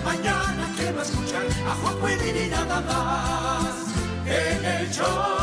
Más. En la mañana quiero escuchar a Juanjo y nada más. En el choro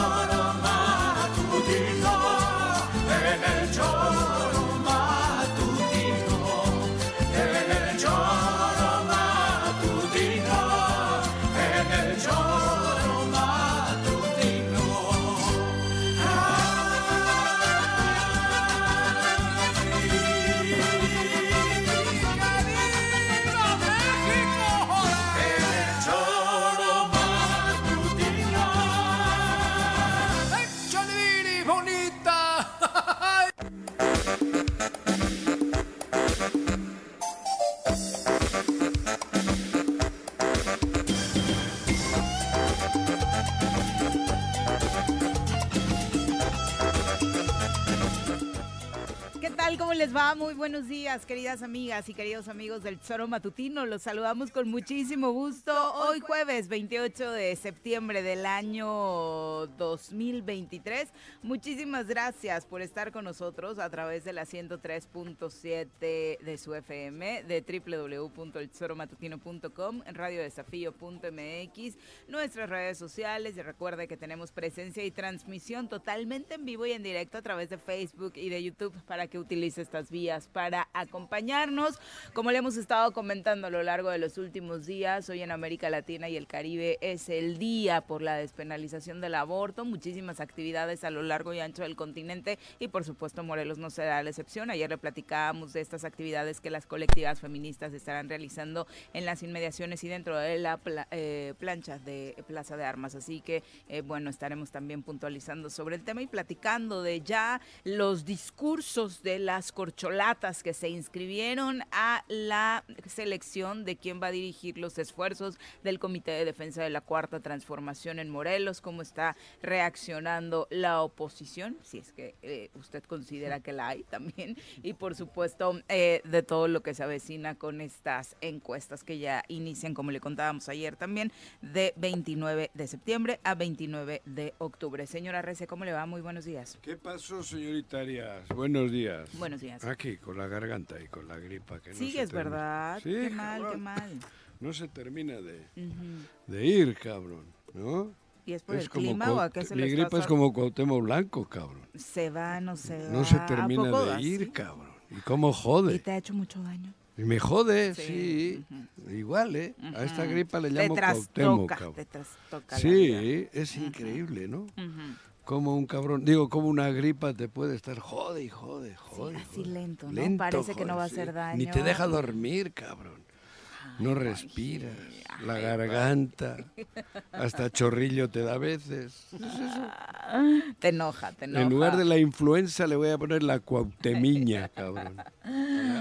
va? Muy buenos días, queridas amigas y queridos amigos del Tesoro Matutino. Los saludamos con muchísimo gusto. Hoy jueves 28 de septiembre del año 2023. Muchísimas gracias por estar con nosotros a través de la 103.7 de su FM, de www.eltesoromatutino.com, radiodesafío.mx, nuestras redes sociales y recuerde que tenemos presencia y transmisión totalmente en vivo y en directo a través de Facebook y de YouTube para que utilice estas vías para acompañarnos. Como le hemos estado comentando a lo largo de los últimos días, hoy en América Latina y el Caribe es el día por la despenalización del aborto, muchísimas actividades a lo largo y ancho del continente y por supuesto Morelos no será la excepción. Ayer le platicábamos de estas actividades que las colectivas feministas estarán realizando en las inmediaciones y dentro de la pla- eh, plancha de Plaza de Armas. Así que, eh, bueno, estaremos también puntualizando sobre el tema y platicando de ya los discursos de las corcholatas que se inscribieron a la selección de quién va a dirigir los esfuerzos del Comité de Defensa de la Cuarta Transformación en Morelos, cómo está reaccionando la oposición, si es que eh, usted considera que la hay también, y por supuesto eh, de todo lo que se avecina con estas encuestas que ya inician, como le contábamos ayer también, de 29 de septiembre a 29 de octubre. Señora Rece, ¿cómo le va? Muy buenos días. ¿Qué pasó, señorita Arias? Buenos días. Buenos días. Aquí, con la garganta y con la gripa. Que no Sí, se es termina. verdad. Sí, qué mal, qué cabrón. mal. No se termina de, Ujú. de ir, cabrón, ¿no? ¿Y es por Es el clima o a qué se Mi le gripa es como Cuauhtémoc Blanco, cabrón. Se va, no se va. No se ¿A termina de así? ir, cabrón. ¿Y cómo ¿Y jode? te ha hecho mucho daño? Y me jode, Sí, sí. Igual, ¿eh? A esta gripa le Te llamo Cuauhtémoc, trastoca, cabrón. te trastoca la vida. Sí, es increíble, ¿no? Como un cabrón, digo, como una gripa te puede estar jode y jode, jode. así jode. lento, ¿no? Parece que no va a hacer daño. Ni te deja dormir, cabrón. No respiras, la garganta, hasta chorrillo te da a veces. Te enoja, te enoja. En lugar de la influenza le voy a poner la cuautemiña, cabrón.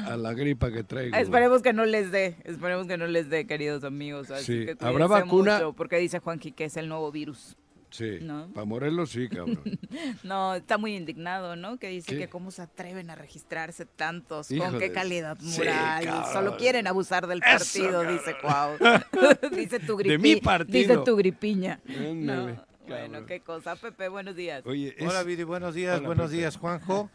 A la, gripa que traigo. Esperemos que no les dé, esperemos que no les dé, queridos amigos. Así Sí, que ¿habrá vacuna? mucho, porque dice Juanqui que es el nuevo virus. Sí, ¿No? para Morelos sí, cabrón. No, está muy indignado, ¿no? Que dice ¿Qué? que cómo se atreven a registrarse tantos, con qué de- calidad moral. Solo quieren abusar del partido, dice Cuau. dice tu De gripi- mi partido. Dice tu gripiña. No, cabrón. Bueno, qué cosa. Pepe, buenos días. Oye, es... Hola Viri, buenos días, Hola, buenos Pepe. días Juanjo.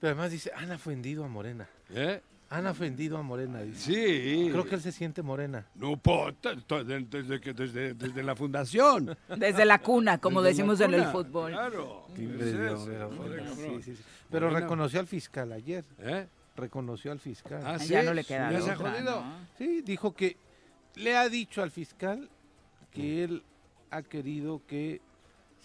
Pero además dice, han ofendido a Morena. ¿Eh? Han ofendido a Morena, dice. Sí. Creo que él se siente Morena. No, desde, que, desde, desde la fundación. Desde la cuna, como Desde decimos en el fútbol. Claro. Pero Morena. reconoció al fiscal ayer. ¿Eh? reconoció al fiscal. Ah, Ya sí, no le queda ya se ha jodido. ¿no? Sí, dijo que le ha dicho al fiscal que él ha querido que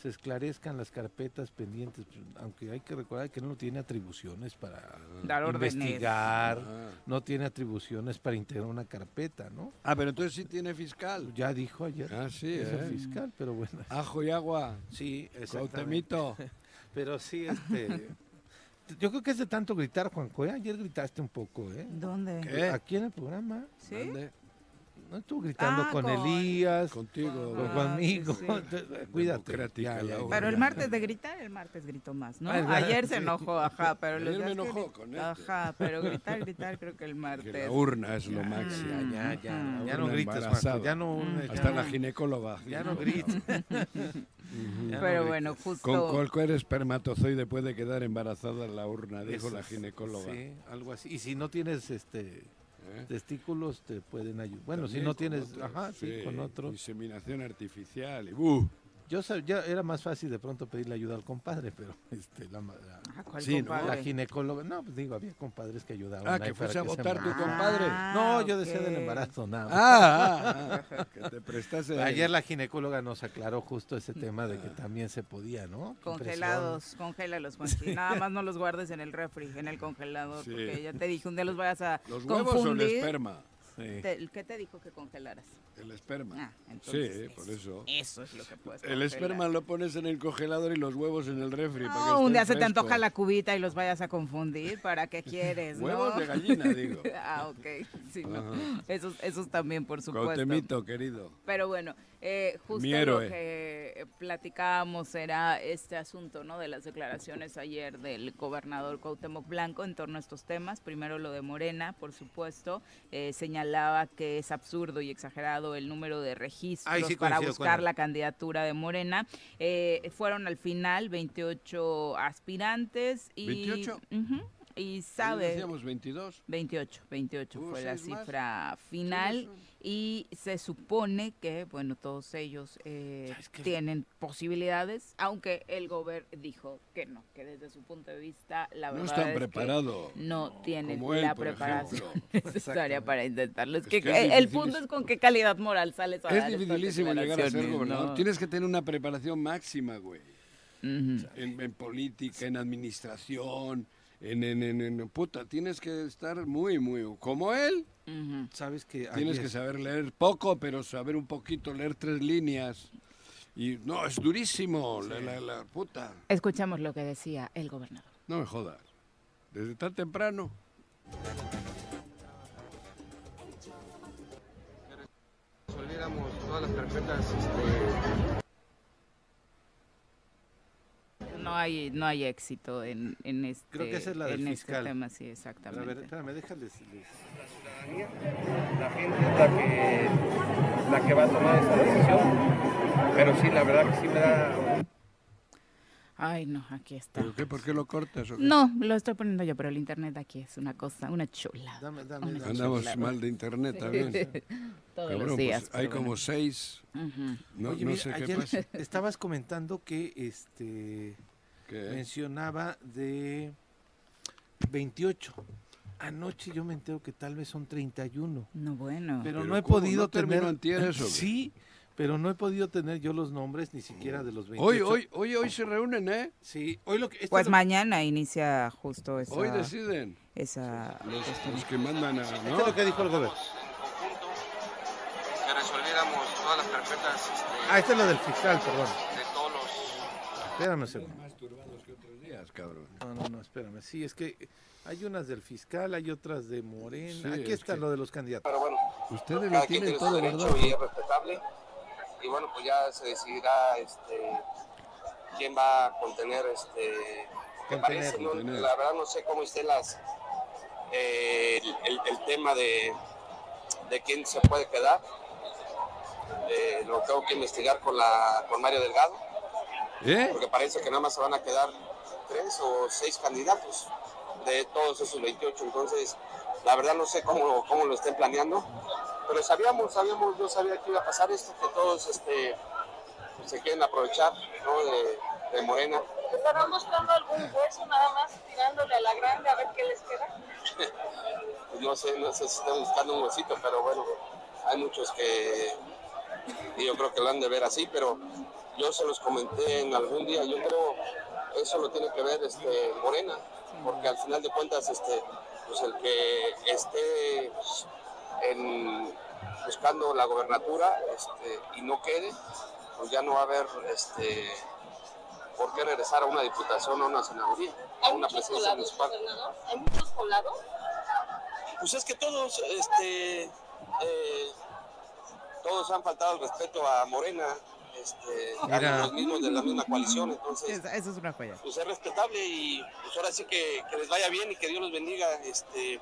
se esclarezcan las carpetas pendientes, pues, aunque hay que recordar que no tiene atribuciones para Dar investigar, Ah. no tiene atribuciones para integrar una carpeta, ¿no? Ah, pero entonces sí tiene fiscal. Ya dijo ayer. Ah, sí, es ¿eh? el fiscal, pero bueno. Ajo y agua. Sí, Cautemito. Pero sí, este... Yo creo que es de tanto gritar, Juanjo. ¿eh? Ayer gritaste un poco, ¿eh? ¿Dónde? ¿Qué? Aquí en el programa. ¿Sí? Mande. No estuvo gritando Ah, con, con- Elías, Contigo. con Ah, conmigo. sí, sí. Entonces, Cuídate. Ya, ya, la ya. Pero el martes de gritar, el martes gritó más, ¿no? Ah, Ayer se enojó, ajá, pero los Ayer me días que enojó gri- con este. Ajá, pero gritar, gritar, creo que el Que martes. la urna es lo máximo. Ya, ya, ya. Ujú. Ya no grites. Juanjo. Ya no, ya Hasta la ginecóloga. Ya no grites. Pero bueno, justo. Con cualquier espermatozoide puede quedar embarazada la urna, dijo Eso la ginecóloga. Sí, algo así. Y si no tienes este ¿Eh? testículos, te pueden ayudar. Bueno, si no tienes, otros, ajá, sí, con otros. Inseminación artificial. Y, ¡uh! Yo sab- ya era más fácil de pronto pedirle ayuda al compadre, pero este la, la- Ah, ¿cuál Sí, la ginecóloga, no, pues digo, había compadres que ayudaban. Ah, ahí que para fuese a votar tu compadre. Ah, No, yo decía del embarazo, nada. Ah, ah, ah, que te prestase. Ayer la ginecóloga nos aclaró justo ese tema de que también se podía, ¿no? Congelados, congélalos, Juanji. Nada más no los guardes en el refri, en el congelador, Sí. porque ya te dije, un día los vayas a ¿Los huevos o el confundir. esperma? impresión. Sí. Te- ¿Qué te dijo que congelaras? El esperma. Ah, entonces, sí, por eso. Eso es lo que puedes El esperma lo pones en el congelador y los huevos en el refri. para que No, un día se te antoja la cubita y los vayas a confundir. ¿Para qué quieres? no? Huevos de gallina, digo. ah, ok. Sí, no. Esos, esos también, por supuesto. Cuauhtemito, querido. Pero bueno, eh, justo lo que eh, platicábamos era este asunto, ¿no? De las declaraciones ayer del gobernador Cuauhtémoc Blanco en torno a estos temas. Primero lo de Morena, por supuesto. Eh, señalaba que es absurdo y exagerado el número de registros sí para buscar la candidatura de Morena. Eh, fueron al final 28 aspirantes y... 28. Ujú, y sabe... Decíamos 22. 28, 28 Hubo fue la más. cifra final Sí. Y se supone que, bueno, todos ellos eh, tienen posibilidades, aunque el gobierno dijo que no, que desde su punto de vista la No verdad están es que preparados. no tienen él, la preparación necesaria para intentarlo. Es Es que, que es el- punto es- con qué calidad moral sales a Es dar dificilísimo llegar a ser gobernador. ¿no? Tienes que tener una preparación máxima, güey. En política, en administración, en, en, en, en- Puta, tienes que estar muy, muy... Como él. Sabes que tienes que saber leer poco, pero saber un poquito, leer tres líneas. Y no, es durísimo, la, la, la puta. Escuchamos lo que decía el gobernador. No me jodas. Desde tan temprano. resolviéramos todas las carpetas este, No hay, no hay éxito en, en este, Creo que esa es la del en este fiscal. tema, sí, A exactamente. ver, espérame, déjales. les- la gente es la que la que va a tomar esa decisión pero sí la verdad que sí me da Ay, no, aquí está. ¿Pero qué? ¿Por qué lo cortas? o qué? No, lo estoy poniendo yo, pero el internet aquí es una cosa, una chula. Dame, dame, Una dame. Andamos chulada. mal de internet también. Todos Cabrón, los días. pues hay pero como bueno. seis. Ujú. No, Oye, no mira, sé qué pasa. estabas comentando que este ¿Qué? mencionaba de 28. Anoche yo me entero que tal vez son 31. No, bueno. Pero, Pero no he podido ¿No tener. antier eso? Sí, pero no he podido tener yo los nombres ni siquiera de los 28. Hoy, hoy, hoy, hoy se reúnen, ¿eh? Sí, hoy lo que. Pues lo- mañana inicia justo esa... Hoy deciden. esa Los, los que mandan a... ¿no? es lo que dijo el gobierno. conjunto que resolviéramos todas las carpetas este, Ah, esto es lo del fiscal, perdón. de todos los Espérame un segundo. Más turbados que otros días, cabrón. No, no, no, espérame. Sí, es que hay unas del fiscal, hay otras de Morena. Sí, Aquí es está que- lo de los candidatos. pero bueno Ustedes lo tienen todo, derecho ¿verdad? y es respetable y bueno pues ya se decidirá este quién va a contener este que Contener, parece no, la verdad no sé cómo estén las eh, el, el- el tema de de quién se puede quedar Eh, lo tengo que investigar con la con Mario Delgado ¿Eh? porque parece que nada más se van a quedar tres o seis candidatos de todos esos 28. Entonces, la verdad no sé cómo, cómo lo estén planeando, pero sabíamos, sabíamos, yo sabía que iba a pasar esto, que todos este, se quieren aprovechar ¿no? de, de Morena. ¿Estarán mostrando algún hueso nada más tirándole a la grande a ver qué les queda? no sé, no sé si están buscando un huesito, pero bueno, hay muchos que y yo creo que lo han de ver así, pero yo se los comenté en algún día, yo creo eso lo tiene que ver este Morena, porque al final de cuentas este pues el que esté en, buscando la gobernatura este, y no quede, pues ya no va a haber este por qué regresar a una diputación o a una senaduría, a una presidencia municipal. ¿Hay muchos colados? Pues es que todos, este, eh, todos han faltado el respeto a Morena, este, a Mira. los mismos de la misma coalición, entonces esa es una joya. pues es respetable y pues ahora sí que, que les vaya bien y que Dios los bendiga. Este,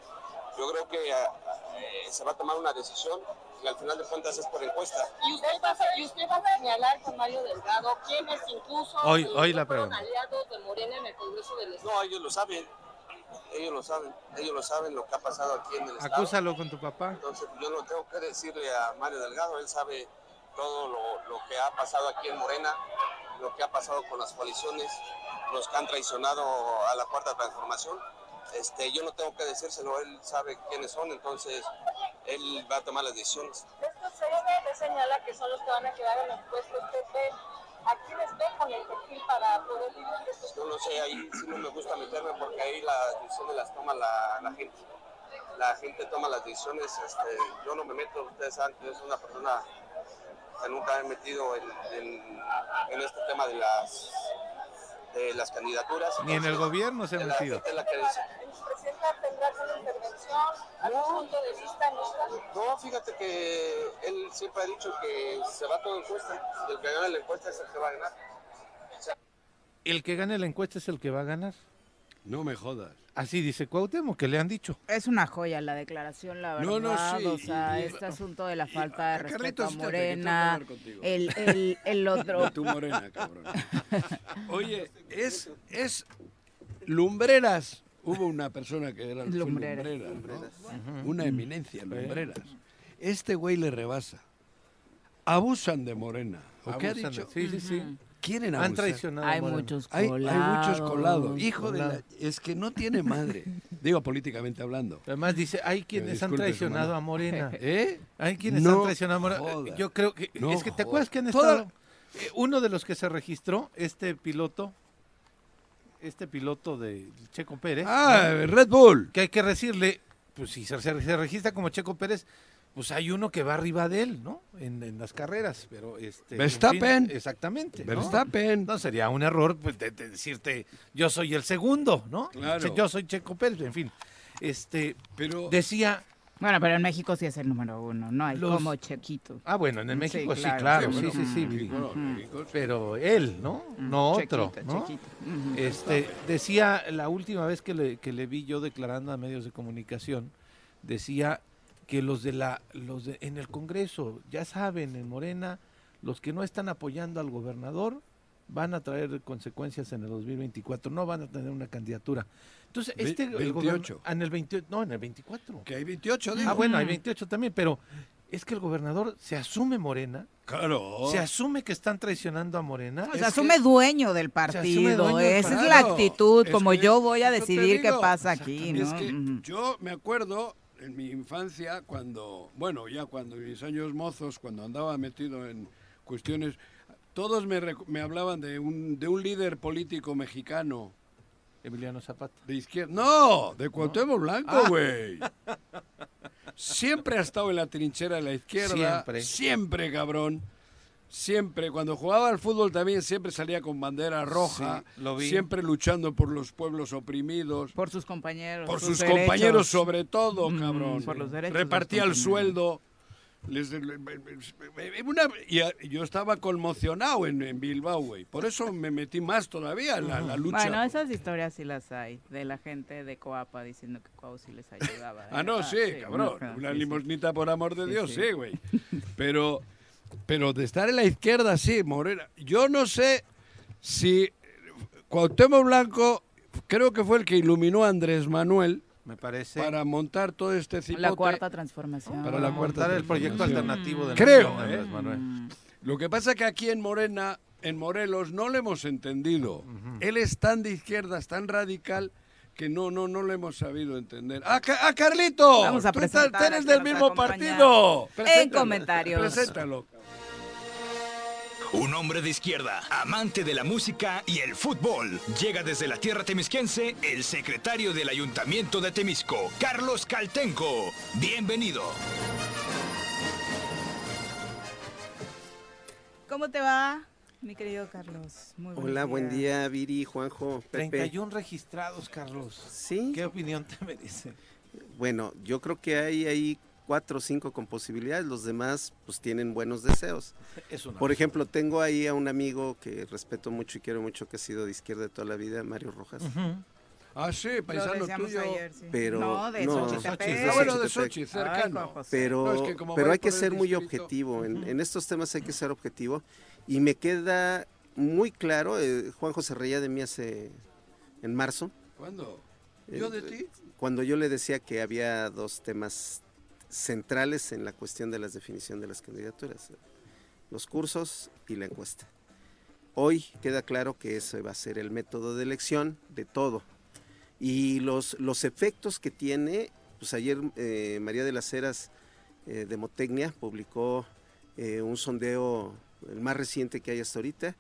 yo creo que ah, eh, se va a tomar una decisión y al final de cuentas es por encuesta. ¿Y usted va a, y usted va a señalar con Mario Delgado quiénes incluso Hoy- incluso hoy la fueron aliados de Morena en el Congreso del Estado? No, ellos lo saben, ellos lo saben, ellos lo saben lo que ha pasado aquí en el estado. Acúsalo con tu papá. Entonces yo no tengo que decirle a Mario Delgado, él sabe todo lo, lo que ha pasado aquí en Morena, lo que ha pasado con las coaliciones, los que han traicionado a la cuarta transformación. Este, yo no tengo que decírselo, él sabe quiénes son, entonces él va a tomar las decisiones. Estos le señala que son los que van a quedar en los puestos PP. ¿A quiénes ve con el perfil para poder vivir estos Yo no sé, ahí sí no me gusta meterme porque ahí las decisiones las toma la, la gente. La gente toma las decisiones, este, yo no me meto, ustedes saben que yo soy una persona que nunca me he metido en, en- en este tema de las, de las candidaturas. Ni en el gobierno se ha la metido. la que dice. ¿El presidente tendrá alguna intervención? ¿Algún punto de vista? No, fíjate que él siempre ha dicho que se va todo encuesta, y el que gana la encuesta es el que va a ganar. El que gane la encuesta es el que va a ganar. No me jodas. Así dice Cuauhtémoc, que le han dicho. Es una joya la declaración, la verdad. No, no, sí, O sea, y- y- este asunto de la y- falta de a respeto Carlitos, a Morena, el, el, el otro. Tu morena, cabrón. Oye, es, es Lumbreras. Hubo una persona que era Lumbreras. Lumbreras, ¿no? Una eminencia, Lumbreras. Este güey le rebasa. Abusan de Morena. ¿O qué ha Abusan de- dicho? Sí, sí, sí. Quieren Han abusar. traicionado. a Hay Morena. muchos Hay, hay colados. muchos colados. Hijo de la... Es que no tiene madre. Digo, políticamente hablando. Además dice, hay quienes han disculpes, traicionado hermano. a Morena. ¿Eh? Hay quienes No han traicionado a Morena. Yo creo que... No es que te acuerdas que han estado... eh, Uno de los que se registró, este piloto, este piloto de Checo Pérez, Ah, ¿no? Red Bull. que hay que decirle, pues si se registra como Checo Pérez, pues hay uno que va arriba de él, ¿no? En, en las carreras, pero este... en Verstappen. fin, exactamente. Verstappen. No sería un error pues, de, de decirte, yo soy el segundo, ¿no? Claro. Yo soy Checo Pérez, en fin. Este, Pero decía, Bueno, pero en México sí es el número uno, no hay Los- como Chequito. ah, bueno, en el México sí, claro, claro, sí, sí, bueno, sí, pero él, ¿no? No otro, Chequito, ¿no? Chequito. Este, decía, la última vez que le, que le vi yo declarando a medios de comunicación, decía que los de la, los de, en el Congreso, ya saben, en Morena, los que no están apoyando al gobernador van a traer consecuencias en el 2024, no van a tener una candidatura. Entonces, este, el 28. gobern- en el 28, no, en el 24. Que hay 28, digo. Ah, bueno, hay 28 también, pero es que el gobernador se asume Morena, Claro. se asume que están traicionando a Morena. Se asume dueño del partido. dueño del Esa es la actitud, Es como yo voy a decidir qué pasa aquí, ¿no? Es que yo me acuerdo en mi infancia cuando, bueno, ya cuando en mis años mozos, cuando andaba metido en cuestiones, todos me, me hablaban de un, de un líder político mexicano Emiliano Zapata. de izquierda. No, de Cuauhtémoc Blanco, Ah. güey. Siempre ha estado en la trinchera de la izquierda. Siempre. Siempre, cabrón. Siempre. Cuando jugaba al fútbol también siempre salía con bandera roja. Sí, lo vi. Siempre luchando por los pueblos oprimidos. Por sus compañeros. Por sus compañeros sobre todo, Mm, cabrón. por los derechos Repartía el sueldo. Les- una- y a- yo estaba conmocionado en, en Bilbao, güey. Por eso me metí más todavía en la, la lucha. Bueno, esas historias sí las hay, de la gente de Coapa diciendo que Coau sí les ayudaba. Ah, no, ¿eh? sí, cabrón. Una sí, sí. limosnita por amor de Sí, Dios, sí. sí, güey. Pero, pero de estar en la izquierda, sí, Morena. Yo no sé si Cuauhtémoc Blanco creo que fue el que iluminó a Andrés Manuel Me parece. para montar todo este cipote. La cuarta transformación. Para la cuarta montar el proyecto alternativo de Creo, Nación, ¿eh? Andrés Manuel. Mm. Lo que pasa que aquí en Morena, en Morelos, no le hemos entendido. Él es tan de izquierdas, tan radical, que no, no, no lo hemos sabido entender. ¡Ah, Ca- ah, Carlito! Vamos a Tú estás- presentar eres del mismo partido. en comentarios. Preséntalo. Un hombre de izquierda, amante de la música y el fútbol. Llega desde la tierra temisquense el secretario del Ayuntamiento de Temisco, Carlos Caltenco. Bienvenido. ¿Cómo te va, mi querido Carlos? Muy buenos Hola, buen días. día, Viri, Juanjo, Pepe. 31 registrados, Carlos. Sí, ¿Qué opinión te merece? bueno, yo creo que hay ahí cuatro o cinco con posibilidades, los demás pues tienen buenos deseos. Es una Por ejemplo, tengo ahí a un amigo que respeto mucho y quiero mucho, que ha sido de izquierda de toda la vida, Mario Rojas. Ah, sí, paisano tuyo. ayer, sí. Pero no, de no, Xochitepec. de Ah, bueno, de. Sochi, cercano. Ay. Pero, No, es que pero hay que ser muy objetivo. En, en estos temas hay que ser objetivo. Y me queda muy claro, eh, Juanjo se reía de mí hace, en marzo, ¿Cuándo? ¿Yo de Eh, ti? cuando yo le decía que había dos temas centrales en la cuestión de la definición de las candidaturas, eh, los cursos y la encuesta. Hoy queda claro que ese va a ser el método de elección de todo. Y los, los efectos que tiene, pues ayer eh, María de las Heras eh, de Motecnia publicó eh, un sondeo, el más reciente que hay hasta ahorita,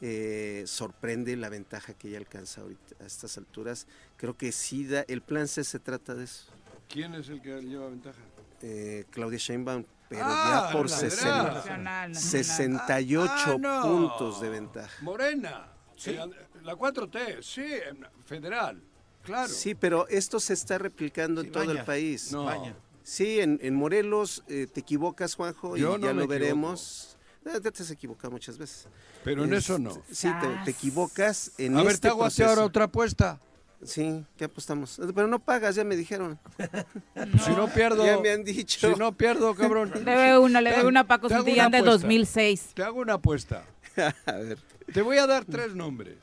eh, sorprende la ventaja que ella alcanza ahorita a estas alturas. Creo que sí da, el plan C se trata de eso. ¿Quién es el que lleva ventaja? Eh, Claudia Sheinbaum, pero Ah, ya por la 60 federal. Nacional, nacional. 68 Ah, no. puntos de ventaja. Morena. La 4T, sí, federal. Claro. Sí, pero esto se está replicando Sí, en todo el país. No. Sí, en, en Morelos eh, te equivocas, Juanjo, y no ya lo veremos. Ya te has equivocado muchas veces. Pero en eso no. Sí, te, te equivocas en A ver, este te hago proceso. ahora otra apuesta. Sí, ¿qué apostamos? Pero no pagas, ya me dijeron. Si no pierdo. Ya me han dicho. Si no pierdo, cabrón. Le veo una, le veo una a Paco Santillán de apuesta. 2006. Te hago una apuesta. a ver, Te voy a dar tres nombres.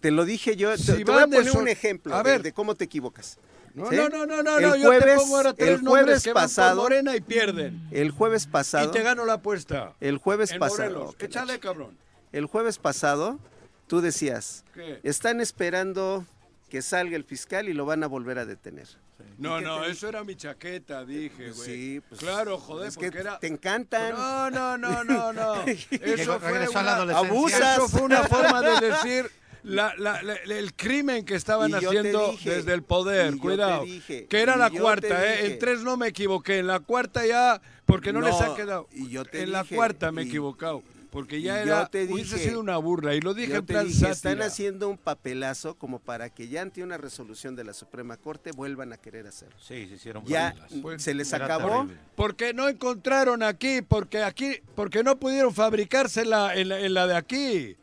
te lo dije yo. Te, Si te voy a poner un ejemplo A de- ver. de, cómo te equivocas. No, ¿Sí? no, no, no, no, El no, yo te jueves- pongo ahora tres el jueves que van por pasado- Morena y pierden. El jueves pasado. Y te gano la apuesta. El jueves en pasado. Morelos. Échale, ch- cabrón. El jueves pasado, tú decías, ¿Qué? están esperando que salga el fiscal y lo van a volver a detener. No, no, eso era mi chaqueta, dije, güey. Sí, pues, Claro, joder, es que porque era... te encantan. No, no, no, no, no. Eso fue, regresó a la una, adolescencia. eso fue una forma de decir la- la- la- el crimen que estaban haciendo dije, desde el poder, cuidado. dije, que era la cuarta, ¿eh? En tres no me equivoqué, en la cuarta ya, porque no, les ha quedado. y yo te en la cuarta me he equivocado, porque ya era, te hubiese sido una burla, y lo dije en plan dije, están haciendo un papelazo como para que ya ante una resolución de la Suprema Corte vuelvan a querer hacerlo. Sí, se hicieron Ya burlas. Pues, se les acabó. terrible. Porque no encontraron aquí, porque aquí, porque no pudieron fabricársela en la, en la de aquí.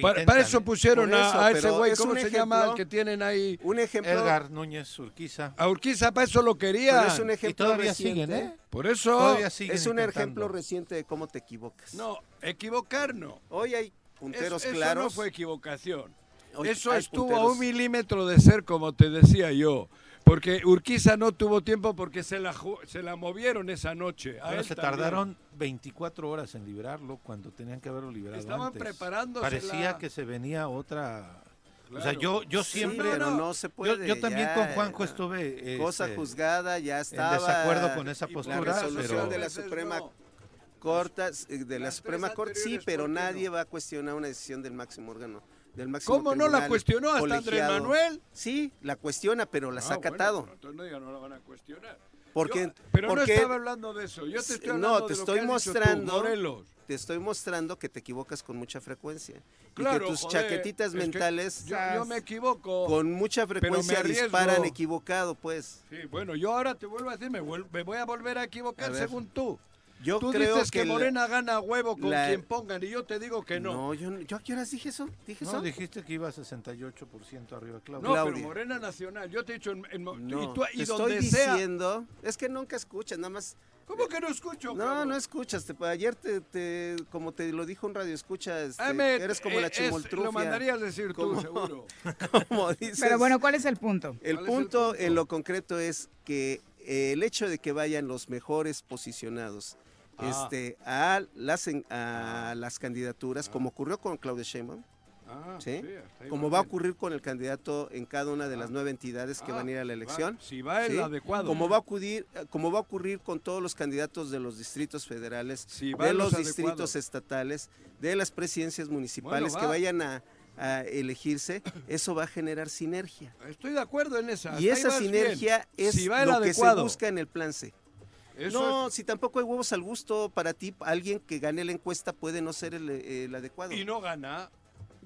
Para, para eso pusieron Por a- eso, a, ese güey, es ¿cómo un se llama? ejemplo- El que tienen ahí. Un ejemplo. Edgar Núñez Urquiza. A Urquiza para eso lo pero querían. es un Y ejemplo todavía reciente. siguen, ¿eh? Por eso. Es un intentando. ejemplo reciente de cómo te equivocas. No, equivocar no. Hoy hay Eso, punteros eso claros. no fue equivocación. Hoy eso estuvo a punteros. un milímetro de ser como te decía yo. Porque Urquiza no tuvo tiempo porque se la, ju- se la movieron esa noche. A se también. tardaron 24 horas en liberarlo cuando tenían que haberlo liberado Estaban antes. preparándosela. Parecía que se venía otra... O sea, yo, yo Sí, siempre... pero no, no, se yo, puede. yo también ya, con Juanjo estuve... Cosa este, juzgada, ya estaba. en desacuerdo con esa postura, La resolución pero... de la Suprema no. Corte, eh, de la Las Suprema Corte, sí, pero ¿por qué nadie no? va a cuestionar una decisión del máximo órgano. Del máximo ¿Cómo no la tribunal cuestionó hasta Andrés. Manuel? Sí, la cuestiona, pero las Ah, ha bueno, entonces no diga, no la van a cuestionar. Porque, Yo- pero porque no estaba hablando de eso. Yo te estoy No, hablando te de lo estoy que tú, mostrando- Morelos. te estoy mostrando que te equivocas con mucha frecuencia. Claro, y que tus joder, chaquetitas es que mentales Yo, yo me equivoco. con mucha frecuencia disparan equivocado, pues. Sí, bueno, yo ahora te vuelvo a decir, me, vuel- me voy a volver a equivocar A según tú. Yo tú creo dices que, Morena gana huevo con la- quien pongan y yo te digo que no. No, yo, no- yo a qué horas dije eso? ¿Dije No, eso? dijiste que iba a 68% arriba, Claudia. No, Claudia. pero Morena Nacional, yo te he dicho, en, en mo- No, y, tú, y te donde estoy sea. diciendo, es que nunca escuchas, nada más. ¿Cómo que no escucho? No, cabrón? no escuchas. te- ayer te, te- como te lo dijo un radio escucha, este, me- eres como eh, la es- chimoltrufia. Lo mandarías decir tú, Como- seguro. como dices. Pero bueno, ¿cuál es el punto? el ¿cuál es punto? en lo concreto es que eh, el hecho de que vayan los mejores posicionados Ah. este, a, las, a las candidaturas, como ocurrió con Claudia Sheinbaum, Ah, Como va a ocurrir con el candidato en cada una de las nueve entidades que Ah, van a ir a la va- elección. si va el adecuado. Como va a acudir, como va a ocurrir con todos los candidatos de los distritos federales, Si de los, los distritos estatales, de las presidencias municipales Bueno, que va. vayan a, a elegirse, eso va a generar sinergia. Estoy de acuerdo en esa. Y hasta esa sinergia bien. es Si va el lo que se busca en el plan C. Eso no, es- si tampoco hay huevos al gusto para ti, alguien que gane la encuesta puede no ser el, el adecuado. Y no gana.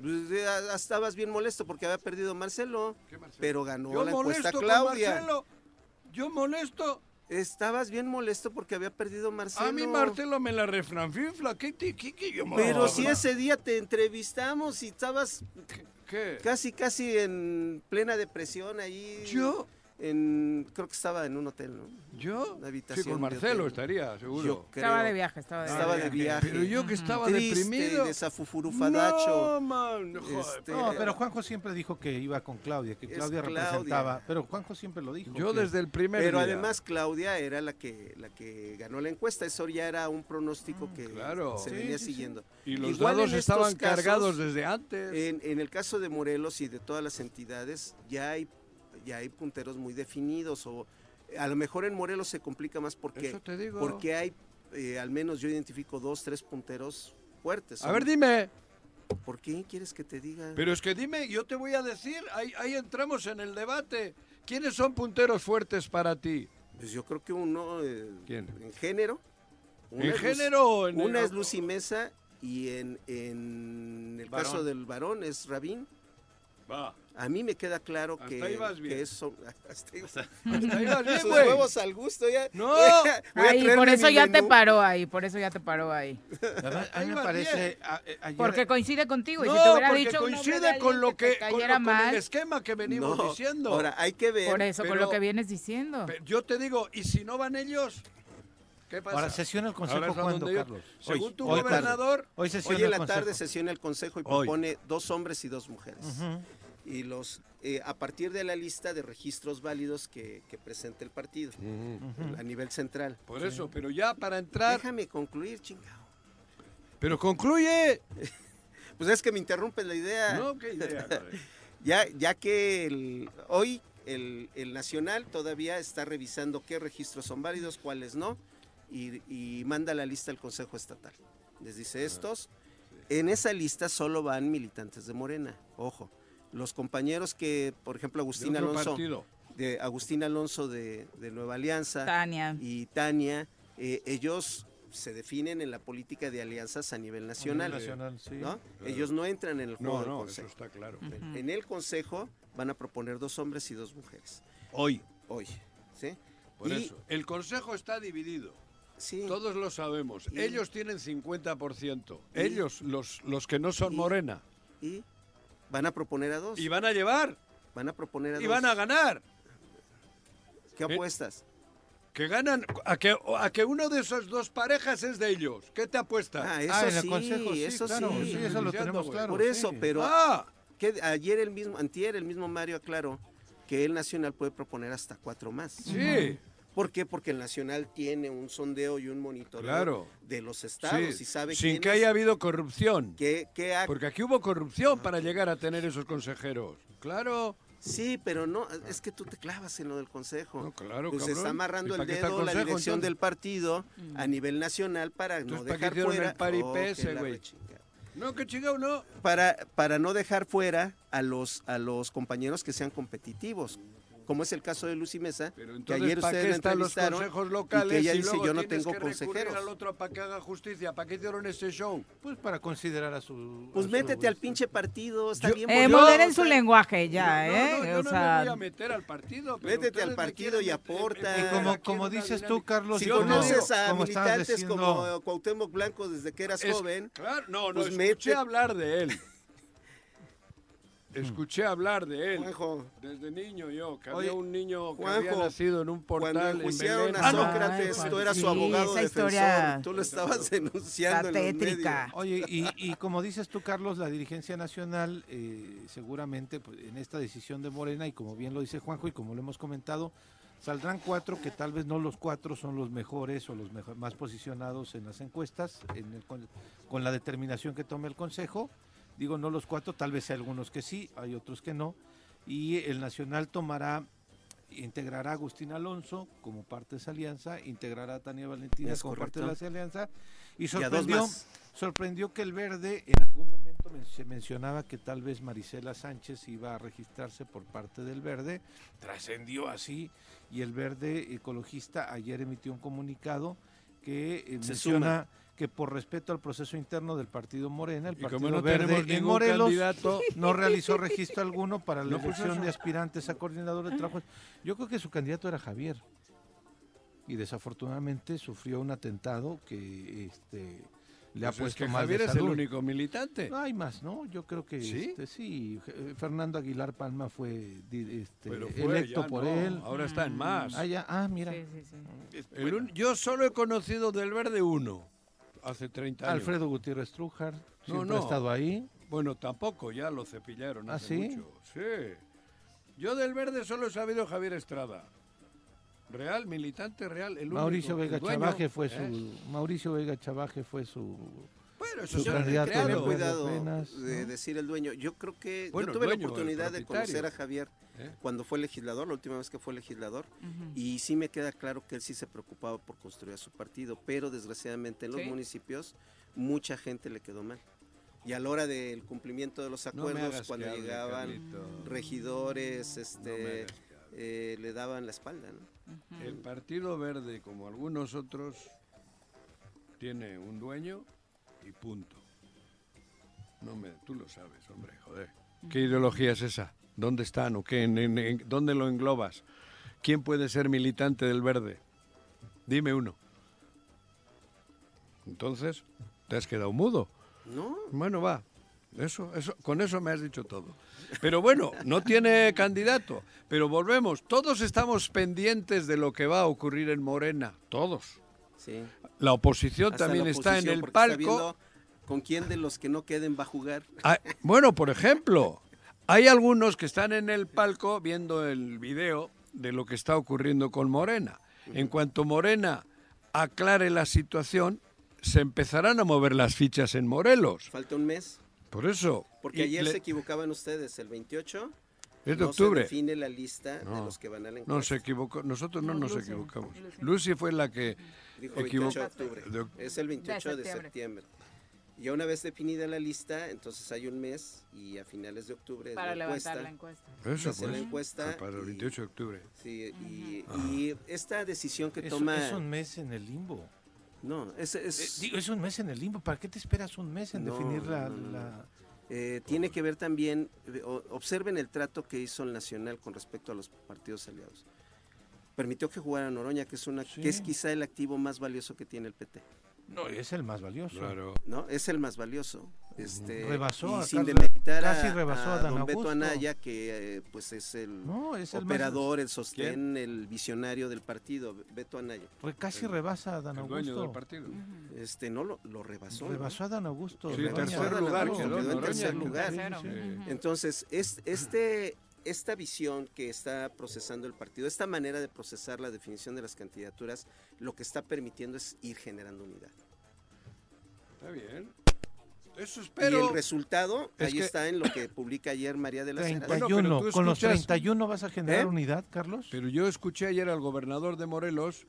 Pues, ya Estabas bien molesto porque había perdido Marcelo, pero ganó Yo la encuesta Claudia. Marcelo. Yo molesto. Estabas bien molesto porque había perdido Marcelo. A mí Marcelo me la refranfifla. ¿Qué, te- qué, qué yo Pero si ese día te entrevistamos y estabas ¿Qué? casi casi en plena depresión ahí. ¿Yo? En, creo que estaba en un hotel, ¿no? ¿Yo? Una habitación Sí, con Marcelo hotel. estaría, seguro. Yo creo. Estaba de viaje, estaba de Estaba viaje. de viaje. Pero yo que estaba Triste, deprimido. desafufurufadacho. No, man. Este, No, pero Juanjo siempre dijo que iba con Claudia, que Claudia Claudia. representaba. Pero Juanjo siempre lo dijo. Yo que- desde el primer Pero día. además Claudia era la que la que ganó la encuesta, eso ya era un pronóstico que claro. se Sí, venía sí, sí. siguiendo. Y los Igual dados estaban casos, cargados desde antes. En, en el caso de Morelos y de todas las entidades, ya hay, ya hay punteros muy definidos o a lo mejor en Morelos se complica más porque, Eso te digo. porque hay, eh, al menos yo identifico dos, tres punteros fuertes. A ver, dime. ¿Por qué quieres que te diga? Pero es que dime, yo te voy a decir, ahí, ahí entramos en el debate. ¿Quiénes son punteros fuertes para ti? Pues yo creo que uno eh, ¿Quién? en género. ¿En es género en- Una es Lucy Mesa y en, en el Varón. caso del varón es Rabín. Va. A mí me queda claro Hasta que, ahí vas bien. que eso... Hasta ahí, Hasta ahí vas bien, Sus güey. huevos al gusto ya. No. Voy a- voy a Ahí, por eso ya te menú. paró ahí, por eso ya te paró ahí. Me parece. a- eh, ayer- Porque coincide contigo. y No, si te hubiera porque dicho coincide con lo te que, con, lo- cayera con mal, el esquema que venimos No, diciendo. Ahora, hay que ver. por eso, con pero- lo que vienes diciendo. Yo te digo, ¿y si no van ellos? ¿Qué pasa? Ahora sesiona el consejo Ahora yo- Carlos. Según Hoy, tu hoy, gobernador, Hoy sesiona Hoy en la consejo. tarde sesiona el consejo y Hoy. propone dos hombres y dos mujeres. Y los eh, a partir de la lista de registros válidos que, que presenta el partido a nivel central. por eso, pero ya para entrar. Déjame concluir, chingado. Pero concluye. Pues es que me interrumpes la idea. No, qué idea. Ya, ya que el- hoy el, el Nacional todavía está revisando qué registros son válidos, cuáles no, y, y manda la lista al Consejo Estatal. Les dice estos. En esa lista solo van militantes de Morena, ojo. Los compañeros que, por ejemplo, Agustín De Alonso, partido. de Agustín Alonso de, de Nueva Alianza Tania. y Tania, eh, ellos se definen en la política de alianzas a nivel nacional. nacional, sí. ¿no? Claro. Ellos no entran en el juego No, del no, eso está claro. En el consejo van a proponer dos hombres y dos mujeres. Hoy. Hoy. ¿sí? Por Y- eso. El consejo está dividido. Sí. Todos lo sabemos. Y- Ellos tienen 50%. Y- Ellos, los, los que no son y- morena. Y van a proponer a dos. Y van a llevar. van a proponer a Y dos. van a ganar. ¿Qué Eh, apuestas? Que ganan. A que, a que uno de esas dos parejas es de ellos. ¿Qué te apuestas? Ah, eso Ah, en el sí, consejo, sí, eso claro, sí. sí, eso lo tenemos claro. Por eso, sí. pero Ah, que ayer el mismo, antier el mismo Mario aclaró que el Nacional puede proponer hasta cuatro más. sí. ¿Por qué? Porque el Nacional tiene un sondeo y un monitoreo Claro. de los estados sí. y sabe Sin que haya habido corrupción. qué, qué ac- Porque aquí hubo corrupción para llegar a tener esos consejeros. Claro. Sí, pero no, es que tú te clavas en lo del consejo. No, claro, pues se está amarrando ¿Y el para dedo la dirección entonces? del partido a nivel nacional para no Entonces, ¿para dejar hicieron fuera el paripé Oh, ese, que la güey? rechingada. No, que chingado, no. para, para no dejar fuera a los, a los compañeros que sean competitivos, como es el caso de Lucy Mesa, Pero que ayer ¿para ustedes la están los entrevistaron consejos y locales que ella y dice yo no tengo que consejeros. al otro para que haga justicia? ¿Para qué hicieron ese show? Pues para considerar a su. Pues a su- métete al pinche partido, está Yo- bien Eh, moderen su lenguaje ya, no, ¿eh? no, yo o no sea, me voy a meter al partido. Métete al partido y aporta. Y como, como dices tú. Carlos, Si conoces a militantes diciendo- como Cuauhtémoc Blanco desde que eras Es- joven, Claro, no, no, pues escuché hablar de él. Escuché hablar de él. Juanjo, Desde niño yo, que Oye, había un niño que Juanjo, había nacido en un portal cuando en enjuiciaron a. Sócrates, Ay, tú eras su sí, abogado esa defensor, historia tú lo estabas denunciando está en los tétrica. Oye, y, y como dices tú, Carlos, la dirigencia nacional, eh, seguramente pues, en esta decisión de Morena, y como bien lo dice Juanjo, y como lo hemos comentado, saldrán cuatro que tal vez no los cuatro son los mejores o los mejo- más posicionados en las encuestas, en el con, con la determinación que tome el Consejo, Digo, no los cuatro, tal vez hay algunos que sí, hay otros que no. Y el Nacional tomará, integrará a Agustín Alonso como parte de esa alianza, integrará a Tania Valentina Es como parte de esa alianza. Y sorprendió, sorprendió que el verde, en algún momento men- se mencionaba que tal vez Marisela Sánchez iba a registrarse por parte del verde, trascendió así, y el verde ecologista ayer emitió un comunicado que eh, Se menciona que por respeto al proceso interno del partido Morena, el partido no verde en Morelos candidato- no realizó registro alguno para la No, pues elección de aspirantes a coordinador de trabajo. Yo creo que su candidato era Javier y desafortunadamente sufrió un atentado que este, le ha Pues es puesto que más Javier de es el único militante. No hay más, ¿no? Yo creo que ¿Sí? este, sí. eh, Fernando Aguilar Palma fue este, Pero fue, electo ya por no, él. ahora está en más. Ah, ya, ah, mira. Sí, sí, sí. Es- El bueno, un- yo solo he conocido del verde uno, hace 30 años. Alfredo Gutiérrez Trújar No, siempre no. ha estado ahí. Bueno, tampoco, ya lo cepillaron ¿Ah, hace sí? mucho. Sí. Yo del verde solo he sabido Javier Estrada. Real, militante real, el Mauricio único, Vega el dueño, Chavaje fue su Mauricio Vega Chavaje fue su Bueno, eso su es candidato Tener cuidado de decir el dueño. Yo creo que Bueno, yo tuve la oportunidad de conocer a Javier ¿Eh? cuando fue legislador, la última vez que fue legislador, y sí me queda claro que él sí se preocupaba por construir a su partido, pero desgraciadamente en los Sí. municipios mucha gente le quedó mal. Y a la hora del cumplimiento de los acuerdos, cuando llegaban Carlito. regidores, este, eh, le daban la espalda. ¿no? El Partido Verde, como algunos otros, tiene un dueño y punto. No me, tú lo sabes, hombre, joder. ¿Qué ideología es esa? ¿Dónde están o qué? ¿En- en- en- ¿Dónde lo englobas? ¿Quién puede ser militante del Verde? Dime uno. Entonces, te has quedado mudo. No, Bueno, va. Eso, eso, con eso me has dicho todo. Pero bueno, no tiene candidato. Pero volvemos. Todos estamos pendientes de lo que va a ocurrir en Morena. Todos. sí. La oposición Hasta también la está en oposición, el palco. ¿Con quién de los que no queden va a jugar? Ah, bueno, por ejemplo, hay algunos que están en el palco viendo el video de lo que está ocurriendo con Morena. En cuanto Morena aclare la situación, se empezarán a mover las fichas en Morelos. Falta un mes. Por eso. Porque y ayer le- se equivocaban ustedes, el 28. Es de no octubre. se define la lista de No, los que van a la No encuesta. se equivocó. Nosotros no, No, nos Lucy. equivocamos. Lucy. Lucy fue la que Dijo equivocó. 28 de octubre. de oc- Es el 28 de septiembre. septiembre. Y una vez definida la lista, entonces hay un mes y a finales de octubre Para la levantar encuesta. la encuesta. Eso la pues. encuesta Para el y- 28 de octubre. Sí, y, y esta decisión que Es, toma... es un mes en el limbo. No, es, es- Eh, digo, es un mes en el limbo. ¿Para qué te esperas un mes en No, definir la, no, no, no. la- eh, tiene que ver también, eh, observen el trato que hizo el Nacional con respecto a los partidos aliados. Permitió que jugara Noroña, que es, una, que es quizá el activo más valioso que tiene el PT. No, es el más valioso. Claro. ¿no? Es el más valioso. Este, Rebasó y a sin demeritar casi a, rebasó a a don Beto. Anaya, que eh, pues es el No, es el más- operador, el sostén, el visionario del partido, Beto Anaya. Pues casi rebasa a Dan El Augusto. dueño del partido. Este, no lo, lo rebasó. ¿no? Rebasó a Dan Augusto. Sí, tercer lugar quedó en tercer lugar. Entonces, es, este, esta visión que está procesando el partido, esta manera de procesar la definición de las candidaturas, lo que está permitiendo es ir generando unidad. Está bien. Eso y espero. el resultado, es ahí que- está en lo que publica ayer María de la Heras. 31. Bueno, tú ¿Con los escuchas- 31 vas a generar ¿Eh? unidad, Carlos? Pero yo escuché ayer al gobernador de Morelos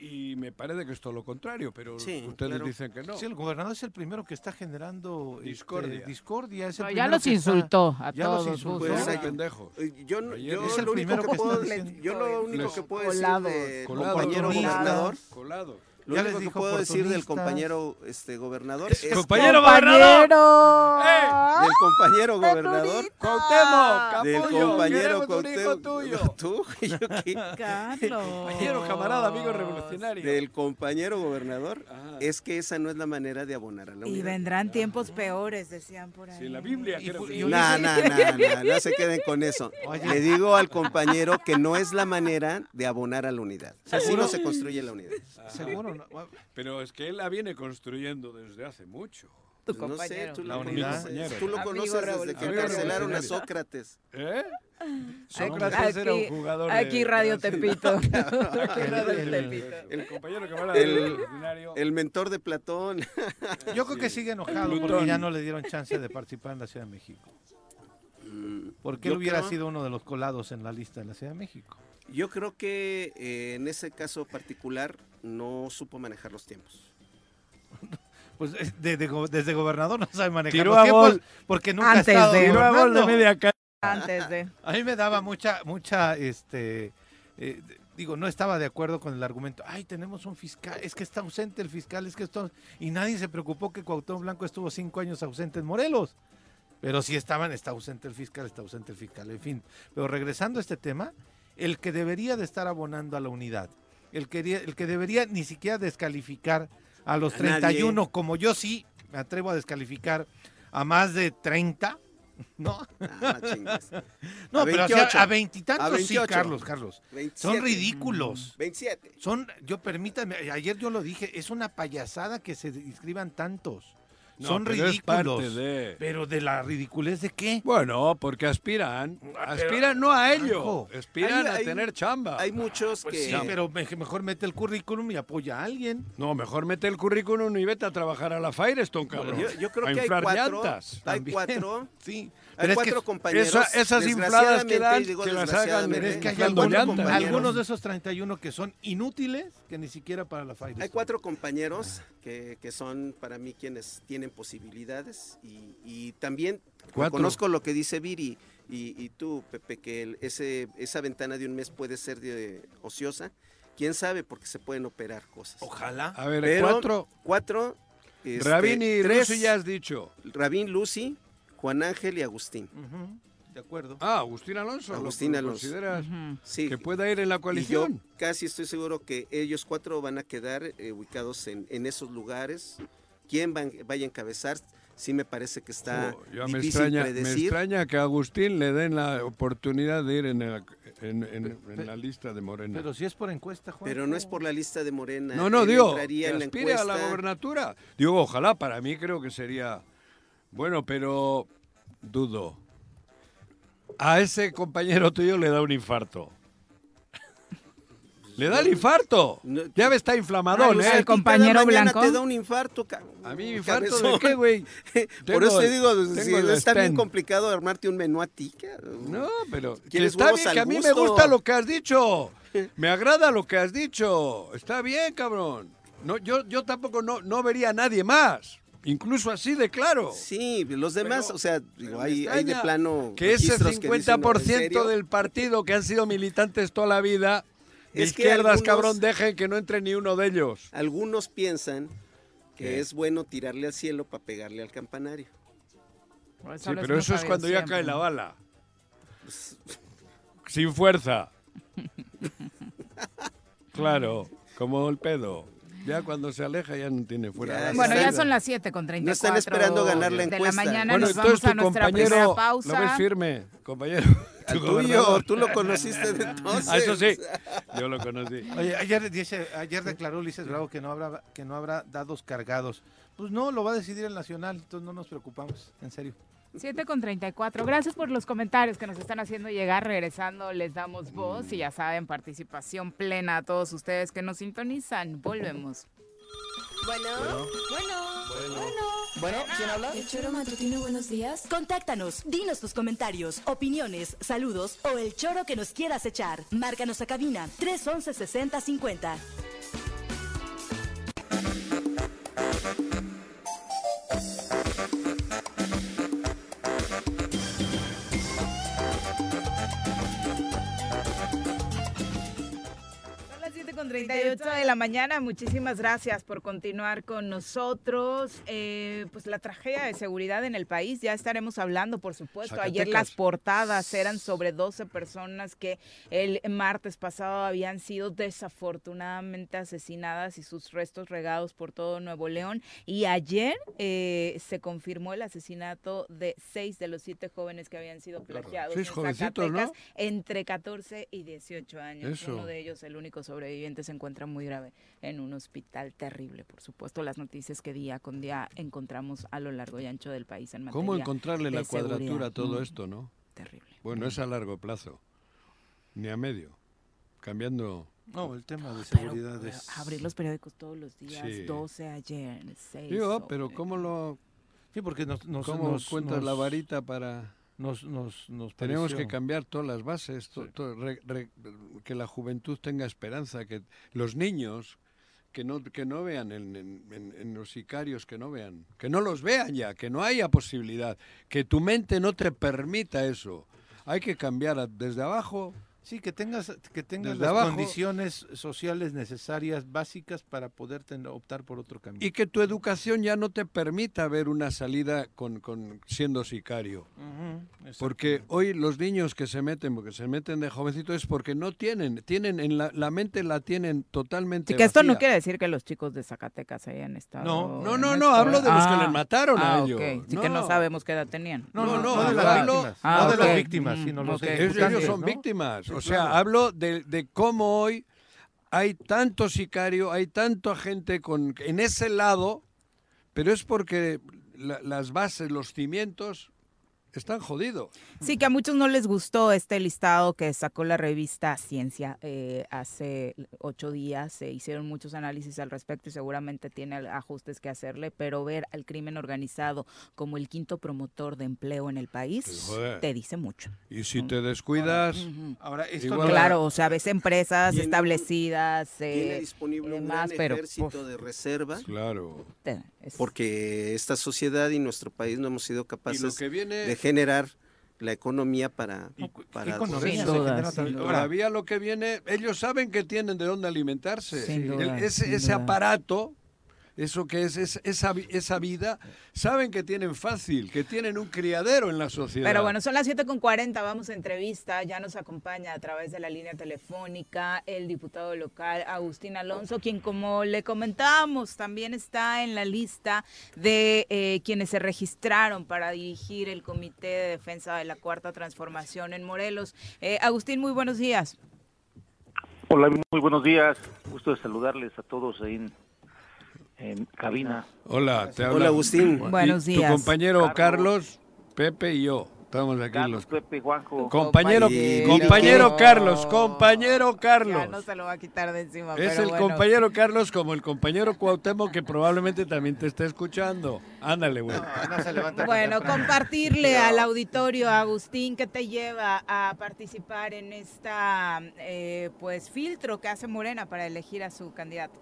y me parece que es todo lo contrario, pero Sí, ustedes claro. dicen que no. Sí, el gobernador es el primero que está generando este, Discordia. discordia. Es el ya los está- insultó a ya los todos. insultó. Pues pendejos. Eh, Yo, no- yo es el lo único primero que que puedo, yo lo único Les- que puedo decir Colados. del Colados. compañero gobernador, Colado. Lo Ya único les que dijo puedo decir del compañero este gobernador Es es compañero gobernador. ¡Eh! del compañero gobernador Cuauhtémoc, del compañero Cuauhtémoc- tuyo. tú yo qué? Carlos. Compañero, camarada, amigo revolucionario. del compañero gobernador Ajá. es que esa no es la manera de abonar a la Y unidad. vendrán tiempos peores, decían por ahí. Sí, la Biblia. Y que- y- No, no, no, no, no se queden con eso. Oye. Le digo al compañero que no es la manera de abonar a la unidad. Así ¿Seguro? no se construye la unidad. Seguro. No. Pero es que él la viene construyendo desde hace mucho. Tu Pues no sé, compañero. tú La lo unidad. conoces, tú lo Amigo conoces desde que encarcelaron a Sócrates. ¿Eh? Aquí- Sócrates era un jugador de Aquí Radio Brasil. Tepito. Aquí El- Radio el- Tepito. El compañero que va a El-. El mentor de Platón. Yo creo que sigue enojado porque Plutón. ya no le dieron chance de participar en la Ciudad de México. Porque Yo él hubiera creo- sido uno de los colados en la lista de la Ciudad de México. Yo creo que eh, en ese caso particular no supo manejar los tiempos. Pues eh, de- de go- desde gobernador no sabe manejar Tiró los a tiempos gol. porque nunca Antes ha estado de- Tiró a gol de media Antes de. A mí me daba mucha, mucha, este, eh, digo, no estaba de acuerdo con el argumento, ay, tenemos un fiscal, es que está ausente el fiscal, es que esto, y nadie se preocupó que Cuauhtémoc Blanco estuvo cinco años ausente en Morelos. Pero sí estaban, está ausente el fiscal, está ausente el fiscal, en fin. Pero regresando a este tema, el que debería de estar abonando a la unidad, el que, el que debería ni siquiera descalificar a los A nadie. 31, como yo sí me atrevo a descalificar a más de 30, ¿no? Ah, no A pero así 28. a, a veintitantos sí, 28. Carlos, Carlos. 27. Son ridículos. 27. Son, yo permítame, ayer yo lo dije, es una payasada que se inscriban tantos. No, Son pero es ridículos. parte de- Pero de la ridiculez de qué? Bueno, porque aspiran. Ah, Aspiran no a ello. Aspiran hay- a hay- tener chamba. Hay muchos Pues que... sí, pero me- mejor mete el currículum y apoya a alguien. No, mejor mete el currículum y vete a trabajar a la Firestone, cabrón. Yo, yo creo a que hay cuatro, llantas. hay También. cuatro, Sí. Hay Pero es cuatro que- compañeros. Esa- esas infladas que dan, digo que las hagan, es que hay algunos, de esos 31 que son inútiles que ni siquiera para la Fire. Hay cuatro compañeros que, que son para mí quienes tienen posibilidades y, y también conozco lo que dice Viri y, y tú, Pepe, que el- ese, esa ventana de un mes puede ser de, ociosa. ¿Quién sabe? Porque se pueden operar cosas. Ojalá. A ver, Pero cuatro. Cuatro. este, Rabín y tres, Lucy ya has dicho. Rabín, Lucy, Juan Ángel y Agustín. De acuerdo. Ah, Agustín Alonso. ¿lo- Agustín lo Alonso. ¿Consideras Sí. que pueda ir en la Y yo coalición? casi estoy seguro que ellos cuatro van a quedar eh, ubicados en, en esos lugares. ¿Quién van- vaya a encabezar? Sí me parece que está Oh, ya me difícil extraña, me predecir. extraña que a Agustín le den la oportunidad de ir en, el- en- en- en la lista de Morena. Pero si es por encuesta, Juan. Pero no es por la lista de Morena. no, no, él digo, que en la aspire a la gobernatura. Digo, ojalá, para mí creo que sería... Bueno, pero dudo. A ese compañero tuyo le da un infarto. Le da el infarto. Ya está inflamadón, Pues ¿eh? el compañero blanco. te da un infarto, A mí infarto cabezón. de qué, güey. Por eso te digo, si el está bien complicado armarte un menú a ti. No, pero que ¿Quieres está bien, que a mí me gusta lo que has dicho. Me agrada lo que has dicho. Está bien, cabrón. No, yo, yo tampoco no, no vería a nadie más. Incluso así de claro. Sí, los demás, Pero- o sea, digo, hay, hay de plano. Que ese registros que dicen, "No, ¿en 50% serio?". del partido que han sido militantes toda la vida, de Es que izquierdas, algunos- cabrón, dejen que no entre ni uno de ellos. Algunos piensan que ¿Qué? es bueno tirarle al cielo para pegarle al campanario. Sí, pero eso es cuando ya cae la bala. Sin fuerza. Claro, como el pedo. Ya cuando se aleja ya no tiene. Ya, la Bueno, ya son las 7 con 34 no están esperando ganar la de la encuesta. mañana. Bueno, Nos entonces vamos a tu nuestra primera compañero lo ves pausa. firme, compañero. Tu tuyo, tú lo conociste de entonces. Ah, eso sí, yo lo conocí. Oye, ayer, dice, ayer declaró Ulises Bravo que no habrá que no habrá dados cargados. Pues no, lo va a decidir el Nacional, entonces no nos preocupamos, en serio. 7 con 34. Gracias por los comentarios que nos están haciendo llegar. Regresando, les damos voz y ya saben, participación plena a todos ustedes que nos sintonizan. Volvemos. Bueno, bueno, bueno. Bueno, ¿quién habla? El choro matutino, buenos días. Contáctanos, dinos tus comentarios, opiniones, saludos o el choro que nos quieras echar. Márcanos a cabina 311 6050. 38 de la mañana. Muchísimas gracias por continuar con nosotros. Eh, pues la tragedia de seguridad en el país, ya estaremos hablando, por supuesto. Ayer Zacatecas. las portadas eran sobre 12 personas que el martes pasado habían sido desafortunadamente asesinadas y sus restos regados por todo Nuevo León. Y ayer eh, se confirmó el asesinato de seis de los siete jóvenes que habían sido plagiados en jovencitos, ¿no? Zacatecas entre 14 y 18 años. Eso. Uno de ellos, el único sobreviviente se encuentra muy grave en un hospital terrible, por supuesto, las noticias que día con día encontramos a lo largo y ancho del país en materia ¿Cómo encontrarle de la cuadratura seguridad? a todo Mm, esto, no? Terrible. Bueno, es a largo plazo, ni a medio. Cambiando. No, el tema de seguridad pero es... abrir los periódicos todos los días, Sí. 12 ayer, 6 Digo, pero ¿cómo lo, Sí, porque nos, nos, cómo nos- cuentas la nos- varita para...? Nos, nos, nos Tenemos pareció- que cambiar todas las bases, to- to- re- re- que la juventud tenga esperanza, que los niños que no, que no vean en, en- los sicarios, que no vean, que no los vean ya, que no haya posibilidad, que tu mente no te permita eso. Hay que cambiar desde abajo. Sí, que tengas, que tengas Desde las abajo. condiciones sociales necesarias, básicas, para poder ten- optar por otro camino. Y que tu educación ya no te permita ver una salida con, con siendo sicario. Ujú, Porque hoy los niños que se meten, porque se meten de jovencito, es porque no tienen, tienen en la, la mente la tienen totalmente Sí, que esto no quiere decir que los chicos de Zacatecas hayan estado. No, no, no, no, hablo de los que Ah, les mataron a ah, ellos. ok. Sí que no No. sabemos qué edad tenían. No, no, no, no de las víctimas, Ah, no de las víctimas, Mm, sino los. Ellos- ejecutantes, ellos son ¿no? víctimas. Sí, o sea, claro. hablo de, de cómo hoy hay tanto sicario, hay tanta gente con, en ese lado, pero es porque la- las bases, los cimientos están jodidos. Sí, que a muchos no les gustó este listado que sacó la revista Ciencia eh, hace ocho días. Se hicieron muchos análisis al respecto y seguramente tiene ajustes que hacerle, pero ver al crimen organizado como el quinto promotor de empleo en el país joder. te dice mucho. Y si te descuidas, Ahora, esto igual- no- Claro, o sea, ves empresas Tiene establecidas Tiene eh, disponible y un demás, gran pero ejército uf, de reserva claro. porque esta sociedad y nuestro país no hemos sido Y lo capaces que viene, de generar la economía para, para economía duda, todavía lo que viene, ellos saben que tienen de dónde alimentarse. Sin El- duda, ese sin ese aparato, eso que es, es- esa, esa vida, saben que tienen fácil, que tienen un criadero en la sociedad. Pero bueno, son las 7.40, vamos a entrevista. Ya nos acompaña a través de la línea telefónica el diputado local Agustín Alonso, quien como le comentábamos también está en la lista de eh, quienes se registraron para dirigir el Comité de Defensa de la Cuarta Transformación en Morelos. Eh, Agustín, muy buenos días. Hola, muy buenos días. Gusto de saludarles a todos ahí en, en cabina. Hola, te Hola, habla Agustín. y Buenos Tu días. compañero Carlos. Carlos, Pepe y yo. Estamos aquí Carlos, los Pepe, Juanjo. compañero, Compañero. compañero Carlos, compañero Ya Carlos. no se lo va a quitar de encima. Es pero el bueno. compañero Carlos como el compañero Cuauhtémoc que probablemente también te está escuchando. Ándale, güey. no se levanta Bueno, compartirle al auditorio, Agustín, que te lleva a participar en esta eh, pues filtro que hace Morena para elegir a su candidato.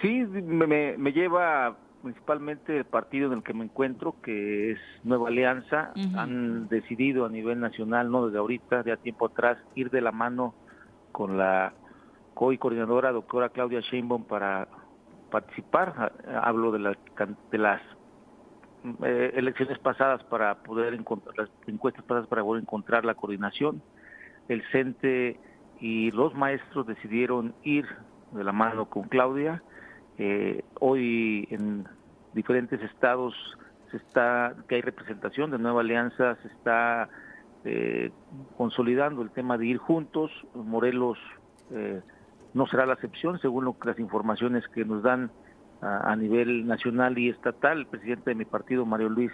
Sí, me, me- me lleva principalmente el partido en el que me encuentro, que es Nueva Alianza. Han decidido a nivel nacional, no desde ahorita, de a tiempo atrás, ir de la mano con la COI coordinadora, doctora Claudia Sheinbaum, para participar. Ha- Hablo de, la de las eh, elecciones pasadas para poder encontrar, las encuestas pasadas para poder encontrar la coordinación. El CENTE y los maestros decidieron ir de la mano con Claudia. Eh, hoy en diferentes estados se está que hay representación de Nueva Alianza, se está eh, consolidando el tema de ir juntos. Morelos eh, no será la excepción, según lo las informaciones que nos dan a, nivel nacional y estatal. El presidente de mi partido, Mario Luis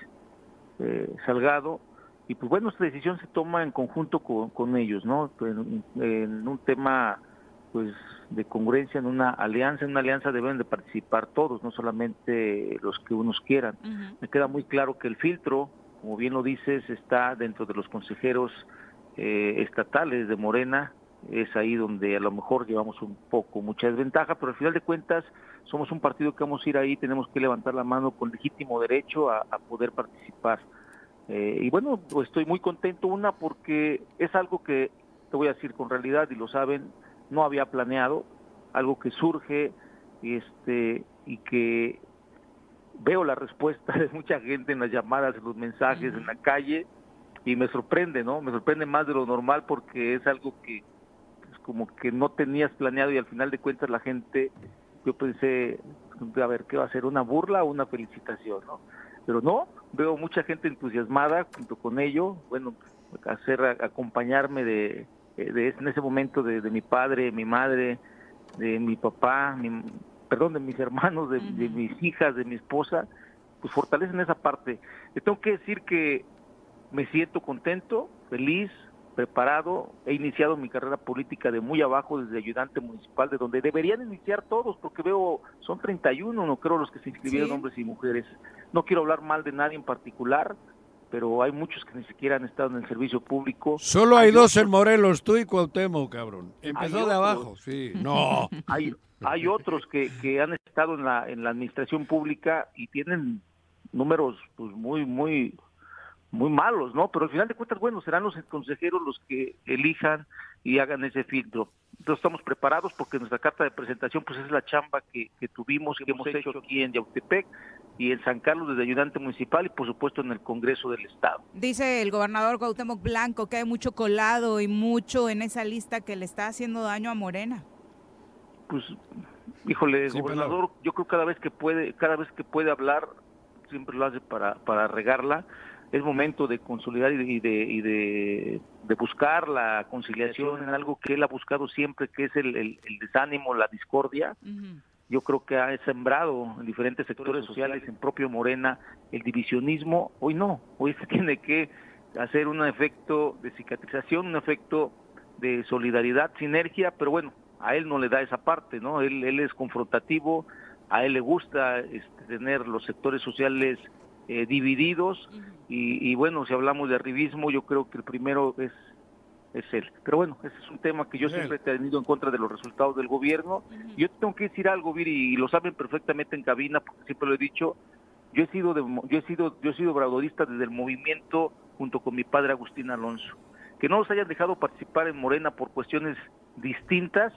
eh, Salgado. Y pues bueno, esta decisión se toma en conjunto con, con ellos, ¿no? En un tema pues de congruencia, en una alianza, en una alianza deben de participar todos, no solamente los que unos quieran. Me queda muy claro que el filtro, como bien lo dices, está dentro de los consejeros eh, estatales de Morena, es ahí donde a lo mejor llevamos un poco mucha desventaja, pero al final de cuentas somos un partido que vamos a ir ahí, tenemos que levantar la mano con legítimo derecho a, a poder participar. Eh, y bueno, pues estoy muy contento, una, porque es algo que, te voy a decir con realidad, y lo saben, no había planeado, algo que surge este y que veo la respuesta de mucha gente en las llamadas, en los mensajes, en la calle, y me sorprende, ¿no? Me sorprende más de lo normal porque es algo que pues, como que no tenías planeado y al final de cuentas la gente, yo pensé, a ver, ¿qué va a ser? ¿Una burla o una felicitación, no? Pero no, veo mucha gente entusiasmada junto con ello, bueno, hacer acompañarme de, eh, de, en ese momento de, de mi padre, mi madre, de mi papá, mi- perdón, de mis hermanos, de, de mis hijas, de mi esposa, pues fortalecen esa parte. Le tengo que decir que me siento contento, feliz, preparado. He iniciado mi carrera política de muy abajo, desde ayudante municipal, de donde deberían iniciar todos, porque veo, son 31, no creo los que se inscribieron, Sí. hombres y mujeres. No quiero hablar mal de nadie en particular, pero hay muchos que ni siquiera han estado en el servicio público. Solo hay dos en Morelos, tú y Cuauhtémoc, cabrón. Empezó Hay de otros. abajo, sí. No. hay hay otros que, que han estado en la en la administración pública y tienen números pues muy muy muy malos, ¿no? Pero al final de cuentas, bueno, serán los consejeros los que elijan y hagan ese filtro. Entonces estamos preparados porque nuestra carta de presentación pues es la chamba que, que tuvimos y que hemos hecho aquí en Yautepec y en San Carlos desde ayudante municipal y por supuesto en el Congreso del Estado. Dice el gobernador Cuauhtémoc Blanco que hay mucho colado y mucho en esa lista que le está haciendo daño a Morena. pues híjole Sí, gobernador yo creo cada vez que puede cada vez que puede hablar siempre lo hace para para regarla es momento de consolidar y de y de, y de, de buscar la conciliación en algo que él ha buscado siempre que es el, el- el desánimo la discordia yo creo que ha sembrado en diferentes sectores sociales, en propio Morena, el divisionismo. Hoy no, hoy se tiene que hacer un efecto de cicatrización, un efecto de solidaridad, sinergia, pero bueno, a él no le da esa parte, ¿no? Él, él es confrontativo, a él le gusta este, tener los sectores sociales eh, divididos y, y bueno, si hablamos de arribismo, yo creo que el primero es es él. Pero bueno, ese es un tema que yo siempre he tenido en contra de los resultados del gobierno. Yo te tengo que decir algo, Viri, y lo saben perfectamente en cabina, porque siempre lo he dicho. Yo he sido de- yo he sido yo he sido obradorista desde el movimiento junto con mi padre Agustín Alonso. Que no nos hayan dejado participar en Morena por cuestiones distintas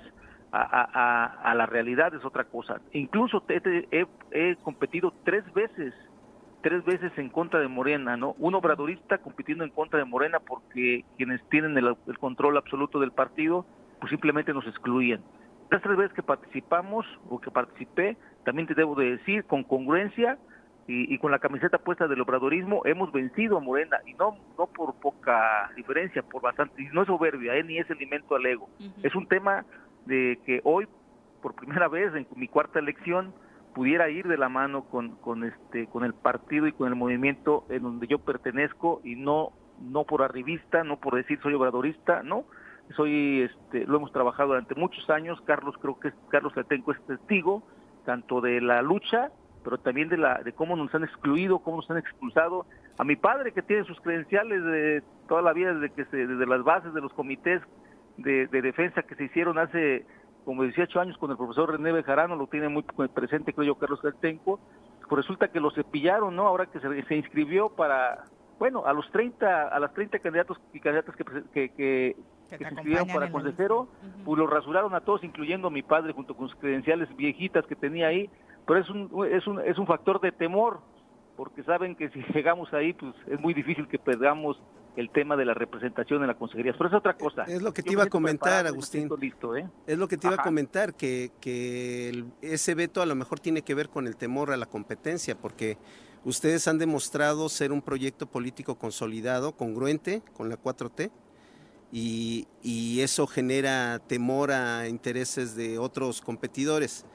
a, a- a- a la realidad es otra cosa. Incluso te- te- he, he competido tres veces tres veces en contra de Morena, ¿no? Un obradorista compitiendo en contra de Morena porque quienes tienen el, el control absoluto del partido, pues simplemente nos excluían. Las tres veces que participamos o que participé, también te debo de decir, con congruencia y, y con la camiseta puesta del obradorismo, hemos vencido a Morena y no, no por poca diferencia, por bastante, y no es soberbia, ¿eh? ni es alimento al ego. Es un tema de que hoy, por primera vez en mi cuarta elección, pudiera ir de la mano con, con este con el partido y con el movimiento en donde yo pertenezco y no no por arribista, no por decir soy obradorista, no, soy este lo hemos trabajado durante muchos años, Carlos creo que Carlos Latenco es testigo tanto de la lucha, pero también de la de cómo nos han excluido, cómo nos han expulsado, a mi padre que tiene sus credenciales de toda la vida desde que se, desde las bases de los comités de defensa que se hicieron hace como 18 años con el profesor René Bejarano, lo tiene muy presente creo yo Carlos Caltenco, pues resulta que lo cepillaron, ¿no? Ahora que se, se inscribió para, bueno, a los 30, a las 30 candidatos y candidatas que, que, que, que se inscribieron para consejero, pues lo rasuraron a todos, incluyendo a mi padre junto con sus credenciales viejitas que tenía ahí, pero es un, es un, es un factor de temor, porque saben que si llegamos ahí, pues es muy difícil que perdamos el tema de la representación en la consejería. Pero es otra cosa. Es lo que te Yo iba a comentar, Agustín. listo, ¿eh? Es lo que te iba a comentar, que, que el- ese veto a lo mejor tiene que ver con el temor a la competencia, porque ustedes han demostrado ser un proyecto político consolidado, congruente con la 4T, y, y eso genera temor a intereses de otros competidores.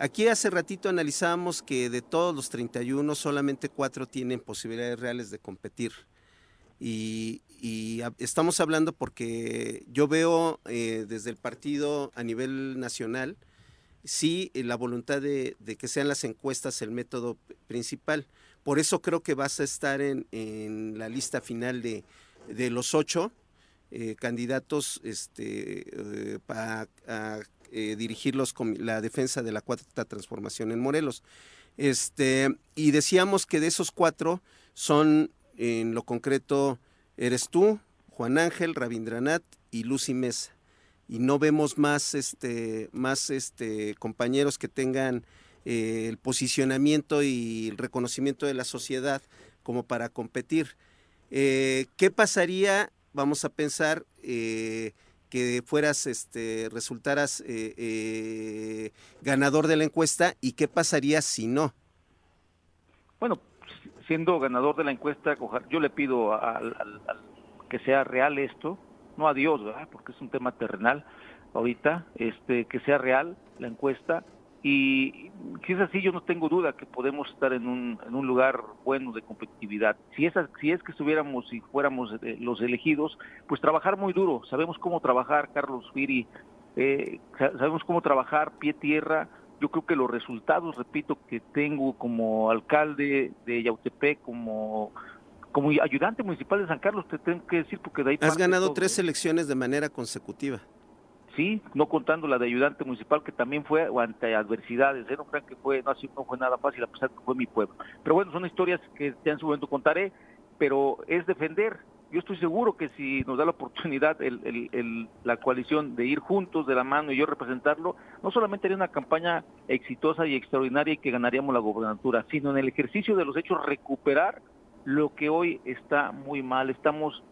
Aquí hace ratito analizábamos que de todos los 31, solamente cuatro tienen posibilidades reales de competir. Y, estamos hablando porque yo veo eh, desde el partido a nivel nacional, sí, eh, la voluntad de, que sean las encuestas el método principal. Por eso creo que vas a estar en, la lista final de, los ocho eh, candidatos este, eh, eh, dirigir la defensa de la cuarta transformación en Morelos. Este, y decíamos que de esos cuatro son, en lo concreto, eres tú, Juan Ángel, Rabindranath y Lucy Mesa. Y no vemos más, este, más este, compañeros que tengan eh, el posicionamiento y el reconocimiento de la sociedad como para competir. Eh, ¿Qué pasaría, vamos a pensar, eh, que fueras, este, resultaras eh, eh, ganador de la encuesta y qué pasaría si no? Bueno, siendo ganador de la encuesta, yo le pido a- al- al que sea real esto, no a Dios, ¿verdad? porque es un tema terrenal ahorita, este, que sea real la encuesta y si es así, yo no tengo duda que podemos estar en un, en un lugar bueno de competitividad. Si es, si es que estuviéramos y fuéramos eh, los elegidos, pues trabajar muy duro. Sabemos cómo trabajar, Carlos Firi, eh, sabemos cómo trabajar pie tierra. Yo creo que los resultados, repito, que tengo como alcalde de Yautepec, como como ayudante municipal de San Carlos, te tengo que decir porque de ahí... Has ganado tres elecciones de manera consecutiva sí, no contando la de ayudante municipal que también fue ante adversidades, ¿eh? no crean que fue, no, no fue nada fácil a pesar que fue mi pueblo. Pero bueno, son historias que ya en su momento contaré, pero es defender. Yo estoy seguro que si nos da la oportunidad el, la coalición de ir juntos de la mano y yo representarlo, no solamente haría una campaña exitosa y extraordinaria y que ganaríamos la gobernatura, sino en el ejercicio de los hechos recuperar lo que hoy está muy mal. Estamos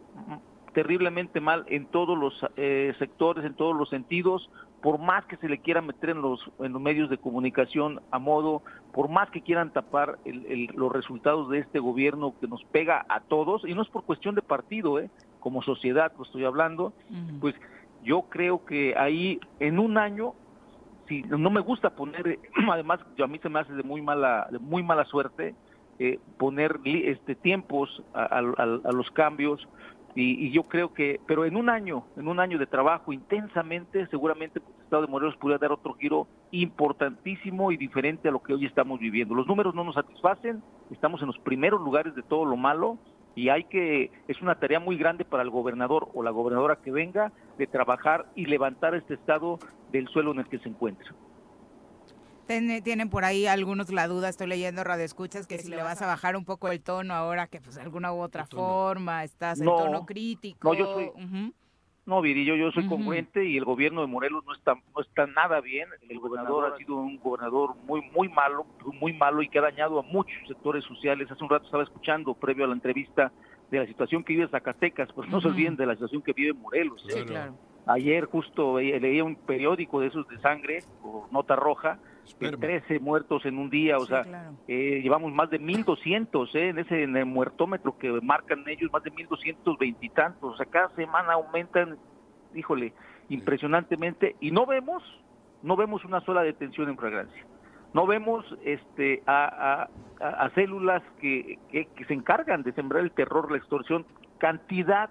terriblemente mal en todos los eh, sectores, en todos los sentidos, por más que se le quiera meter en los, en los medios de comunicación a modo, por más que quieran tapar los resultados de este gobierno que nos pega a todos, y no es por cuestión de partido, ¿eh? como sociedad lo estoy hablando, pues yo creo que ahí en un año si no me gusta poner además yo a mí se me hace de muy mala de muy mala suerte eh, poner este tiempos a, los cambios y, yo creo que, pero en un año, en un año de trabajo intensamente, seguramente el Estado de Morelos podría dar otro giro importantísimo y diferente a lo que hoy estamos viviendo. Los números no nos satisfacen, estamos en los primeros lugares de todo lo malo y hay que, es una tarea muy grande para el gobernador o la gobernadora que venga de trabajar y levantar este Estado del suelo en el que se encuentra tienen por ahí algunos la duda, estoy leyendo Radio Escuchas, que si le vas a bajar un poco el tono ahora, que pues de alguna u otra forma estás en tono crítico. No, yo soy... No, Virillo, yo soy congruente y el gobierno de Morelos no está no está nada bien. El gobernador ha sido un gobernador muy muy malo, muy malo y que ha dañado a muchos sectores sociales. Hace un rato estaba escuchando, previo a la entrevista, de la situación que vive Zacatecas, pues no se olviden de la situación que vive Morelos. ¿eh? claro. Ayer justo leía un periódico de esos de sangre, o nota roja, 13 muertos en un día, o sea, eh, llevamos más de 1200 eh, en ese en el muertómetro que marcan ellos, más de 1220 y tantos, o sea, cada semana aumentan, híjole, impresionantemente, y no vemos, no vemos una sola detención en fragancia. No vemos este a, a, células que, que, se encargan de sembrar el terror, la extorsión, cantidad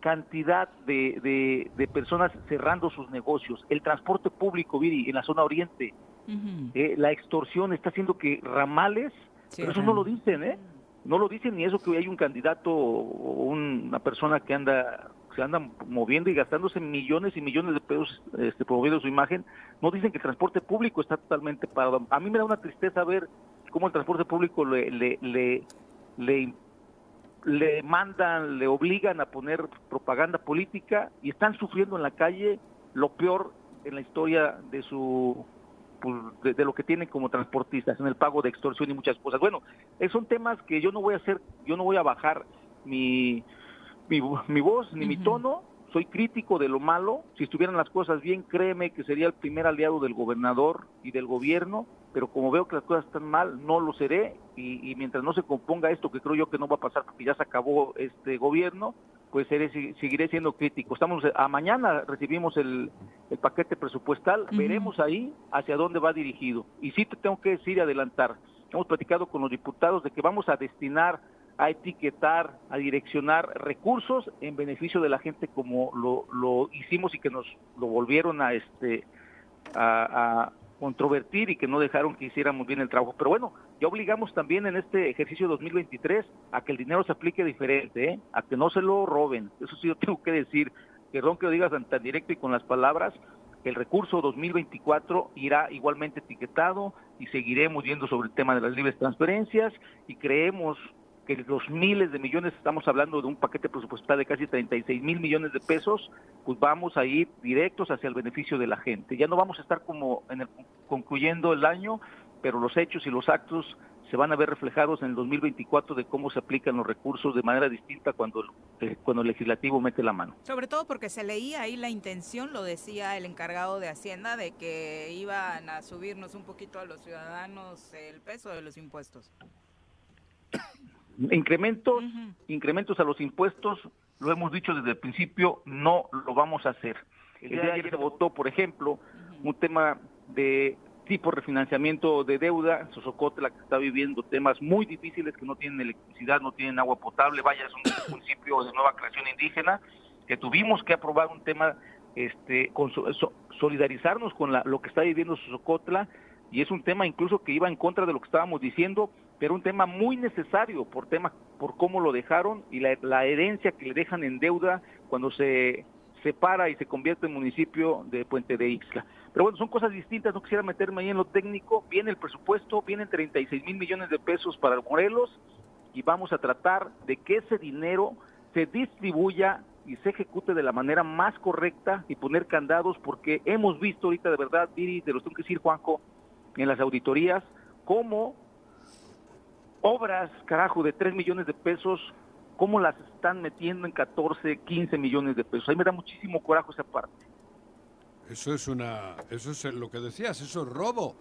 cantidad de, de, de, personas cerrando sus negocios, el transporte público, Viri, en la zona oriente, eh, la extorsión está haciendo que ramales, pero eso no lo dicen, ¿eh? No lo dicen ni eso que hay un candidato o una persona que anda se anda moviendo y gastándose millones y millones de pesos este, promoviendo su imagen, no dicen que el transporte público está totalmente parado. A mí me da una tristeza ver cómo el transporte público le, le, le, le, le mandan, le obligan a poner propaganda política y están sufriendo en la calle lo peor en la historia de su pues, de, lo que tienen como transportistas en el pago de extorsión y muchas cosas. Bueno, esos son temas que yo no voy a hacer, yo no voy a bajar mi, mi, voz ni mi tono, soy crítico de lo malo, si estuvieran las cosas bien, créeme que sería el primer aliado del gobernador y del gobierno, pero como veo que las cosas están mal, no lo seré. Y, y mientras no se componga esto, que creo yo que no va a pasar porque ya se acabó este gobierno, pues seguiré siendo crítico. Estamos a mañana recibimos el, paquete presupuestal, veremos ahí hacia dónde va dirigido. Y sí te tengo que decir y adelantar, hemos platicado con los diputados de que vamos a destinar a etiquetar, a direccionar recursos en beneficio de la gente como lo, lo hicimos y que nos lo volvieron a este a, controvertir y que no dejaron que hiciéramos bien el trabajo. Pero bueno, ya obligamos también en este ejercicio 2023 a que el dinero se aplique diferente, ¿eh? a que no se lo roben. Eso sí yo tengo que decir, perdón que lo digas tan, directo y con las palabras, el recurso 2024 irá igualmente etiquetado y seguiremos viendo sobre el tema de las libres transferencias y creemos que los miles de millones, estamos hablando de un paquete presupuestal de casi 36 mil millones de pesos, pues vamos a ir directos hacia el beneficio de la gente. Ya no vamos a estar como en el, concluyendo el año, pero los hechos y los actos se van a ver reflejados en el 2024 de cómo se aplican los recursos de manera distinta cuando, eh, cuando el legislativo mete la mano. Sobre todo porque se leía ahí la intención, lo decía el encargado de Hacienda, de que iban a subirnos un poquito a los ciudadanos el peso de los impuestos. Incrementos, incrementos a los impuestos, lo hemos dicho desde el principio, no lo vamos a hacer. El día de ayer se votó, por ejemplo, un tema de tipo refinanciamiento de deuda, Sosocotla que está viviendo temas muy difíciles que no tienen electricidad, no tienen agua potable, vaya, es un municipio de nueva creación indígena, que tuvimos que aprobar un tema, este, con, solidarizarnos con la, lo que está viviendo Sosocotla, y es un tema incluso que iba en contra de lo que estábamos diciendo, pero un tema muy necesario por tema, por cómo lo dejaron y la, la herencia que le dejan en deuda cuando se separa y se convierte en municipio de Puente de Ixla. Pero bueno, son cosas distintas, no quisiera meterme ahí en lo técnico. Viene el presupuesto, vienen 36 mil millones de pesos para Morelos y vamos a tratar de que ese dinero se distribuya y se ejecute de la manera más correcta y poner candados porque hemos visto ahorita de verdad, Viri, de los tengo que decir, Juanjo, en las auditorías, cómo obras, carajo, de 3 millones de pesos, cómo las están metiendo en 14, 15 millones de pesos. Ahí me da muchísimo coraje esa parte. Eso es una, eso es lo que decías, eso es robo.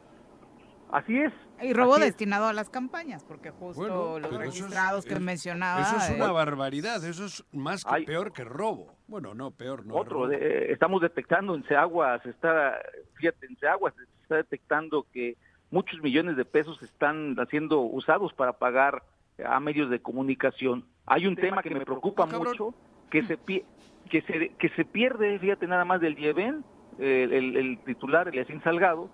Así es. Y robo destinado a las campañas, porque justo los registrados que mencionaba. Eso es una barbaridad, eso es más que peor que robo. Bueno, no, peor no. Otro, estamos detectando en Seaguas, está, fíjate, en Seaguas se está detectando que muchos millones de pesos están siendo usados para pagar a medios de comunicación. Hay un tema, que, me preocupa mucho, que se, que se que se pierde, fíjate nada más del Yeven, el, el, titular, Eliasín Salgado,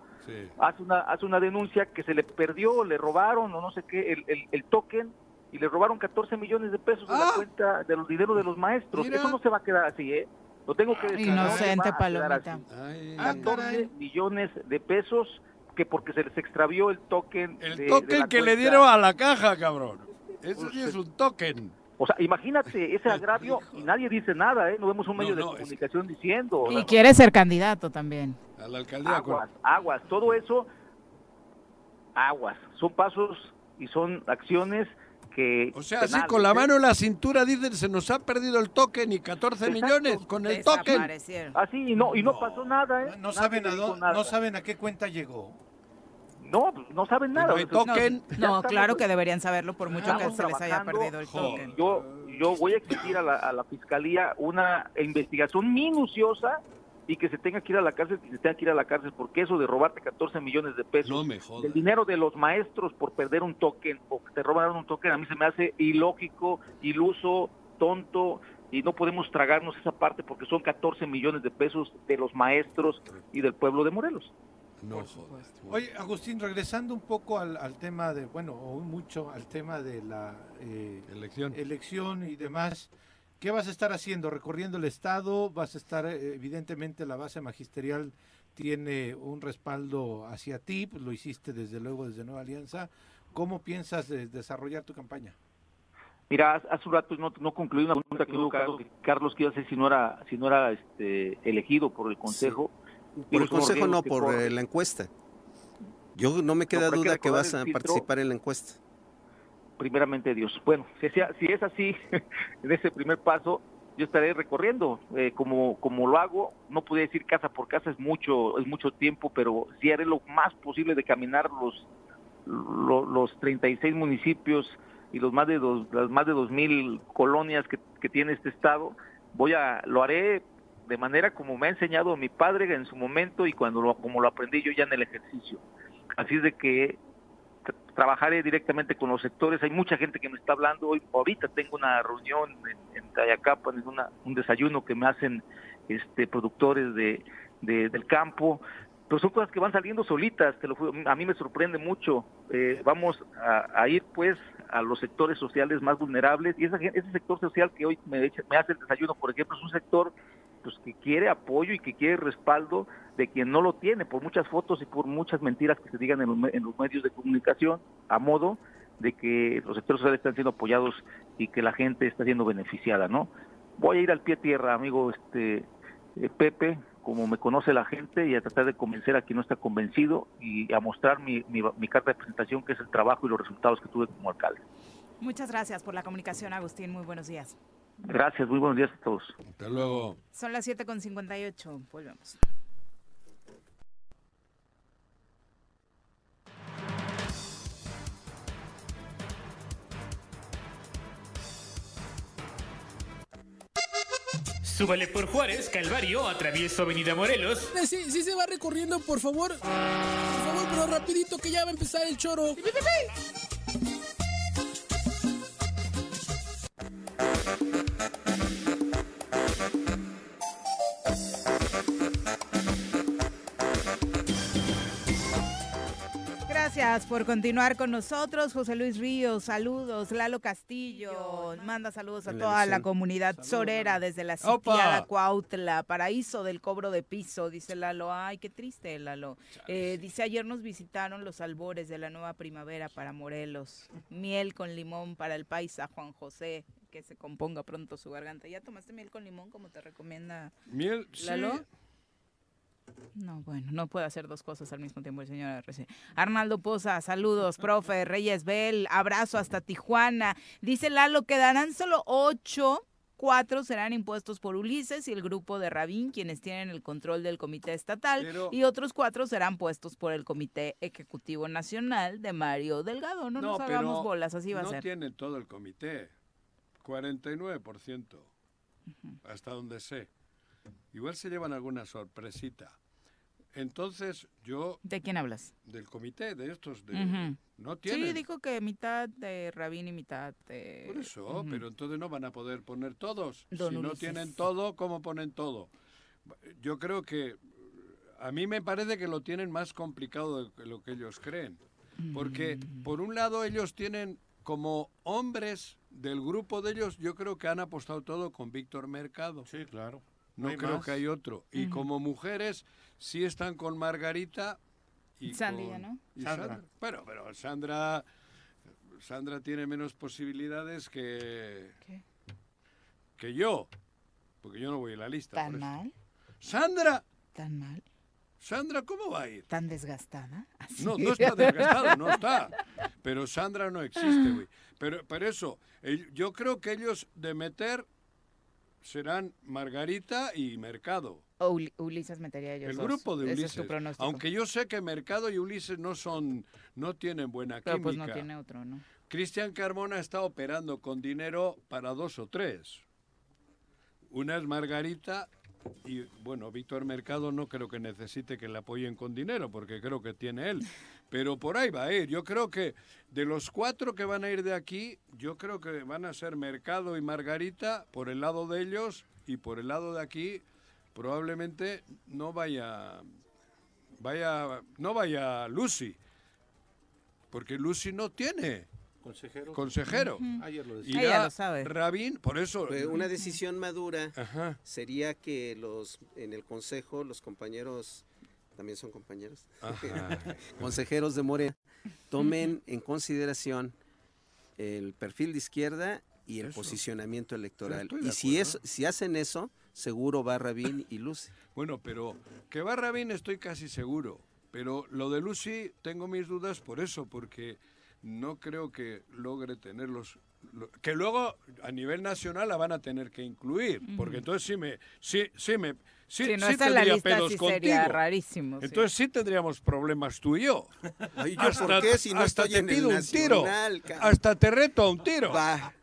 hace, una, hace una denuncia que se le perdió, le robaron o no sé qué, el, el, token y le robaron 14 millones de pesos de la ¡Ah! cuenta de los dineros de los maestros. Eso no se va a quedar así, ¿eh? Lo tengo que decir. Inocente, no Palomita. así. 14 millones de pesos que porque se les extravió el token. El de- de token la que le dieron a la caja, cabrón. Eso sí es un token. O sea, imagínate ese agravio y nadie dice nada, ¿eh? No vemos un medio de comunicación diciendo. Y quiere ser candidato también. A la alcaldía. aguas, aguas, todo eso, aguas. Son pasos y son acciones que... O sea, así con la mano en la cintura dicen, se nos ha perdido el token y 14 millones con el token. Así, y no, y no, pasó nada, ¿eh? No saben, a dónde- nada. no saben a qué cuenta llegó. No, no saben nada. no token. No, claro que deberían saberlo por mucho que se les haya perdido el token. Yo, yo voy a exigir a la, a la fiscalía una investigación minuciosa y que se tenga que ir a la cárcel, que se tenga que ir a la cárcel, porque eso de robarte 14 millones de pesos No me del dinero de los maestros por perder un token o que te robaron un token, a mí se me hace ilógico, iluso, tonto, y no podemos tragarnos esa parte porque son 14 millones de pesos de los maestros y del pueblo de Morelos. No. Oye, Agustín, regresando un poco al, al tema de, bueno, o mucho al tema de la eh, Elección. elección y demás, ¿qué vas a estar haciendo? ¿Recorriendo el Estado? ¿Vas a estar, eh, evidentemente, la base magisterial tiene un respaldo hacia ti, pues lo hiciste desde luego desde Nueva Alianza. ¿Cómo piensas eh, desarrollar tu campaña? Mira, hace- hace un rato no, no concluí una pregunta que hubo Carlos, que Carlos que iba a hacer si no era, si no era este, elegido por el Consejo. Por el los consejo no, por eh, la encuesta. Yo no me queda que duda que vas a filtro. participar en la encuesta. primeramente Dios. Bueno, si, sea- si es así, en ese primer paso, yo estaré recorriendo eh, como, como lo hago. No podría decir casa por casa, es mucho, es mucho tiempo, pero sí haré lo más posible de caminar los, lo- los 36 municipios y los más de dos, las más de 2.000 colonias que, que tiene este estado. Voy a, lo haré de manera como me ha enseñado mi padre en su momento y cuando lo, como lo aprendí yo ya en el ejercicio. Así es de que tra- trabajaré directamente con los sectores. Hay mucha gente que me está hablando. Hoy, ahorita tengo una reunión en, en Tayacapan, es una, un desayuno que me hacen este, productores de, de- del campo. Pero son cosas que van saliendo solitas. Te lo a mí me sorprende mucho. Eh, vamos a, a ir, pues, a los sectores sociales más vulnerables. Y esa, ese sector social que hoy me, me hace el desayuno, por ejemplo, es un sector pues que quiere apoyo y que quiere respaldo de quien no lo tiene por muchas fotos y por muchas mentiras que se digan en los, medios de comunicación a modo de que los sectores sociales están siendo apoyados y que la gente está siendo beneficiada, ¿no? Voy a ir al pie tierra, amigo este eh, Pepe, como me conoce la gente y a tratar de convencer a quien no está convencido y a mostrar mi, mi, mi carta de presentación que es el trabajo y los resultados que tuve como alcalde. Muchas gracias por la comunicación, Agustín. Muy buenos días. Gracias, muy buenos días a todos. Hasta luego. Son las 7.58. Volvemos. Súbale por Juárez, Calvario, atravieso Avenida Morelos. Eh, Sí, sí se va recorriendo, por favor. Por favor, pero rapidito que ya va a empezar el choro. Gracias por continuar con nosotros. José Luis Ríos, saludos. Lalo Castillo, manda saludos a toda la comunidad sorera desde la sitiada Cuautla, paraíso del cobro de piso, dice Lalo. Ay, qué triste, Lalo. Eh, dice, ayer nos visitaron los albores de la nueva primavera para Morelos. Miel con limón para el paisa Juan José, que se componga pronto su garganta. ¿Ya tomaste miel con limón como te recomienda Miel, sí. No, bueno, no puede hacer dos cosas al mismo tiempo el señor RC. Arnaldo Poza, saludos, profe, Reyes Bell, abrazo hasta Tijuana. Dice Lalo, quedarán solo ocho, cuatro serán impuestos por Ulises y el grupo de Rabín, quienes tienen el control del comité estatal, Pero- y otros cuatro serán puestos por el comité ejecutivo nacional de Mario Delgado. No, nos hagamos bolas, así va no a ser. tiene todo el comité. 49%. Hasta donde sé. Igual se llevan alguna sorpresita. Entonces, yo... ¿De quién hablas? Del comité, de estos. De, Ujú. No Sí, tienen. dijo que mitad de Rabín y mitad de... Por eso, Ujú. pero entonces no van a poder poner todos. Don si no Ulises. tienen todo, ¿cómo ponen todo? Yo creo que a mí me parece que lo tienen más complicado de lo que ellos creen. Porque Mm. por un lado ellos tienen como hombres del grupo de ellos, yo creo que han apostado todo con Víctor Mercado. Sí, claro. No creo más. que hay otro. Y como mujeres sí están con Margarita y Sandy con- no. y Sandra. Sandra. Bueno, pero Sandra Sandra tiene menos posibilidades que ¿Qué? que yo, porque yo no voy en la lista. ¿Tan mal? Sandra, ¿Tan mal? Sandra, ¿cómo va a ir? ¿Tan desgastada? Así. No, no está desgastado, no está. Pero Sandra no existe, güey. Pero, pero eso, yo creo que ellos de meter serán Margarita y Mercado. O Uli- Ulises metería ellos El dos. grupo de Ese Ulises. es tu pronóstico. Aunque yo sé que Mercado y Ulises no son, no tienen buena Pero química. pues no tiene otro, ¿no? Cristian Carmona está operando con dinero para dos o tres. Una es Margarita y, bueno, Víctor Mercado no creo que necesite que le apoyen con dinero, porque creo que tiene él. Pero por ahí va a ir. Yo creo que de los cuatro que van a ir de aquí, yo creo que van a ser Mercado y Margarita por el lado de ellos y por el lado de aquí probablemente no vaya, vaya, no vaya Lucy, porque Lucy no tiene Consejero. Ayer lo decía. Ella lo sabe. Rabín, por eso. Una decisión madura Ajá. sería que los en el consejo los compañeros también son compañeros consejeros de Morena tomen en consideración el perfil de izquierda y el Eso. posicionamiento electoral y si eso si hacen eso seguro va Rabín y Lucy Bueno, pero que va Rabín estoy casi seguro. Pero lo de Lucy tengo mis dudas por eso, porque no creo que logre tenerlos. lo- Que luego a nivel nacional la van a tener que incluir, porque entonces sí me, sí, sí me, sí, si no sí está en la tendría lista, pedos sí contigo. sería rarísimo. sí. Entonces sí tendríamos problemas tú y yo. Ay, ¿yo por qué si no hasta estoy te en el un tiro. Hasta te reto a un tiro. va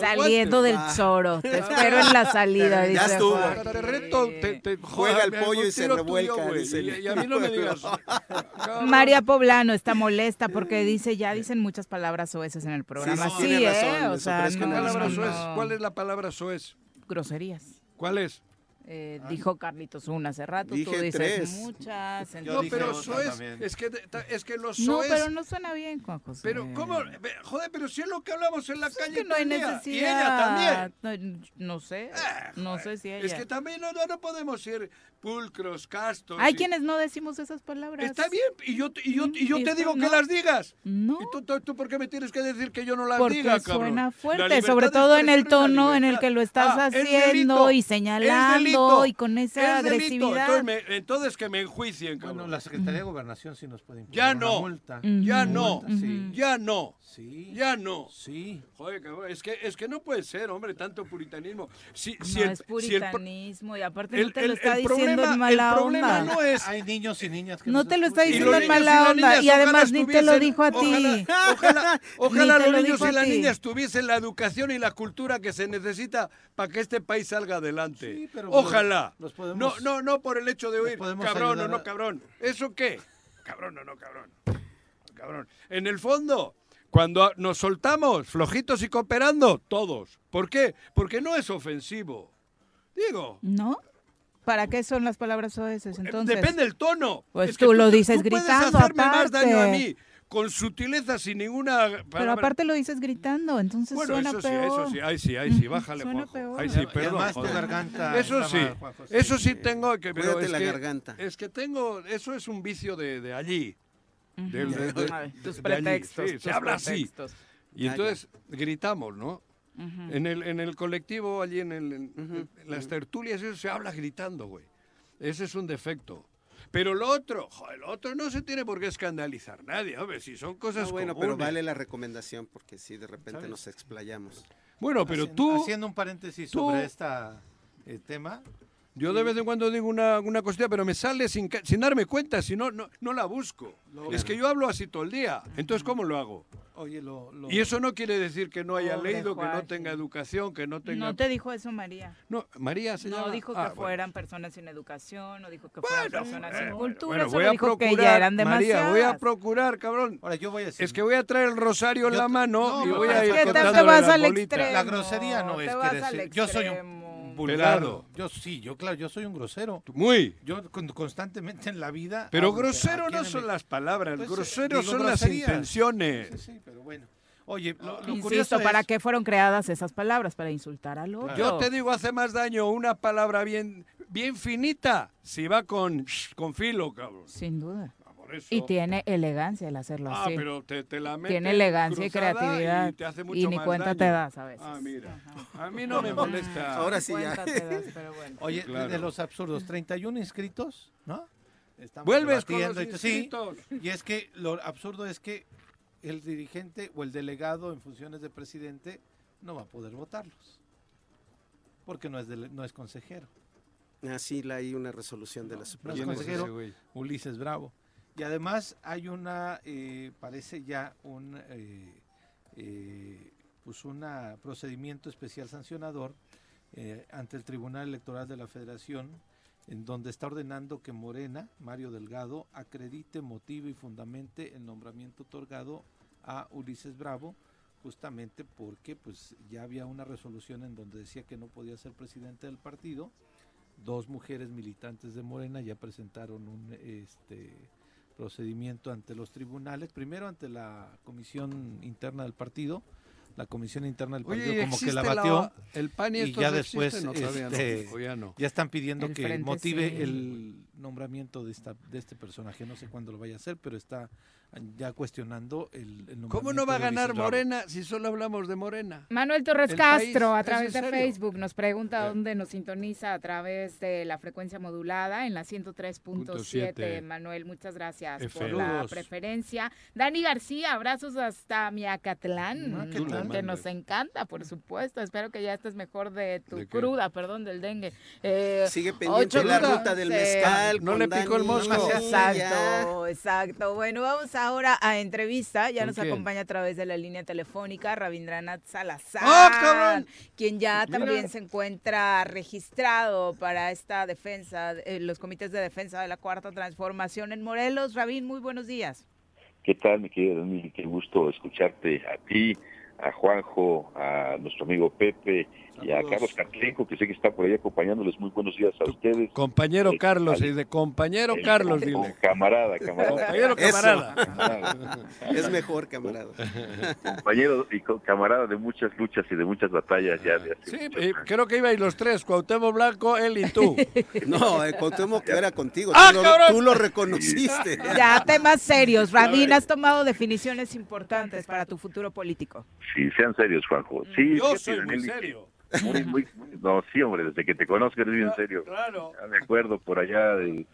Saliendo guantes. del Va. Zoro. Te espero en la salida, Ya dice estuvo. Juan. Te reto, te, te- Juega el pollo y se revuelca, dice Y, a mí no me digas. María Poblano está molesta porque dice, ya dicen muchas palabras soeces en el programa. sí, Sí, tiene ¿eh? razón, O sea, no, no, no. ¿Cuál es la palabra soez? Groserías. ¿Cuál es? Eh, dijo Carlitos una hace rato, tú Dije dices tres. muchas. No, entonces- dije pero también. es que, es que los No, pero no suena bien, Juan José. Pero, ¿cómo? Joder, pero si es lo que hablamos en la Pues es calle que no hay necesidad. Y ella también. No, no sé, no sé si ella. Es que también no, no, no podemos ser pulcros, castos. Hay y- quienes no decimos esas palabras. Está bien, y yo, y yo, y yo te digo no. que las digas. No. ¿Y tú, tú, tú por qué me tienes que decir que yo no las Porque diga, cabrón? suena fuerte, sobre todo en el tono en el que lo estás Ah, es haciendo delito, y es señalando delito, y con esa es agresividad. Entonces, me- entonces que me enjuicien, cabrón. Bueno, la Secretaría de Gobernación sí nos puede imponer Ya una no. multa. Ya no, Multa, sí. ya no, Sí. ya no. Sí. Joder, cabrón, es que, es que no puede ser, hombre, tanto puritanismo. Si, si no el, es si el pro- puritanismo y aparte el- no te lo está el diciendo diciendo en mala el problema onda. no es Hay niños y niñas que No nos te lo está diciendo en mala onda. Y además ni te lo dijo a ti. Ojalá, ojalá, los lo niños y las niñas tuviesen la educación y la cultura que se necesita para que este país salga adelante. Sí, pero ojalá. los podemos- no, no, no por el hecho de oír cabrón o no a- cabrón. ¿Eso qué? Cabrón o no cabrón. Cabrón. En el fondo, cuando nos soltamos flojitos y cooperando, todos. ¿Por qué? Porque no es ofensivo. Digo, ¿No? ¿Para qué son las palabras oeces entonces? Depende del tono. Pues Es que tú lo dices tú puedes gritando, hacerme más daño a aparte. mí con sutileza sin ninguna Pero palabra. aparte lo dices gritando, entonces bueno, suena eso sí, peor. eso sí, ay sí, ay sí, bájale, Suena Juanjo. peor. Ay Y sí, además perdón. tu joder. garganta Eso sí, mal, Juanjo, sí, eso sí sí. tengo que, pero es la que, garganta. es que tengo, eso es un vicio de, de allí. De- de- tus de allí, pretextos, sí, se tus habla así. pretextos. Y Ya, entonces gritamos, ¿no? Ujú. En el, en el colectivo, allí en, el, en- en las tertulias, eso se habla gritando, güey. Ese es un defecto. Pero lo otro, joder, lo otro no se tiene por qué escandalizar nadie, hombre, si son cosas No, bueno, pero comunes. vale la recomendación porque si de repente ¿Sabes? nos explayamos. Bueno, pero Haciendo- tú, Haciendo un paréntesis tú- sobre este tema. Yo de vez en cuando digo una, una cosilla, pero me sale sin, ca- sin darme cuenta, si no, no, no la busco. Es que yo hablo así todo el día, entonces ¿cómo lo hago? Oye, lo, lo- Y eso no quiere decir que no haya leído, que no tenga educación, que no tenga... No te dijo eso María. No, María se No llama- dijo que Ah, bueno. fueran personas sin educación, no dijo que fueran personas sin cultura, bueno, solo voy a dijo que procurar, ya eran María, demasiadas. voy a procurar, cabrón. Ahora yo voy a decir. Es que voy a traer el rosario en la mano no, y voy a ir que te- te vas las al extremo. La grosería no te es que decir- yo soy un. Vulgar. Pelado. Yo sí, yo claro, yo soy un grosero. Muy. Yo con- constantemente en la vida. Pero grosero ¿a no quién son me- las palabras, Pues, grosero digo son las intenciones. Sí, sí, pero bueno. Oye, lo, lo Insisto, curioso ¿para es- qué fueron creadas esas palabras? Para insultar al otro. Yo te digo, hace más daño una palabra bien, bien finita si va con, con filo, cabrón. Sin duda. Eso. Y tiene elegancia el hacerlo Ah, así. pero te, te la Tiene elegancia y creatividad. Y, te hace Y mucho ni más cuenta daño. te das a veces. Ah, mira. A mí no me molesta. Ahora sí ya. Cuenta te das, pero bueno. Oye, de- Claro. de los absurdos, 31 inscritos, ¿no? Estamos Vuelves con los t- sí, inscritos. y es que lo absurdo es que el dirigente o el delegado en funciones de presidente no va a poder votarlos. Porque no es, dele- no es consejero. Así la hay una resolución de la Suprema. Ulises Bravo. Y además hay una, eh, parece ya un eh, eh, pues una procedimiento especial sancionador ante el Tribunal Electoral de la Federación, en donde está ordenando que Morena, Mario Delgado, acredite, motive y fundamente el nombramiento otorgado a Ulises Bravo, justamente porque pues ya había una resolución en donde decía que no podía ser presidente del partido. Dos mujeres militantes de Morena ya presentaron un este procedimiento ante los tribunales, primero ante la comisión interna del partido, la comisión interna del partido Oye, ¿y como que la batió el PAN y, ya después? No, no, este, ya no. ya están pidiendo El que motive sí. el nombramiento de esta de este personaje. No sé cuándo lo vaya a hacer, pero está ya cuestionando el, el ¿Cómo no va a ganar. Morena si solo hablamos de Morena? Manuel Torres El Castro, país, a ¿es través de? Facebook, nos pregunta Eh. dónde nos sintoniza a través de la frecuencia modulada en la 103.7. siete. Manuel, muchas gracias por la preferencia. Dani García, abrazos hasta Miacatlán, que nos encanta, por supuesto. Espero que ya estés mejor de tu cruda, perdón, del dengue. Eh, Sigue pendiente ocho la ruta del eh, mezcal. no le picó el Dani. mosco. Exacto, exacto. Bueno, vamos ahora a entrevista. Ya ¿Con nos quién? acompaña a través de la línea telefónica Rabindranath Salazar, ¡Ah, cabrón! quien ya Mira. también se encuentra registrado para esta defensa, eh, los comités de defensa de la Cuarta Transformación en Morelos. Rabín, muy buenos días. ¿Qué tal, mi querido Dani? Qué gusto escucharte a ti, a Juanjo, a nuestro amigo Pepe y a. Carlos Catlenco, que sé que está por ahí acompañándoles. Muy buenos días a ustedes. Compañero Eh, Carlos, al- y de compañero Eh, Carlos, dile. Camarada, camarada. Compañero camarada. Camarada. Es mejor, camarada. Compañero y camarada de muchas luchas y de muchas batallas ya de hace Sí, creo que ibais los tres, Cuauhtémoc Blanco, él y tú. No, eh, Cuauhtémoc era contigo. ¡Ah, tú, lo, tú lo reconociste. Ya, temas serios. Rabín, has tomado definiciones importantes para tu futuro político. Sí, sean serios, Juanjo. Sí, Yo soy muy serio. Muy, muy, muy- no, sí, hombre, desde que te conozco eres bien serio. Claro. Ya me acuerdo por allá del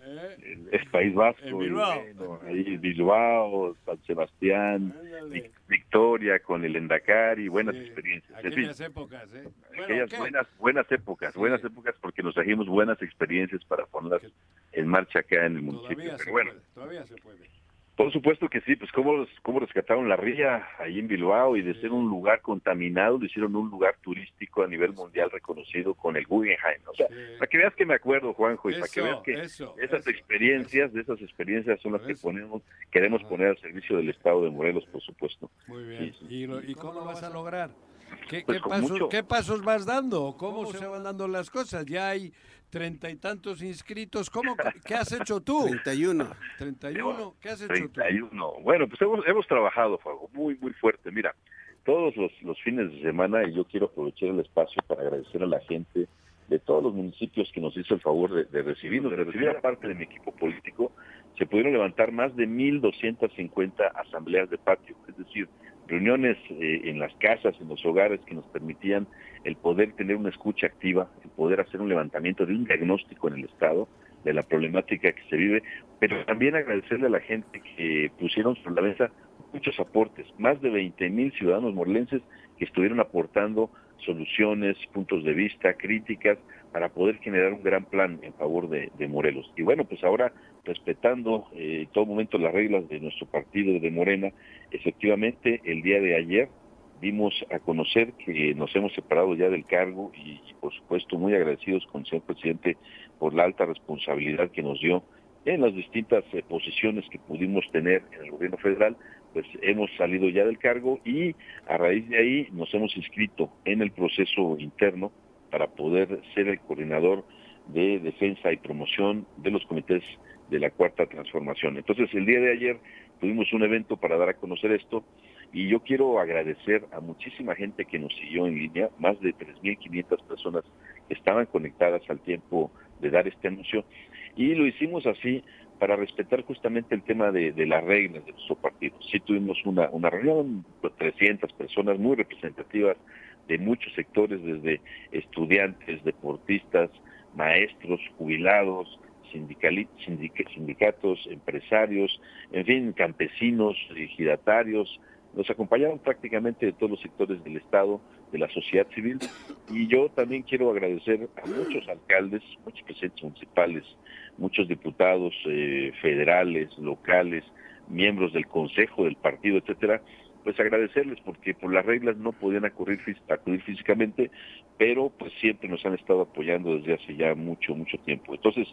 es País Vasco, y Bilbao. bueno, ahí Bilbao, San Sebastián, Vic- Victoria con el Endacari, buenas experiencias. Aquellas épocas, ¿eh? Aquellas buenas, buenas épocas, buenas épocas porque nos trajimos buenas experiencias para ponerlas en marcha acá en el municipio. Todavía se Pero bueno, puede, todavía se puede. Por supuesto que sí, pues cómo, cómo rescataron la ría ahí en Bilbao y de ser un lugar contaminado lo hicieron un lugar turístico a nivel mundial reconocido con el Guggenheim. O sea, para que veas que me acuerdo, Juanjo, y para que veas que eso, esas experiencias, de esas experiencias son las que ponemos, queremos poner al servicio del Estado de Morelos, por supuesto. Muy bien. ¿Y, lo- y cómo lo vas a lograr? ¿Qué, Pues qué pasos, mucho- qué pasos vas dando? ¿Cómo se van dando las cosas? Ya hay treinta y tantos inscritos. ¿Cómo, ¿Qué has hecho tú? 31. 31. ¿Qué has hecho tú? 31. Bueno, pues hemos, hemos trabajado, Fuego, muy, muy fuerte. Mira, todos los, los fines de semana, y yo quiero aprovechar el espacio para agradecer a la gente de todos los municipios que nos hizo el favor de, de recibirnos, de recibir a parte de mi equipo político, se pudieron levantar más de 1.250 asambleas de patio, es decir, reuniones eh, en las casas, en los hogares que nos permitían el poder tener una escucha activa, el poder hacer un levantamiento de un diagnóstico en el Estado de la problemática que se vive, pero también agradecerle a la gente que pusieron sobre la mesa muchos aportes, más de 20 mil ciudadanos morelenses que estuvieron aportando soluciones, puntos de vista, críticas, para poder generar un gran plan en favor de Morelos. Y bueno, pues ahora, respetando eh, en todo momento las reglas de nuestro partido de Morena, efectivamente el día de ayer dimos a conocer que nos hemos separado ya del cargo y, por supuesto muy agradecidos con el señor presidente por la alta responsabilidad que nos dio en las distintas eh, posiciones que pudimos tener en el gobierno federal, pues hemos salido ya del cargo y a raíz de ahí nos hemos inscrito en el proceso interno para poder ser el coordinador de defensa y promoción de los comités de la cuarta transformación. Entonces el día de ayer tuvimos un evento para dar a conocer esto y yo quiero agradecer a muchísima gente que nos siguió en línea, más de 3.500 personas estaban conectadas al tiempo de dar este anuncio y lo hicimos así para respetar justamente el tema de, de las reglas de nuestro partido. Sí tuvimos una, una reunión de 300 personas muy representativas de muchos sectores, desde estudiantes, deportistas, maestros, jubilados, sindicatos, empresarios, en fin, campesinos, ejidatarios, nos acompañaron prácticamente de todos los sectores del Estado, de la sociedad civil, y yo también quiero agradecer a muchos alcaldes, muchos presidentes municipales, muchos diputados eh, federales, locales, miembros del consejo del partido, etcétera, pues agradecerles porque por las reglas no podían acudir, acudir físicamente, pero pues siempre nos han estado apoyando desde hace ya mucho, mucho tiempo. Entonces,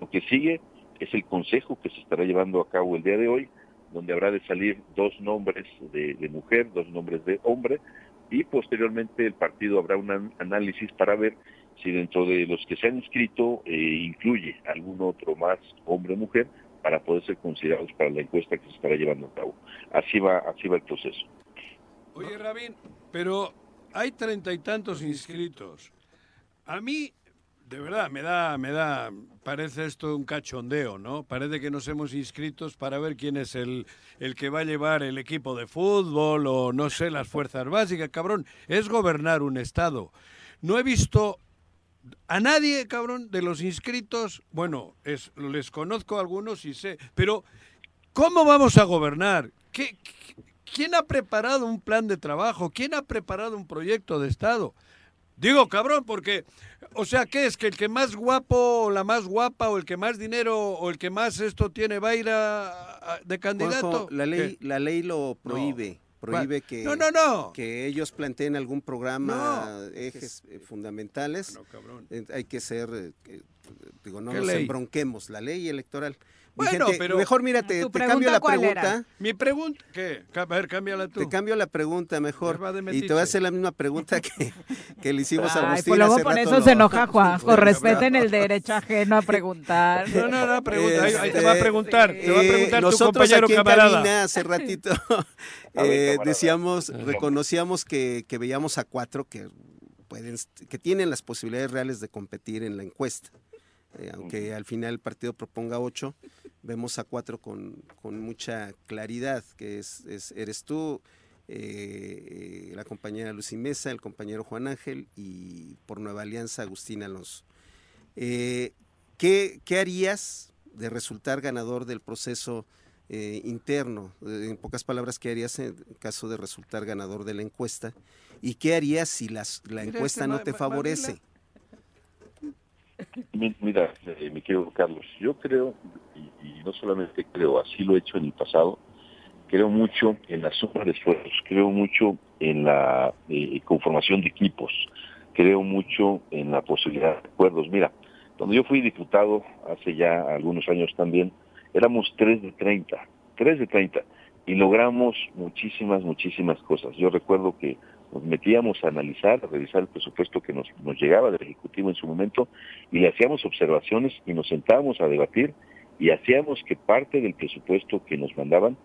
lo que sigue es el consejo que se estará llevando a cabo el día de hoy, donde habrá de salir dos nombres de, mujer, dos nombres de hombre, y posteriormente el partido habrá un an- análisis para ver si dentro de los que se han inscrito eh, incluye algún otro más, hombre o mujer, para poder ser considerados para la encuesta que se estará llevando a cabo. Así va, así va el proceso. Oye, Rabín, pero hay treinta y tantos inscritos. A mí, de verdad, me da, me da, parece esto un cachondeo, ¿no? Parece que nos hemos inscrito para ver quién es el, el que va a llevar el equipo de fútbol o no sé, las fuerzas básicas, cabrón. Es gobernar un estado. No he visto a nadie, cabrón, de los inscritos, bueno, es, les conozco a algunos y sé, pero ¿cómo vamos a gobernar? ¿Qué, quién ha preparado un plan de trabajo? ¿Quién ha preparado un proyecto de Estado? Digo, cabrón, porque, o sea, ¿qué es? ¿Que el que más guapo, o la más guapa, o el que más dinero, o el que más esto tiene va a ir a- a- de candidato? Juanjo, la ley, ¿Qué? la ley lo prohíbe. Prohíbe que, No, no, no. que ellos planteen algún programa, ejes eh, fundamentales. Eh, Hay que ser, eh, digo, no ¿Qué nos ley? embronquemos, la ley electoral. Bueno, gente, pero... Mejor mira, te, cambio la pregunta. Mi pregunta... ¿Qué? A ver, cámbiala tú. Te cambio la pregunta mejor. Y te voy a hacer la misma pregunta que, que le hicimos a Ay, Agustín pues luego hace por rato eso se enoja Juanjo. Respeten el derecho ajeno a preguntar. No, no, no, pregunta. Ahí, ahí te va a Este, preguntar. Te va a eh, preguntar tu nosotros compañero aquí en camarada. cabina hace ratito eh, decíamos, reconocíamos que, que veíamos a cuatro que pueden, que tienen las posibilidades reales de competir en la encuesta. Eh, aunque al final el partido proponga ocho, vemos a cuatro con, con mucha claridad, que es, es- eres tú, eh, la compañera Lucy Mesa, el compañero Juan Ángel y por Nueva Alianza Agustín Alonso. Eh, ¿qué, ¿Qué harías de resultar ganador del proceso eh, interno? Eh, En pocas palabras, ¿qué harías en caso de resultar ganador de la encuesta? ¿Y qué harías si las- la encuesta este no te favorece? Mi- Mira, eh, mi querido Carlos, yo creo, y, y no solamente creo, así lo he hecho en el pasado, creo mucho en la suma de esfuerzos, creo mucho en la eh, conformación de equipos, creo mucho en la posibilidad de acuerdos. Mira, cuando yo fui diputado hace ya algunos años también, éramos 3 de 30, 3 de 30, y logramos muchísimas, muchísimas cosas. Yo recuerdo que nos metíamos a analizar, a revisar el presupuesto que nos, nos llegaba del Ejecutivo en su momento y le hacíamos observaciones y nos sentábamos a debatir y hacíamos que parte del presupuesto que nos mandaban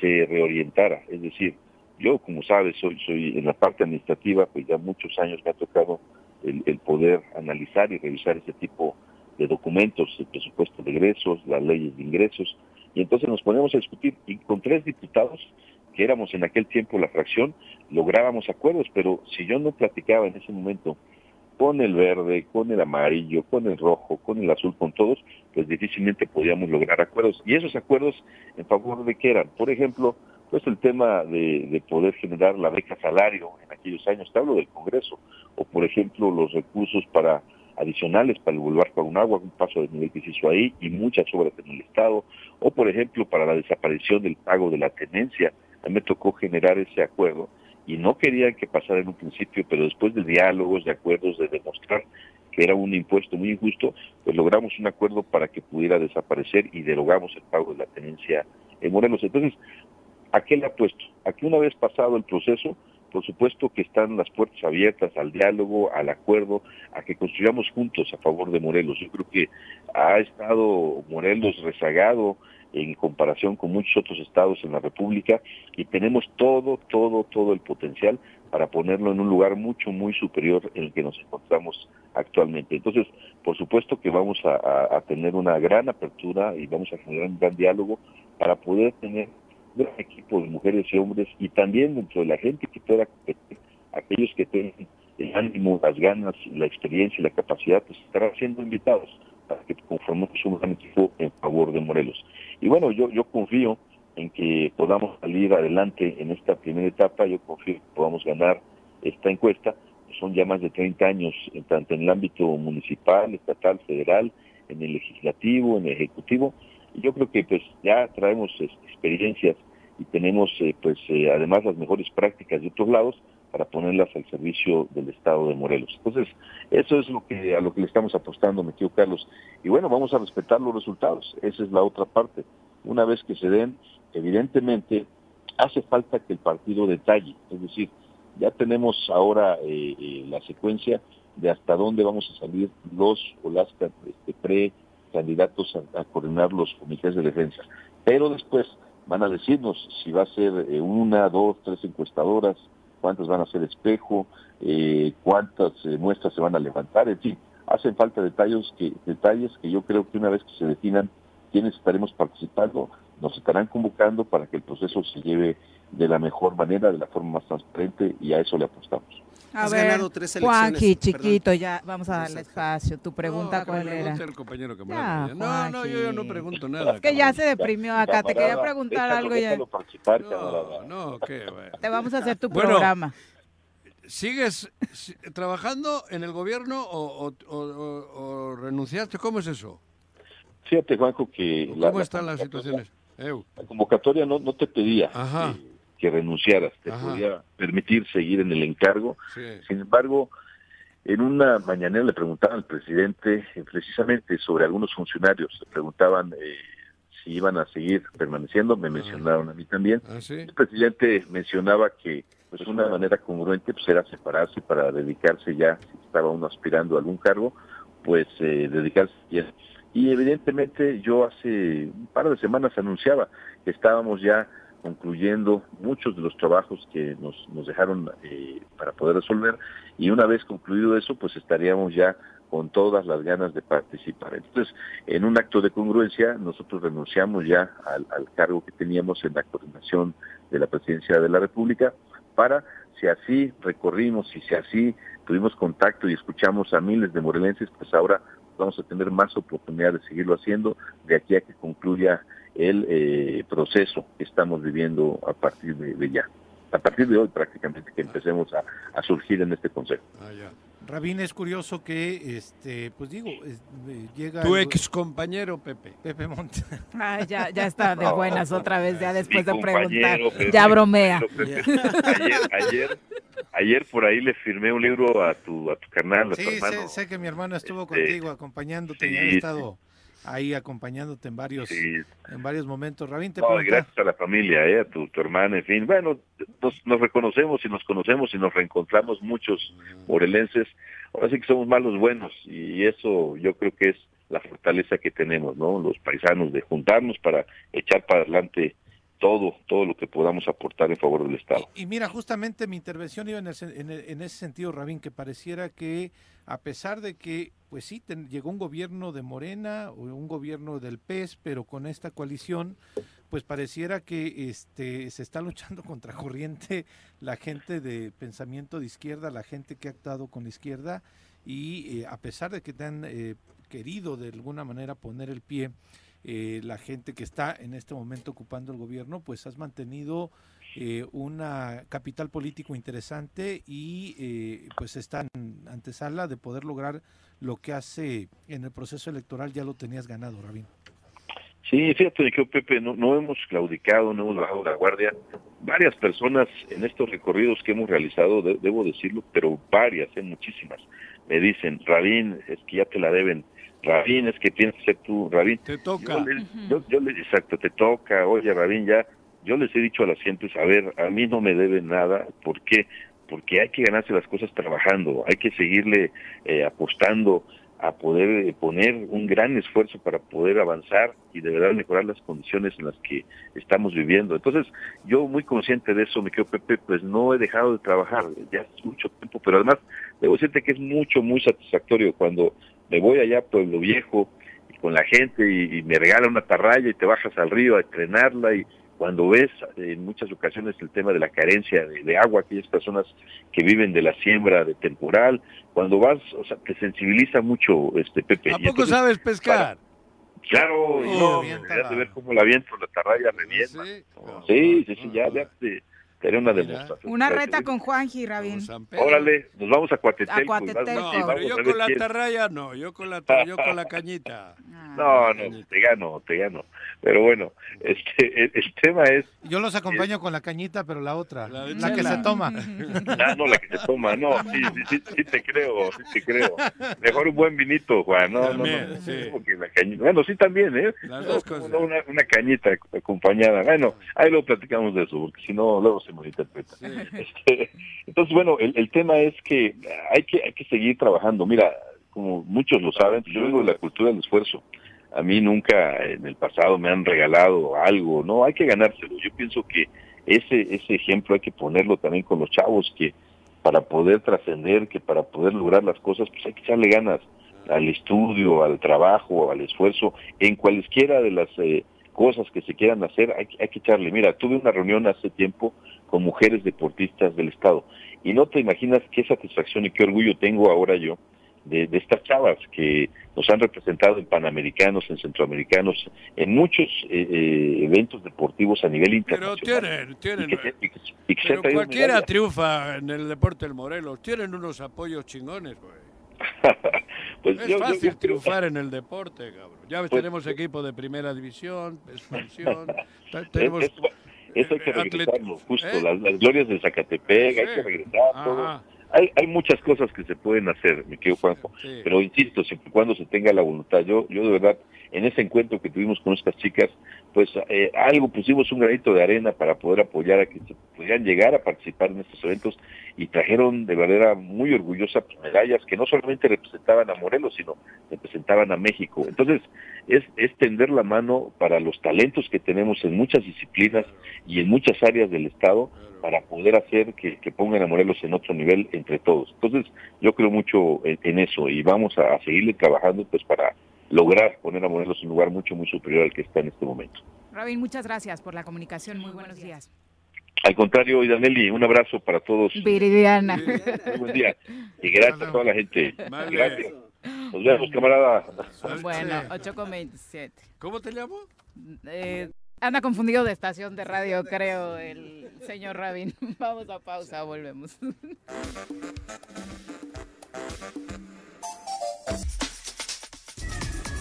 se reorientara. Es decir, yo, como sabes, soy, soy en la parte administrativa, pues ya muchos años me ha tocado el, el poder analizar y revisar ese tipo de documentos, el presupuesto de egresos, las leyes de ingresos, y entonces nos poníamos a discutir y con tres diputados, que éramos en aquel tiempo la fracción, lográbamos acuerdos, pero si yo no platicaba en ese momento con el verde, con el amarillo, con el rojo, con el azul, con todos, pues difícilmente podíamos lograr acuerdos. Y esos acuerdos en favor de qué eran? Por ejemplo, pues el tema de, de poder generar la beca salario en aquellos años, te hablo del Congreso, o por ejemplo los recursos para adicionales para el Boulevard Agua, un paso de nivel que se hizo ahí y muchas obras en el Estado, o por ejemplo para la desaparición del pago de la tenencia. Me tocó generar ese acuerdo y no querían que pasara en un principio, pero después de diálogos, de acuerdos, de demostrar que era un impuesto muy injusto, pues logramos un acuerdo para que pudiera desaparecer y derogamos el pago de la tenencia en Morelos. Entonces, ¿a qué le apuesto? A que una vez pasado el proceso, por supuesto que están las puertas abiertas al diálogo, al acuerdo, a que construyamos juntos a favor de Morelos. Yo creo que ha estado Morelos rezagado en comparación con muchos otros estados en la República y tenemos todo, todo, todo el potencial para ponerlo en un lugar mucho, muy superior en el que nos encontramos actualmente. Entonces, por supuesto que vamos a, tener una gran apertura y vamos a generar un gran diálogo para poder tener un equipo de mujeres y hombres y también dentro de la gente que pueda competir, aquellos que tengan el ánimo, las ganas, la experiencia y la capacidad, pues estarán siendo invitados para que conformemos un gran equipo en favor de Morelos. Y bueno, yo, yo confío en que podamos salir adelante en esta primera etapa, yo confío que podamos ganar esta encuesta, son ya más de 30 años, en tanto en el ámbito municipal, estatal, federal, en el legislativo, en el ejecutivo, y yo creo que pues ya traemos es, experiencias y tenemos eh, pues eh, además las mejores prácticas de otros lados para ponerlas al servicio del Estado de Morelos. Entonces, eso es lo que a lo que le estamos apostando, me quiero Carlos. Y bueno, vamos a respetar los resultados. Esa es la otra parte. Una vez que se den, evidentemente hace falta que el partido detalle, es decir, ya tenemos ahora eh, eh, la secuencia de hasta dónde vamos a salir los o las este, precandidatos a, a coordinar los comités de defensa. Pero después van a decirnos si va a ser eh, una, dos, tres encuestadoras, cuántas van a ser espejo, eh, cuántas eh, muestras se van a levantar, en fin, hacen falta detalles que, detalles que yo creo que una vez que se definan quiénes estaremos participando, nos estarán convocando para que el proceso se lleve de la mejor manera, de la forma más transparente y a eso le apostamos. A Has ver, ganado tres elecciones, Juanqui, perdón. chiquito, ya vamos a darle espacio. Tu pregunta, No, ¿cuál era? el compañero Ya, camarada. no, no, yo, yo no pregunto nada. Es que ya camarada. se deprimió acá, te quería preguntar algo ya. participar, camarada. No, qué bueno. Te vamos a hacer tu Bueno, programa. ¿Sigues si- trabajando en el gobierno o, o- o- o- o renunciaste? ¿Cómo es eso? Fíjate, Juanjo, que ¿Cómo están las situaciones? La convocatoria no, no te pedía Ajá. eh, que renunciaras, te Ajá. podía permitir seguir en el encargo. Sí. Sin embargo, en una mañanera le preguntaban al presidente eh, precisamente sobre algunos funcionarios, le preguntaban eh, si iban a seguir permaneciendo, me mencionaron a mí también. ¿Ah, sí? El presidente mencionaba que pues una manera congruente pues era separarse para dedicarse ya, si estaba uno aspirando a algún cargo, pues eh, dedicarse bien. Y evidentemente yo hace un par de semanas anunciaba que estábamos ya concluyendo muchos de los trabajos que nos, nos dejaron eh, para poder resolver y una vez concluido eso pues estaríamos ya con todas las ganas de participar. Entonces, en un acto de congruencia, nosotros renunciamos ya al, al cargo que teníamos en la coordinación de la presidencia de la República para, si así recorrimos y si así tuvimos contacto y escuchamos a miles de morelenses, pues ahora vamos a tener más oportunidad de seguirlo haciendo de aquí a que concluya el eh, proceso que estamos viviendo a partir de, ya. A partir de hoy prácticamente que empecemos a, surgir en este consejo. Ah, Rabín, es curioso que, este, pues digo, eh, llega... Tu ex compañero Pepe. Pepe Monte. Ah, ya, ya está de buenas otra vez, ya después de preguntar. ya bromea. Ayer, ayer, ayer, por ahí le firmé un libro a tu, a tu carnal, a sí, tu hermano. Sé, sé, que mi hermano estuvo este, contigo acompañándote y ha estado ahí acompañándote en varios en varios momentos. Rabín, te no, gracias a la familia, eh, a tu, tu, hermana, en fin. Bueno, nos, nos, reconocemos y nos conocemos y nos reencontramos muchos morelenses. Ahora sí que somos malos buenos y eso yo creo que es la fortaleza que tenemos, ¿no? Los paisanos de juntarnos para echar para adelante todo, todo lo que podamos aportar en favor del Estado. Y, mira, justamente mi intervención iba en, en, ese sentido, Rabín, que pareciera que a pesar de que, pues sí, llegó un gobierno de Morena o un gobierno del PES, pero con esta coalición, pues pareciera que este se está luchando contra corriente la gente de pensamiento de izquierda, la gente que ha actuado con la izquierda, y eh, a pesar de que te han eh, querido de alguna manera poner el pie, eh, la gente que está en este momento ocupando el gobierno, pues has mantenido eh, una capital político interesante y eh, pues está en antesala de poder lograr lo que hace en el proceso electoral ya lo tenías ganado, Rabín. Sí, fíjate que Pepe, no, no hemos claudicado, no hemos bajado la guardia. Varias personas en estos recorridos que hemos realizado, debo decirlo, pero varias, eh, muchísimas, me dicen, Rabín, es que ya te la deben Rabín, es que tienes que ser tú, Rabín. Te toca. Yo, yo, exacto, te toca, oye, Rabín, ya, yo les he dicho a las gentes, a ver, a mí no me deben nada, ¿por qué? Porque hay que ganarse las cosas trabajando, hay que seguirle eh, apostando a poder eh, poner un gran esfuerzo para poder avanzar y de verdad mejorar las condiciones en las que estamos viviendo. Entonces, yo muy consciente de eso, me quedo Pepe, pues no he dejado de trabajar, ya hace mucho tiempo, pero además debo decirte que es mucho, muy satisfactorio cuando me voy allá a Pueblo Viejo y con la gente y, me regala una tarraya y te bajas al río a estrenarla y cuando ves en muchas ocasiones el tema de la carencia de, agua, aquellas personas que viven de la siembra de temporal, cuando vas, o sea, te sensibiliza mucho este Pepe. ¿A poco sabes pescar? claro, oh, no, de ver cómo la viento, la tarraya revienta. Sí, sí, sí, ya, ya te, una demostración. Una reta con Juanji, Rabín. Órale, nos vamos a Cuatetelco. A No, pero yo con la tarraya no, yo con la, yo con la cañita. No, no, te gano, te gano. Pero bueno, este, el, tema es... Yo los acompaño con la cañita, pero la otra, la, que se toma. Ah, no, la que se toma, no, sí, sí, sí, te creo, sí te creo. Mejor un buen vinito, Juan, no, no, no, sí. la cañita. Bueno, sí también, ¿eh? Las dos cosas. Una, una cañita acompañada. Bueno, ahí lo platicamos de eso, porque si no, luego se interpreta. Este, entonces, bueno, el, tema es que hay que hay que seguir trabajando. Mira, como muchos lo saben, yo vengo de la cultura del esfuerzo. A mí nunca en el pasado me han regalado algo, no, hay que ganárselo. Yo pienso que ese ese ejemplo hay que ponerlo también con los chavos que para poder trascender, que para poder lograr las cosas, pues hay que echarle ganas al estudio, al trabajo, al esfuerzo, en cualesquiera de las eh, cosas que se quieran hacer, hay, hay que echarle. Mira, tuve una reunión hace tiempo con mujeres deportistas del Estado. Y no te imaginas qué satisfacción y qué orgullo tengo ahora yo de, estas chavas que nos han representado en Panamericanos, en Centroamericanos, en muchos eh, eh, eventos deportivos a nivel internacional. Pero tienen, tienen. pero cualquiera triunfa en el deporte del Morelos. Tienen unos apoyos chingones, güey. pues es fácil triunfar en el deporte, cabrón. Ya pues tenemos equipo de primera división, expansión. tenemos, eso hay que regresarlo, justo, ¿Eh? las, glorias de Zacatepec, hay que regresar todo. Hay, hay muchas cosas que se pueden hacer, mi querido Juanjo, pero insisto, siempre y cuando se tenga la voluntad. Yo, yo de verdad, en ese encuentro que tuvimos con estas chicas, pues eh, algo pusimos un granito de arena para poder apoyar a que se pudieran llegar a participar en estos eventos y trajeron de manera muy orgullosa pues, medallas que no solamente representaban a Morelos, sino representaban a México. Entonces, es, es tender la mano para los talentos que tenemos en muchas disciplinas y en muchas áreas del Estado para poder hacer que, pongan a Morelos en otro nivel entre todos. Entonces, yo creo mucho en, eso y vamos a, seguirle trabajando pues para lograr poner a Morelos en un lugar mucho, muy superior al que está en este momento. Robin, muchas gracias por la comunicación. Muy buenos días. Al contrario, Idaneli, un abrazo para todos. Viridiana. Muy buen día. Y gracias a toda la gente. Vale. Gracias. Nos vemos, camarada. Bueno, 8 con 27. ¿Cómo te llamo? Eh, anda confundido de estación de radio, creo, el señor Rabin. Vamos a pausa, volvemos.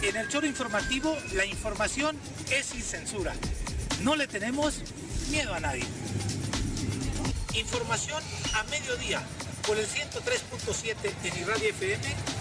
En el choro informativo, la información es sin censura. No le tenemos miedo a nadie. Información a mediodía por el 103.7 en Irradia FM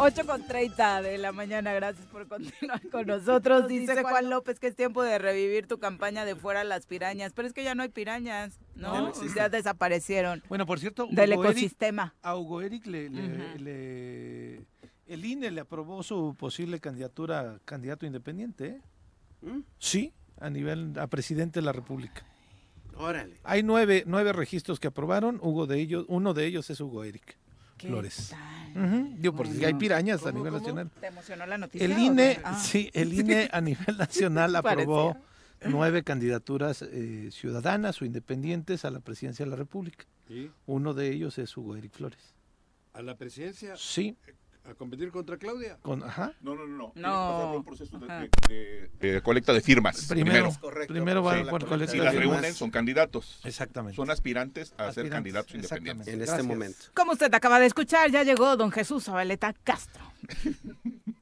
Ocho con 30 de la mañana, gracias por continuar con nosotros. Dice Juan López que es tiempo de revivir tu campaña de fuera las pirañas, pero es que ya no hay pirañas, Ya no existen. Ya desaparecieron. Bueno, por cierto, Del Hugo Eric- ecosistema. a Hugo Eric le, le- Ujú. le- el INE le aprobó su posible candidatura, candidato independiente. ¿eh? ¿Mm? Sí, a nivel a presidente de la República. Órale. Hay nueve, nueve registros que aprobaron. Hugo de ellos, uno de ellos es Hugo Eric ¿Qué Flores. tal? Ujú, Digo, porque Bueno. hay pirañas a ¿Cómo, nivel cómo? nacional. ¿Te emocionó la noticia? El INE? Ah. sí, el INE a nivel nacional aprobó Parecía. nueve candidaturas eh, ciudadanas o independientes a la presidencia de la República. ¿Y? Uno de ellos es Hugo Eric Flores. ¿A la presidencia? Sí. ¿A competir contra Claudia? Con, ajá. No, no, no. no. No. pasar por un proceso de, Ajá. de- de- de colecta de firmas. Primero, Primero. primero va Sí. por colecta Si de las firmas. reúnen, son candidatos. Exactamente. Son aspirantes a ser candidatos independientes. En este Gracias. momento. Como usted acaba de escuchar, ya llegó don Jesús Zabaleta Castro.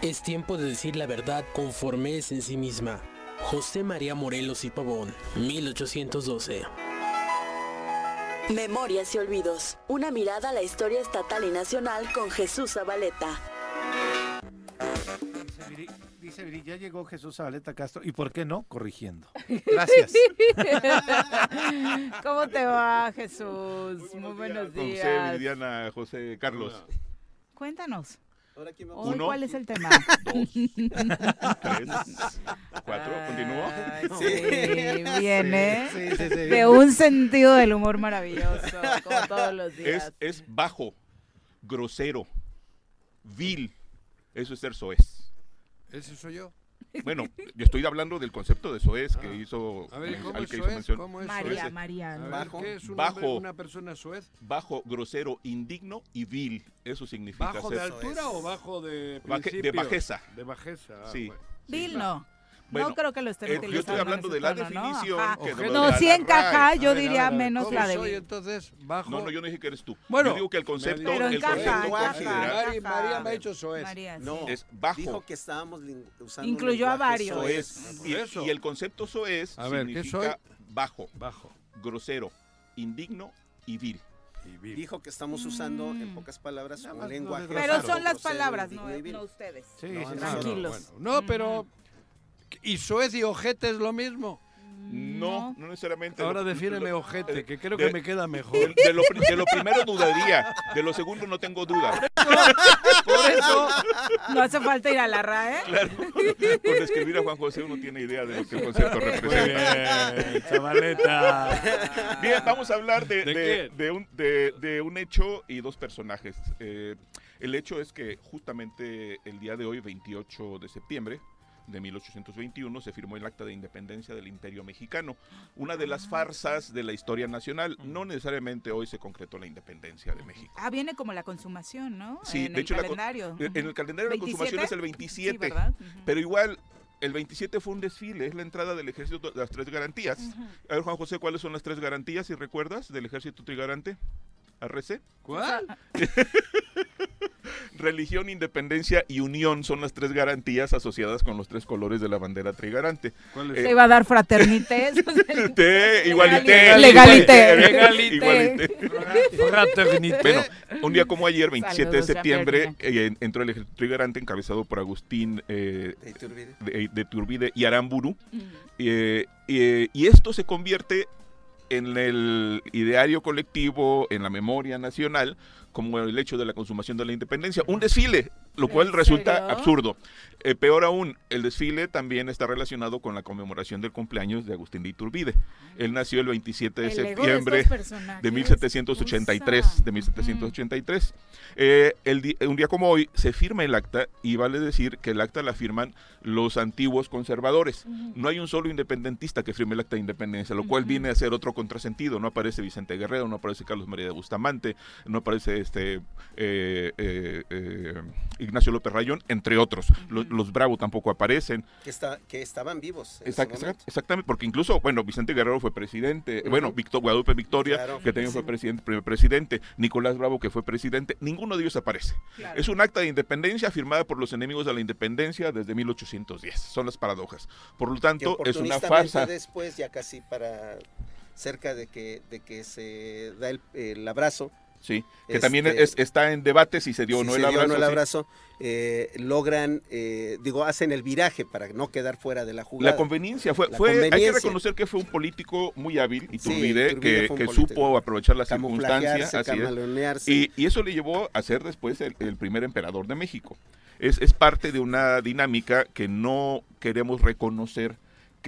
Es tiempo de decir la verdad conforme es en sí misma. José María Morelos y Pavón, 1812. Memorias y olvidos. Una mirada a la historia estatal y nacional con Jesús Zabaleta. Dice Viri, dice Viri, ya llegó Jesús Zabaleta Castro. ¿Y por qué no? Corrigiendo. Gracias. ¿Cómo te va, Jesús? Muy buenos José, días. Viridiana, José Carlos. Cuéntanos. Ahora quién va a Hoy, Uno, ¿Cuál es el tema? dos, Tres, cuatro, continúo. Ay, Sí, viene Sí, sí, sí. de un sentido del humor maravilloso, como todos los días. Es, es bajo, grosero, vil. Eso es ser soez. ¿Ese soy yo? Bueno, yo estoy hablando del concepto de soez que hizo, A ver, ¿cómo al es que hizo soez? mención. ¿Cómo es María, soez? María. A Bajo. ¿qué es un Bajo. hombre, una persona suez? Bajo, grosero, indigno y vil. Eso significa ¿Bajo ser de altura o bajo de Baje- de principio? bajeza. De bajeza. ah, Sí. bueno. Bill no. Bueno, no creo que lo estén eh, utilizando. yo estoy en hablando de la tono, ¿no? definición Ajá. que No, sí la encaja, yo ver, diría menos ¿cómo la de soy entonces? Bajo. No, no, yo no dije que eres tú. Bueno, yo digo que el concepto, Pero el encaja, concepto encaja, encaja. María me ha dicho soez. María, sí. No, es bajo. dijo que estábamos usando un Incluyó a varios. soez. Por Y, eso. y el concepto soez A ver, ¿qué significa bajo, Bajo. grosero, indigno y vil. Y vil. Dijo que estamos usando, en Mm. pocas palabras, Nada un más no lenguaje. Pero son las palabras, no, no ustedes. Sí, No, no. Tranquilos. Bueno, no, pero... ¿Y soez y ojete es lo mismo? No, no necesariamente. Ahora defíneme ojete, que creo de- que me queda mejor. de lo, de lo primero dudaría, de lo segundo no tengo duda. Por eso... No hace falta ir a la RAE. Claro, por describir a Juan José uno tiene idea de lo que el concepto representa. bien, chavaleta. Bien, vamos a hablar de, ¿De de- qué? de un, de- de un hecho y dos personajes. Eh, el hecho es que justamente el día de hoy, 28 de septiembre de 1821, se firmó el Acta de Independencia del Imperio Mexicano, una de las farsas de la historia nacional. No necesariamente hoy se concretó la independencia de México. Ah, viene como la consumación, ¿no? Sí, en de el hecho, la con- calendario. En el calendario de la consumación es el 27, Sí, pero igual el 27 fue un desfile, es la entrada del ejército de las tres garantías. A ver, Juan José, ¿cuáles son las tres garantías, si recuerdas, del ejército trigarante? ¿RC? ¿Cuál? Religión, independencia y unión son las tres garantías asociadas con los tres colores de la bandera trigarante. Se iba a dar fraternité. Té, igualité. Legalité. Legalité. Fraternité. Bueno, un día como ayer, 27 Saludos, de septiembre, eh, entró el ejército trigarante encabezado por Agustín eh, De Iturbide. de, de Turbide y Aramburu. Eh, eh, y esto se convierte en el ideario colectivo, en la memoria nacional, como el hecho de la consumación de la independencia. Un desfile, lo cual resulta serio? absurdo. Eh, peor aún, el desfile también está relacionado con la conmemoración del cumpleaños de Agustín de Iturbide. Él nació el 27 de El ego de septiembre de 1783. De 1783. Eh, el un día como hoy se firma el acta y vale decir que el acta la firman los antiguos conservadores. No hay un solo independentista que firme el acta de independencia, lo cual viene a ser otro contrasentido. No aparece Vicente Guerrero, no aparece Carlos María de Bustamante, no aparece este eh, eh, eh, Ignacio López Rayón, entre otros. Los, los Bravo tampoco aparecen. Que, está, que estaban vivos. en Exact- ese exact- momento. exactamente, porque incluso, bueno, Vicente Guerrero fue presidente, bueno, Victor, Guadalupe Victoria, Claro. que también fue presidente, primer presidente, Nicolás Bravo, que fue presidente, ninguno de ellos aparece. Claro. Es un acta de independencia firmada por los enemigos de la independencia desde 1810. Son las paradojas. Por lo Que tanto, es una farsa. después, ya casi para cerca de que, de que se da el, el abrazo, Sí, que también Este, es- está en debate si se dio o si no el dio abrazo. no el sí. abrazo, eh, logran, eh, digo, hacen el viraje para no quedar fuera de la jugada. La conveniencia fue, La fue hay que reconocer que fue un político muy hábil, Sí, Iturbide, Iturbide que, supo aprovechar las circunstancias. así es. camaleonearse. Y, y eso le llevó a ser después el, el primer emperador de México. Es, es parte de una dinámica que no queremos reconocer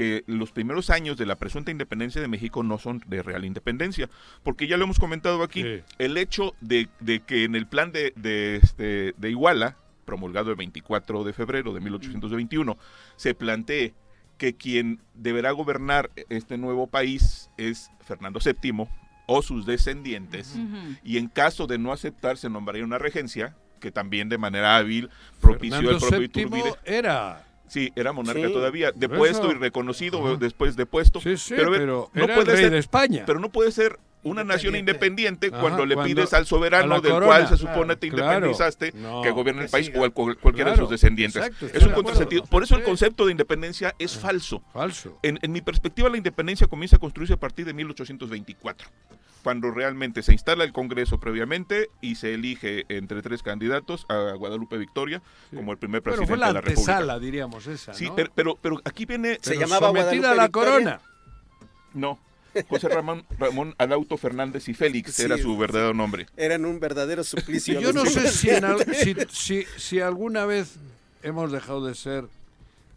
que los primeros años de la presunta independencia de México no son de real independencia, porque ya lo hemos comentado aquí, Sí. el hecho de, de que en el plan de, de, este, de Iguala, promulgado el 24 de febrero de 1821, se plantee que quien deberá gobernar este nuevo país es Fernando VII o sus descendientes, y en caso de no aceptar se nombraría una regencia que también de manera hábil propició Fernando el propio VII Iturbide. era Sí, era monarca Sí, todavía, de por puesto eso. y reconocido Ajá. después de puesto. Sí, sí, pero no era puede rey ser, de España. Pero no puede ser una nación independiente Ajá, cuando le cuando- pides al soberano del corona. cual se supone te Claro, independizaste no, que gobierne el país siga. o al cual- cualquiera de sus descendientes. exacto, es un contrasentido. Por eso el concepto de independencia es falso. Falso. En, en mi perspectiva, la independencia comienza a construirse a partir de 1824, cuando realmente se instala el Congreso previamente y se elige entre tres candidatos a Guadalupe Victoria como el primer Pero presidente fue la de la República. antesala, diríamos esa, Sí, pero, pero, pero aquí viene... Se llamaba sometida Guadalupe a la Victoria. corona. No, José Ramón, Ramón Adauto Fernández y Félix Sí. era su verdadero nombre. Eran un verdadero suplicio. Yo no los sé si, en al- si, si- si alguna vez hemos dejado de ser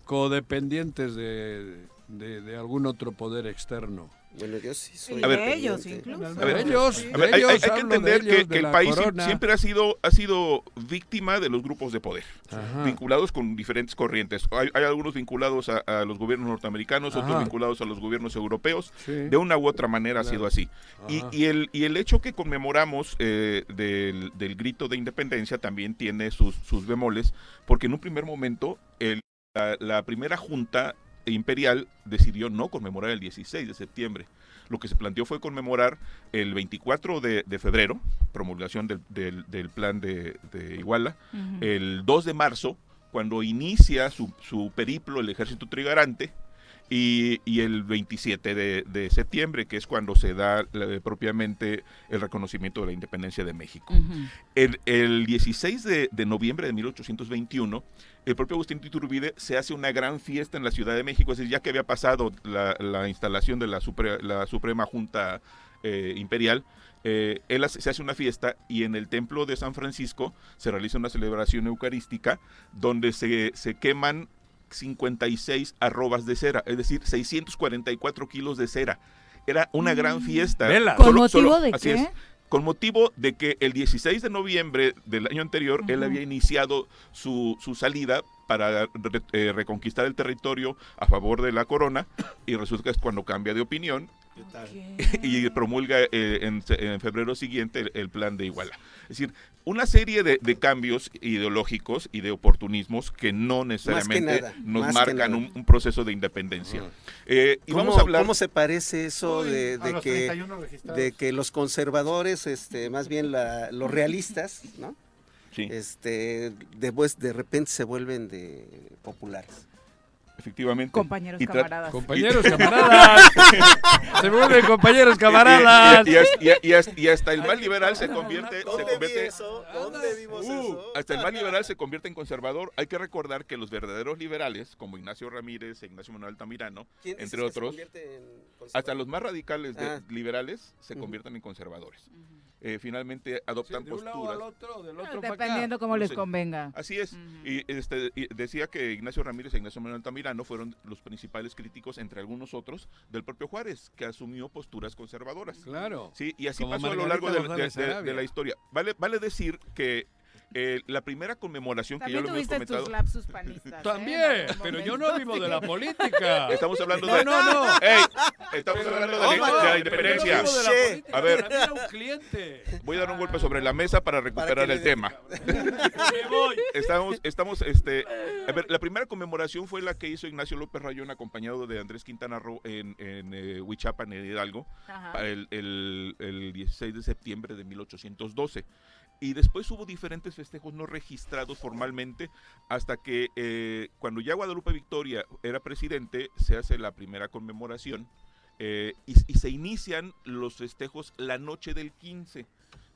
codependientes de, de- de algún otro poder externo. Bueno, yo sí soy A ver, de ellos incluso. A ver, ellos, A ver, hay, hay- hay que entender que, ellos, que el país corona. siempre ha sido, ha sido víctima de los grupos de poder, Ajá. vinculados con diferentes corrientes. Hay, hay algunos vinculados a, a los gobiernos norteamericanos, otros Ajá. vinculados a los gobiernos europeos. Sí. De una u otra manera ha Claro. sido así. Y, y el, y el hecho que conmemoramos eh, del, del grito de independencia también tiene sus, sus bemoles, porque en un primer momento el- la, la primera junta imperial decidió no conmemorar el 16 de septiembre. Lo que se planteó fue conmemorar el 24 de, de febrero, promulgación del, del- del plan de, de Iguala, el 2 de marzo, cuando inicia su, su periplo el ejército trigarante, y, y el 27 de, de septiembre, que es cuando se da propiamente el reconocimiento de la independencia de México. El 16 de, de noviembre de 1821, el propio Agustín de Iturbide se hace una gran fiesta en la Ciudad de México, es decir, ya que había pasado la, la instalación de la, supre- la Suprema Junta eh, Imperial, eh, él hace- se hace una fiesta y en el templo de San Francisco se realiza una celebración eucarística donde se, se queman 56 arrobas de cera, es decir, 644 kilos de cera. Era una gran fiesta. Velas. ¿Con motivo de así qué? es, con motivo de que el 16 de noviembre del año anterior él había iniciado su, su salida para re- eh, reconquistar el territorio a favor de la corona y resulta que es cuando cambia de opinión y promulga eh, en, en febrero siguiente el, el plan de Iguala. Es decir, una serie de, de cambios ideológicos y de oportunismos que no necesariamente nada, nos marcan un, un proceso de independencia. Eh, y ¿Cómo, vamos a hablar... cómo se parece eso Uy, de, de que, 31 registrados. de que los conservadores, este, más bien la- los realistas, ¿no? Sí. este, después de repente se vuelven de populares. Efectivamente. Compañeros Y camaradas. Compañeros camaradas. Se vuelven compañeros camaradas. Y, y- y- y- y hasta- y hasta el más liberal se convierte, se ¿Dónde vi convierte eso? ¿Dónde vimos Uh, eso? hasta el más liberal se convierte en conservador. Hay que recordar que los verdaderos liberales, como Ignacio Ramírez e Ignacio Manuel Altamirano, ¿Quién dices entre que se otros, convierte en conservador? hasta los más radicales de- Ah. liberales se convierten en conservadores. Eh, finalmente adoptan de un lado posturas. al otro, del Ah, otro. Dependiendo cómo les Sí. convenga. Así es. Y este, y decía que Ignacio Ramírez e Ignacio Manuel Altamirano fueron los principales críticos, entre algunos otros, del propio Juárez, que asumió posturas conservadoras. Claro. Sí, y así Como pasó a lo largo de, de- la historia. Vale, vale decir que eh, la primera conmemoración que También lo hemos tuviste comentado. tus lapsus panistas. ¿eh? También, algún pero yo no vivo de la política. Estamos hablando No, de. no, no. ¡Ey! Estamos hablando de, la- No, de la pero yo independencia. no vivo de la política, A ver, para un cliente. voy a dar un golpe sobre la mesa para recuperar que el tema. Me voy. Estamos, estamos, este, a ver, la primera conmemoración fue la que hizo Ignacio López Rayón acompañado de Andrés Quintana Roo en, en eh, Huichapan, en Hidalgo, el, el- el 16 de septiembre de 1812. Y después hubo diferentes festejos no registrados formalmente hasta que eh, cuando ya Guadalupe Victoria era presidente se hace la primera conmemoración eh, y, y se inician los festejos la noche del 15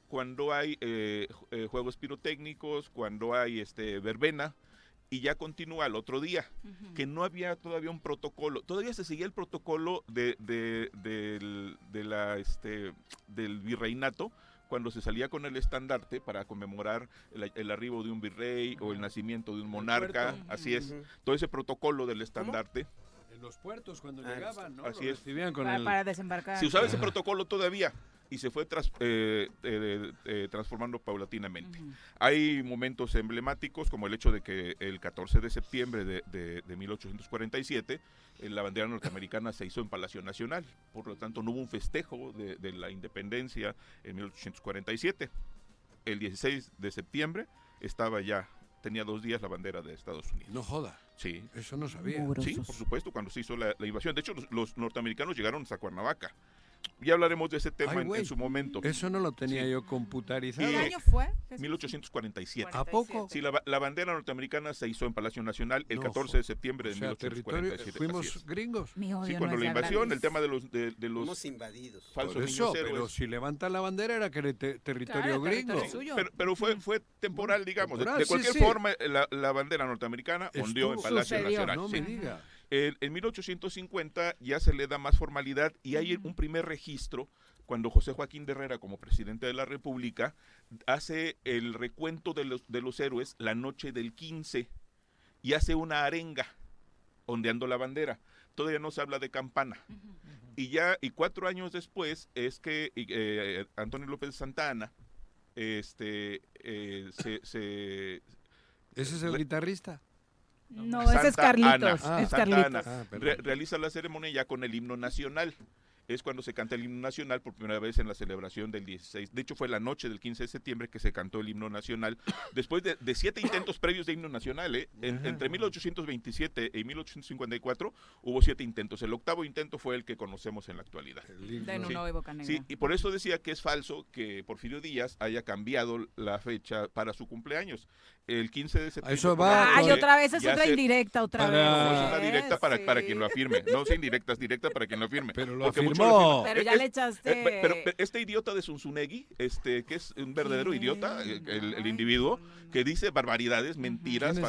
cuando hay eh, eh, juegos pirotécnicos, cuando hay este verbena y ya continúa el otro día, que no había todavía un protocolo, todavía se seguía el protocolo de, de- del, de la, este, del virreinato cuando se salía con el estandarte para conmemorar el, el arribo de un virrey o el nacimiento de un monarca, así es, todo ese protocolo del estandarte, En los puertos cuando Ah, llegaban, ¿no? así Lo es. con Para, el... para desembarcar. se usaba ese protocolo todavía y se fue tras- eh, eh, eh, transformando paulatinamente. Hay momentos emblemáticos como el hecho de que el 14 de septiembre de, de- de 1847 eh, la bandera norteamericana se hizo en Palacio Nacional, por lo tanto no hubo un festejo de, de la independencia en 1847. El 16 de septiembre estaba ya, tenía dos días la bandera de Estados Unidos. No joda, Sí, eso no sabía. Mugrosos. Sí, por supuesto, cuando se hizo la, la invasión. De hecho, los, los norteamericanos llegaron hasta Cuernavaca. Ya hablaremos de ese tema Ay, en- güey. en, su momento. Eso no lo tenía Sí. yo computarizado. Y- ¿Qué año fue? 1847. ¿A poco? Sí, la, la bandera norteamericana se hizo en Palacio Nacional el No, 14 de septiembre O de sea, territorio, 1847. fuimos gringos. Mi odio Sí, no cuando es la de invasión, el tema de los, de, de los Fuimos invadidos. falsos Por eso, niños pero héroes. si levanta la bandera era que era te- territorio Claro, gringo. territorio suyo. Pero, pero fue, fue temporal, digamos. De- Temporal, de, sí, cualquier sí. forma, la, la bandera norteamericana ondeó en Palacio Sucedió, Nacional. No sí. me diga. En, en 1850 ya se le da más formalidad y hay un primer registro cuando José Joaquín de Herrera, como presidente de la República, hace el recuento de los, de los héroes la noche del 15 y hace una arenga ondeando la bandera. Todavía no se habla de campana. Y ya, y cuatro años después, es que eh, Antonio López Santa Anna este, eh, se, se- ¿Ese es el guitarrista? No, ese es Santa Ana, Carlitos. Ah, es Santa Carlitos. Ana, Ah, re- perdón. realiza la ceremonia ya con el himno nacional. Es cuando se canta el himno nacional por primera vez en la celebración del 16. De hecho, fue la noche del 15 de septiembre que se cantó el himno nacional. Después de, de siete intentos previos de himno nacional, ¿eh? En- entre 1827 y 1854 hubo siete intentos. El octavo intento fue el que conocemos en la actualidad. De Sí. Sí, y por eso decía que es falso que Porfirio Díaz haya cambiado la fecha para su cumpleaños. El 15 de septiembre. eso va Ay, otra vez es ya otra se- indirecta, otra Para- vez. no, es una ¿eh? directa para, para quien lo afirme. No es indirecta, es directa para quien lo afirme. Pero lo Porque afirmó. Pero ya Es- le es- echaste- eh, pero, pero este idiota de Zunzunegui, este, que es un verdadero ¿Quién? idiota, eh, el, individuo, que dice barbaridades, mentiras, ¿Quién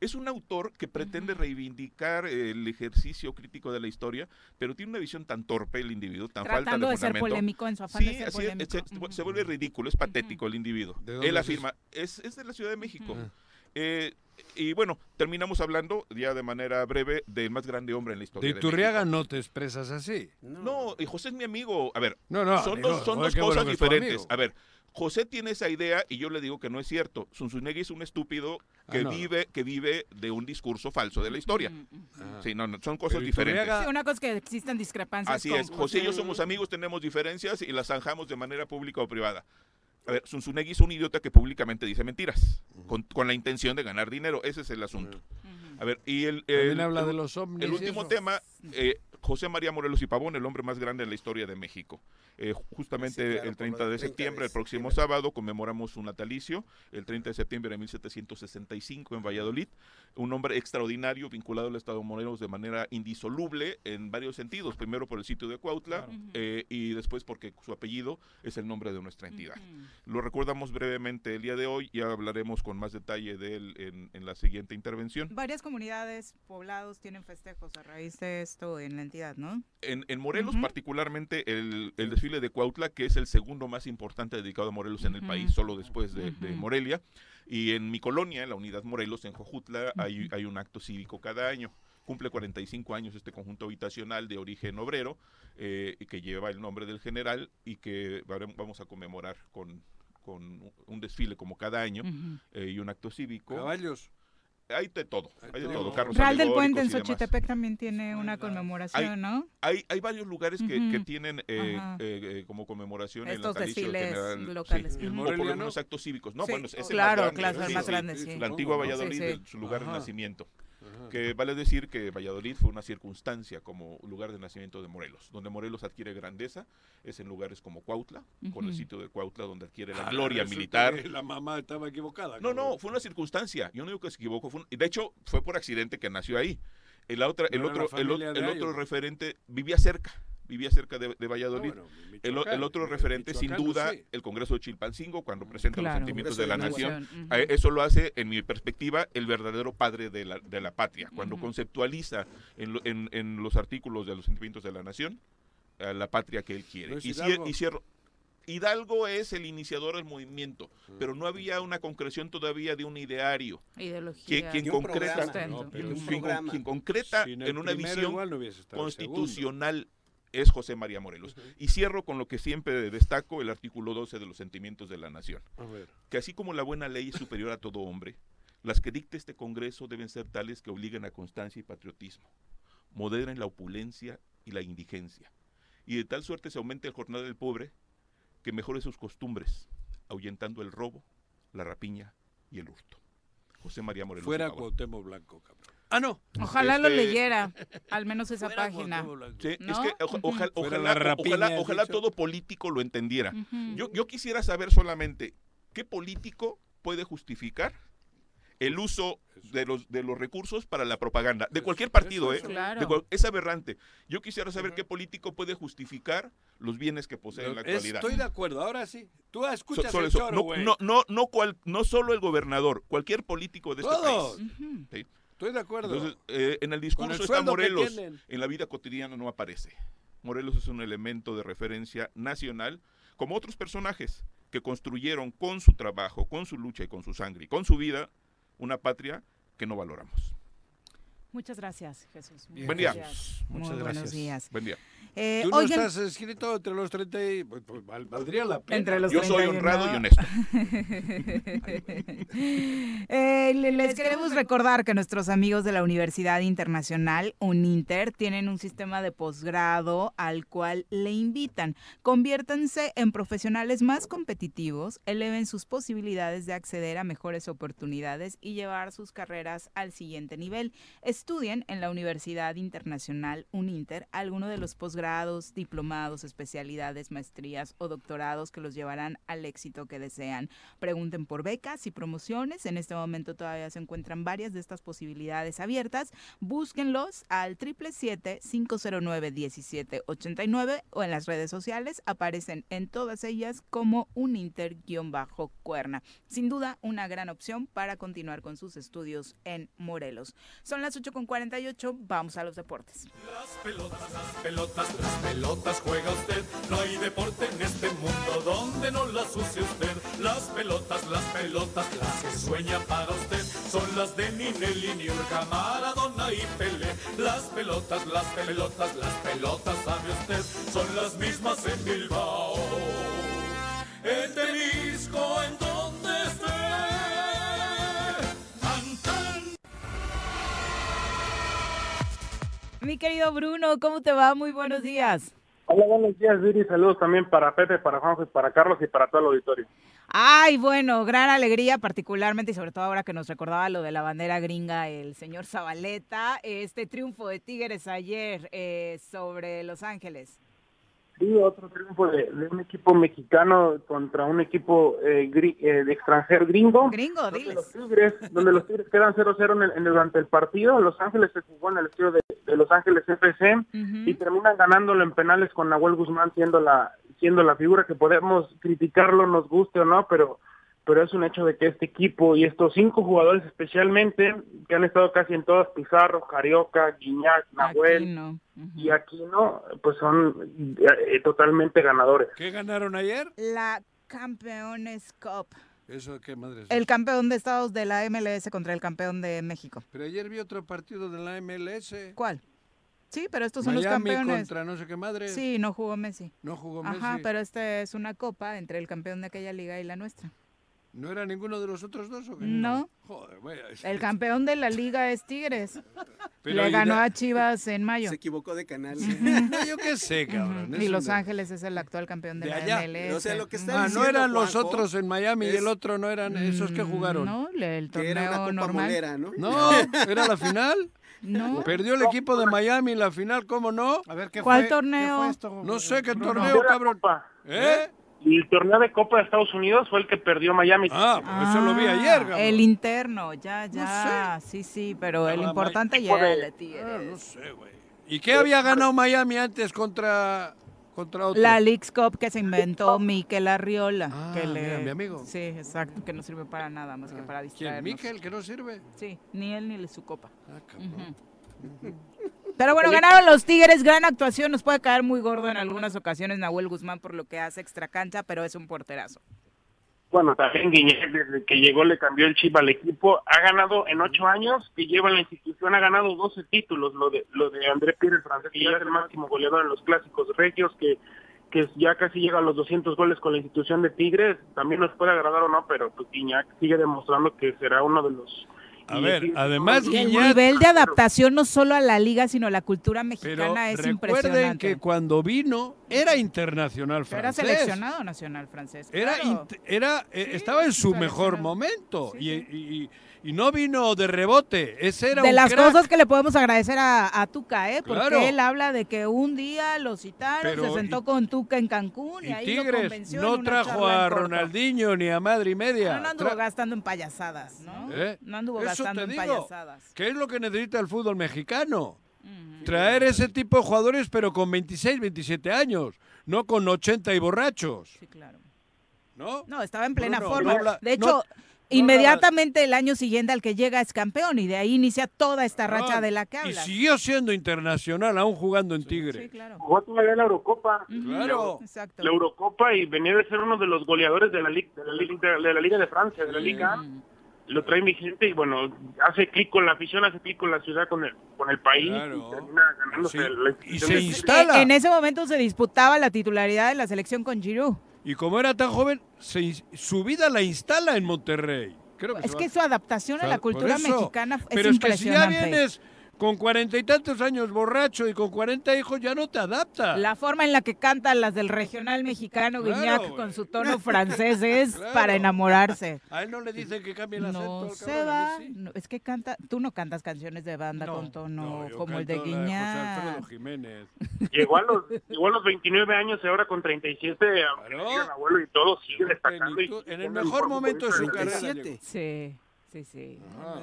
es un autor que pretende reivindicar el ejercicio crítico de la historia, pero tiene una visión tan torpe el individuo, tan falta Tratando de de ser polémico en su afán Sí, de ser así es, se, vuelve ridículo, es patético el individuo. ¿De dónde Él es afirma, es, es de la Ciudad de México. Ujú. Eh, y bueno, terminamos hablando ya de manera breve del más grande hombre en la historia. de Iturriaga México. no te expresas así. No, y José es mi amigo. A ver, No, no, son amigo, dos, son oye, dos qué bueno cosas diferentes. A ver, José tiene esa idea y yo le digo que no es cierto. Zunzunegui es un estúpido que Ah, no. vive que vive de un discurso falso de la historia. Ah. Sí, no, no, son cosas Pero diferentes. Sí, una cosa es que existen discrepancias. Así con es, José y yo somos amigos, tenemos diferencias y las zanjamos de manera pública o privada. A ver, Zunzunegui es un idiota que públicamente dice mentiras, con, con la intención de ganar dinero, ese es el asunto. A ver, y el, También el- habla el- de los el último tema, eh, José María Morelos y Pavón, el hombre más grande en la historia de México. Eh, justamente Sí, claro, el por 30 lo de del 30 de septiembre, el próximo sábado, conmemoramos su natalicio, el 30 de septiembre de 1765 en Valladolid. Un hombre extraordinario vinculado al Estado de Morelos de manera indisoluble en varios sentidos. Primero por el sitio de Cuautla eh, y después porque su apellido es el nombre de nuestra entidad. Lo recordamos brevemente el día de hoy y hablaremos con más detalle de él en, en la siguiente intervención. Varias comunidades, poblados tienen festejos a raíz de esto en la entidad, ¿no? En, en Morelos, particularmente, el, el desfile de Cuautla, que es el segundo más importante dedicado a Morelos en el país, solo después de. Morelia. Y en mi colonia, en la unidad Morelos, en Jojutla, hay, hay un acto cívico cada año. Cumple 45 años este conjunto habitacional de origen obrero, eh, que lleva el nombre del general y que vamos a conmemorar con, con un desfile como cada año eh, y un acto cívico. Caballos. Hay de todo, hay de todo. carros Real del Puente en. Xochitepec también tiene una conmemoración, Hay- ¿no? Hay, hay varios lugares que, que Ujú. tienen eh, eh, eh, como conmemoración el Estos natalicio del desfiles general, locales. sí, Ujú. o por lo menos ¿no? actos cívicos. No, Sí, bueno, es el claro, más grande. claro, el más grande, sí. La antigua. Valladolid, Sí, sí. su lugar de Ajá. nacimiento. Ajá. Que vale decir que Valladolid fue una circunstancia como lugar de nacimiento de Morelos. Donde Morelos adquiere grandeza es en lugares como Cuautla, con el sitio de Cuautla donde adquiere la Ah, gloria militar. La mamá estaba equivocada. No, no, fue una circunstancia. Yo no digo que se equivocó. Fue un- y de hecho, fue por accidente que nació ahí. El, la otra, el otro, el, el otro referente vivía cerca. Vivía cerca de, de Valladolid. No, bueno, el, otro en referente, sin no duda, sé. el Congreso de Chilpancingo, cuando presenta Claro. los sentimientos de la nación. Eh, Eso lo hace, en mi perspectiva, el verdadero padre de la, de la patria. Cuando conceptualiza en, lo- en- en los artículos de los sentimientos de la nación a la patria que él quiere. ¿No es y, Hidalgo? y cierro. Hidalgo es el iniciador del movimiento, pero no había una concreción todavía de un ideario. Ideología. Quien, concreta, programa, no, ¿no? quien- concreta en una visión no constitucional es José María Morelos. Y cierro con lo que siempre destaco, el artículo 12 de los sentimientos de la nación. A ver. Que así como la buena ley es superior a todo hombre, las que dicte este Congreso deben ser tales que obliguen a constancia y patriotismo, moderen la opulencia y la indigencia, y de tal suerte se aumente el jornal del pobre que mejore sus costumbres, ahuyentando el robo, la rapiña y el hurto. José María Morelos. Fuera. Cuauhtémoc Blanco, cabrón. Ah, no. Ojalá lo Este- leyera, al menos esa página. Sí, ¿No? es que oja- oja- ojalá, rapiña, todo político lo entendiera. Yo, yo quisiera saber solamente qué político puede justificar el uso de los, de los recursos para la propaganda, de cualquier partido, ¿eh? claro. De cual- es aberrante. Yo quisiera saber qué político puede justificar los bienes que posee en la actualidad. Estoy de acuerdo, ahora sí. Tú So- escuchas solo el eso. choro, no, no, no, no, cual- no solo el gobernador, cualquier político de este Todos. país. Sí. Estoy de acuerdo. Entonces, eh, en el discurso el está Morelos, en la vida cotidiana no aparece. Morelos es un elemento de referencia nacional, como otros personajes que construyeron con su trabajo, con su lucha y con su sangre y con su vida una patria que no valoramos. Muchas gracias, Jesús. Bien, Buen día. Muy Muchas buenos gracias. días. Buen día. Eh, Tú no oigan- estás escrito entre los 30 y... Pues, pues, val- valdría la pena. Entre los Yo soy 31. honrado y honesto. Eh, le- les queremos recordar que nuestros amigos de la Universidad Internacional UNINTER tienen un sistema de posgrado al cual le invitan. Conviértanse en profesionales más competitivos, eleven sus posibilidades de acceder a mejores oportunidades y llevar sus carreras al siguiente nivel. Estudien en la Universidad Internacional UNINTER alguno de los posgrados, diplomados, especialidades, maestrías o doctorados que los llevarán al éxito que desean. Pregunten por becas y promociones. En este momento todavía se encuentran varias de estas posibilidades abiertas. Búsquenlos al 777-509-1789 o en las redes sociales. Aparecen en todas ellas como un inter-cuerna. Sin duda, una gran opción para continuar con sus estudios en Morelos. Son las 8.48. Vamos a los deportes. Las pelotas, las pelotas, las pelotas juega usted. No hay deporte en este mundo donde no las use usted. Las pelotas, las pelotas, las que sueña para usted. Son las de Ninelli, Niurka, Maradona y Pelé. Las pelotas, las pelotas, las pelotas, sabe usted. Son las mismas en Bilbao. En Mi querido Bruno, ¿cómo te va? Muy buenos días. Hola, buenos días, Viri. Saludos también para Pepe, para Juanjo, para Carlos y para todo el auditorio. Ay, bueno, gran alegría, particularmente y sobre todo ahora que nos recordaba lo de la bandera gringa el señor Zabaleta, este triunfo de Tigres ayer eh, sobre Los Ángeles. Sí, otro triunfo de, de un equipo mexicano contra un equipo eh, gri- eh, de extranjero gringo. Gringo, donde diles. los Tigres, donde los Tigres quedan 0-0 en en durante el partido. Los Ángeles se jugó en el estilo de, de Los Ángeles FC y terminan ganándolo en penales con Nahuel Guzmán siendo la siendo la figura que podemos criticarlo, nos guste o no, pero pero es un hecho de que este equipo y estos cinco jugadores especialmente que han estado casi en todas, Pizarro, Carioca, Guiñac, Nahuel Aquino. y Aquino, pues son eh, totalmente ganadores. ¿Qué ganaron ayer? La Campeones Cup. Eso qué madre es El campeón de Estados de la MLS contra el campeón de México. Pero ayer vi otro partido de la MLS. ¿Cuál? Sí, pero estos son los campeones. contra no sé qué madre. Sí, no jugó Messi. No jugó Ajá, Messi. pero este es una copa entre el campeón de aquella liga y la nuestra. ¿No era ninguno de los otros dos o qué? No. Joder, vaya. El campeón de la liga es Tigres. Pero Le ganó a Chivas en mayo. Se equivocó de canal. No, yo qué sé, cabrón. Y Los de- Ángeles es el actual campeón de, de la. MLS. O sea, lo que está Ah, no eran los otros en Miami y el otro no eran esos que jugaron. No, el Que era una torneo copa normal. molera, ¿no? No, era la final. No. Perdió el equipo de Miami en la final, ¿cómo no? A ver, ¿qué ¿Cuál fue- torneo? qué fue esto? No sé qué Bruno? torneo, cabrón. ¿Eh? El torneo de Copa de Estados Unidos fue el que perdió Miami. Ah, pues eso lo vi ayer, cabrón. El interno, ya, ya. Sí, sí, pero el Ah, importante ya era el de Ah, no sé, güey. ¿Y qué había ganado Miami antes contra, contra otro? La Leagues Cup que se inventó Mikel Arriola. Ah, que le... mira, mi amigo. Sí, exacto, que no sirve para nada más que para ¿Quién? distraernos. ¿Mikel, que no sirve? Sí, ni él ni su copa. Ah, cabrón. Pero bueno, ganaron los Tigres, gran actuación, nos puede caer muy gordo en algunas ocasiones Nahuel Guzmán por lo que hace extra cancha, pero es un porterazo. Bueno, también Guiñac, desde que llegó, le cambió el chip al equipo. Ha ganado en ocho años que lleva en la institución, ha ganado 12 títulos. Lo de lo de André Pierre, el francés, que ya es el máximo goleador en los clásicos regios, que, que ya casi llega a los 200 goles con la institución de Tigres. También nos puede agradar o no, pero pues, Guiñac sigue demostrando que será uno de los... A ver, además Y el Guiñac... nivel de adaptación no solo a la liga, sino a la cultura mexicana es recuerden impresionante. que cuando vino era internacional Era francés. seleccionado nacional francés. Era, claro. int- era eh, estaba en su mejor momento y, y- y no vino de rebote. Ese era de un las crack. cosas que le podemos agradecer a, a Tuca, ¿eh? Porque Claro. él habla de que un día lo citaron, Pero se sentó con Tuca en Cancún y, Y ahí lo convenció en no trajo a. Ronaldinho ni a madre y media. No, no anduvo Tra- gastando en payasadas, ¿no? ¿Eh? No anduvo Eso gastando en payasadas. ¿Qué es lo que necesita el fútbol mexicano? Traer ese tipo de jugadores, pero con 26, 27 años, no con 80 y borrachos. Sí, claro. ¿No? No, estaba en plena Bruno, forma. no de hecho, no- inmediatamente el año siguiente al que llega es campeón y de ahí inicia toda esta racha Ah, de la que Y siguió siendo internacional, aún jugando en Tigre. Jugó todavía la Eurocopa. Claro. Exacto. La Eurocopa y venía de ser uno de los goleadores de la, Liga de la, Liga- de la Liga de Francia, de la Liga. Lo trae vigente y bueno, hace clic con la afición, hace clic con la ciudad, con el, con el país y termina ganándose la institución de- instala. En ese momento se disputaba la titularidad de la selección con Giroud. Y como era tan joven, se su vida la instala en Monterrey. Creo que Es que va- su adaptación a la cultura mexicana es Pero es que si ya impresionante. vienes con cuarenta y tantos años borracho y con cuarenta hijos, ya no te adaptas. La forma en la que cantan las del regional mexicano Claro, Guiñac con su tono francés es Claro. para enamorarse. A él no le dicen que cambie el acento. No al se va. mí sí. no, es que canta, tú no cantas canciones de banda con tono Yo como el de la José Alfredo Guiñac. Jiménez. Llegó a los, llegó a los 29 años y ahora con 37, aunque le digan abuelo y todo, sigue destacando. y- En el mejor momento de su carrera. Sí, sí, sí.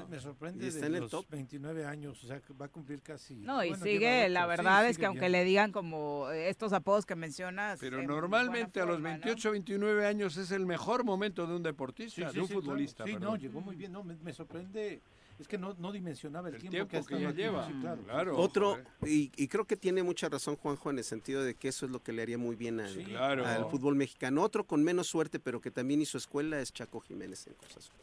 Me, me sorprende Y está de en el los top. 29 años, o sea, que va a cumplir casi. No, y bueno, sigue, la verdad sí, es que aunque bien. le digan como estos apodos que mencionas. Pero en normalmente a los forma, ¿no? 28, 29 años es el mejor momento de un deportista, Sí, sí, de un sí, claro. futbolista. Sí, no, llegó muy bien. No, me, me sorprende. Es que no, no dimensionaba el, tiempo, tiempo que, que ya aquí. lleva. Sí, claro. Claro. Otro, y, y creo que tiene mucha razón Juanjo en el sentido de que eso es lo que le haría muy bien al, claro. al fútbol mexicano. Otro con menos suerte, pero que también hizo escuela, es Chaco Jiménez en Cruz Azul.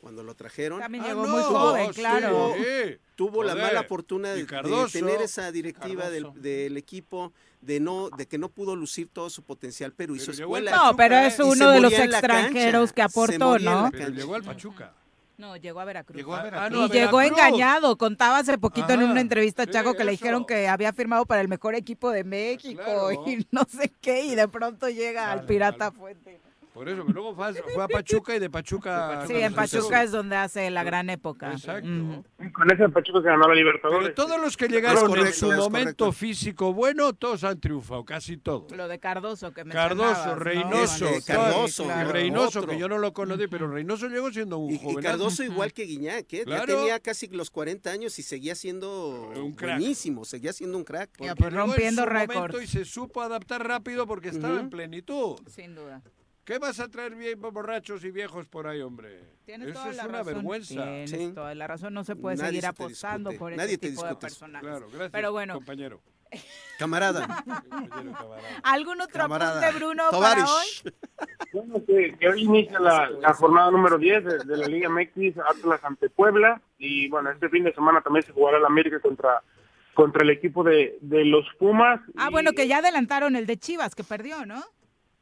Cuando lo trajeron, También Ah, llegó no, muy joven, claro. sí. tuvo la mala fortuna de, tener esa directiva del, equipo de no de que no pudo lucir todo su potencial, pero hizo Pero al escuela. No, pero es Y se uno de los extranjeros cancha, que aportó, ¿no? Pero llegó al Pachuca. No, llegó a Veracruz. Llegó a Ah, Veracruz. no, a y llegó engañado. Contaba hace poquito en una entrevista a sí, Chaco que le dijeron que había firmado para el mejor equipo de México Claro. y no sé qué, y de pronto llega al Al- Pirata Fuente. Por eso, que luego fue a, fue a Pachuca y de Pachuca... Sí, en Pachuca es donde hace la gran época. Exacto. Ujú. Con ese Pachuca que ganó la Libertadores. Pero todos los que llegaron en correcto, su momento correcto. físico bueno, todos han triunfado, casi todos. Lo de Cardoso que me Cardoso, Reynoso, Cardoso, y claro. Reynoso, Otro. que yo no lo conocí, pero Reynoso llegó siendo un Y, y joven. Cardoso igual que Guiñac, ¿eh? Claro. ya tenía casi los 40 años y seguía siendo Un crack. buenísimo, seguía siendo un crack. Pues rompiendo su momento récord. Y se supo adaptar rápido porque estaba en plenitud. Sin duda. ¿Qué vas a traer bien borrachos y viejos por ahí, hombre? Tienes Eso toda es la una razón. vergüenza. Tienes Sí. toda la razón. No se puede Nadie seguir apostando discute. por Nadie ese te tipo de discute eso. personajes. Claro, gracias, Pero bueno, compañero. Camarada. ¿algún otro Camarada. apunte, Bruno, para hoy? Bueno, que, que hoy inicia la, la jornada número 10 de, de la Liga MX, Atlas ante Puebla. Y bueno, este fin de semana también se jugará el América contra, contra el equipo de, de los Pumas. Ah, Y- bueno, que ya adelantaron el de Chivas, que perdió, ¿no?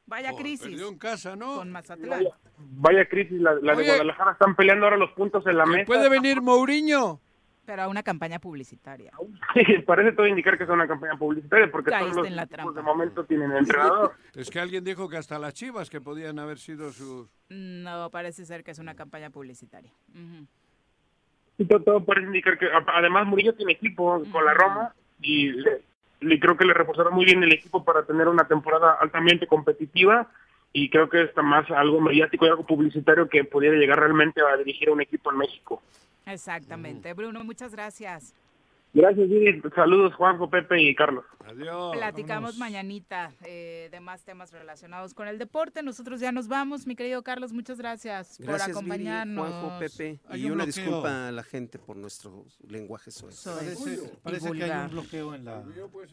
Vaya Oh, crisis Perdió en casa, ¿no? con Mazatlán. Vaya crisis, la, la de Oye. Guadalajara están peleando ahora los puntos en la ¿Que mesa. ¿Puede venir Mourinho? Pero a una campaña publicitaria. Sí, parece todo indicar que es una campaña publicitaria porque Caíste todos los en la de momento tienen entrenador. Es que alguien dijo que hasta las chivas que podían haber sido sus... No, parece ser que es una campaña publicitaria. Ujú. Y todo, todo parece indicar que además Murillo tiene equipo con la Roma y le- creo que le reforzaron muy bien el equipo para tener una temporada altamente competitiva y creo que está más algo mediático y algo publicitario que pudiera llegar realmente a dirigir a un equipo en México. Exactamente. Bruno, muchas gracias. Gracias, Viri. Saludos, Juanjo, Pepe y Carlos. Adiós. Platicamos mañanita eh, de más temas relacionados con el deporte. Nosotros ya nos vamos, mi querido Carlos. Muchas gracias, por Gracias, Viri, acompañarnos. Juanjo, Pepe. Hay Y un una bloqueo. disculpa a la gente por nuestro lenguaje soez. Parece, parece que hay vulgar. un bloqueo en, la,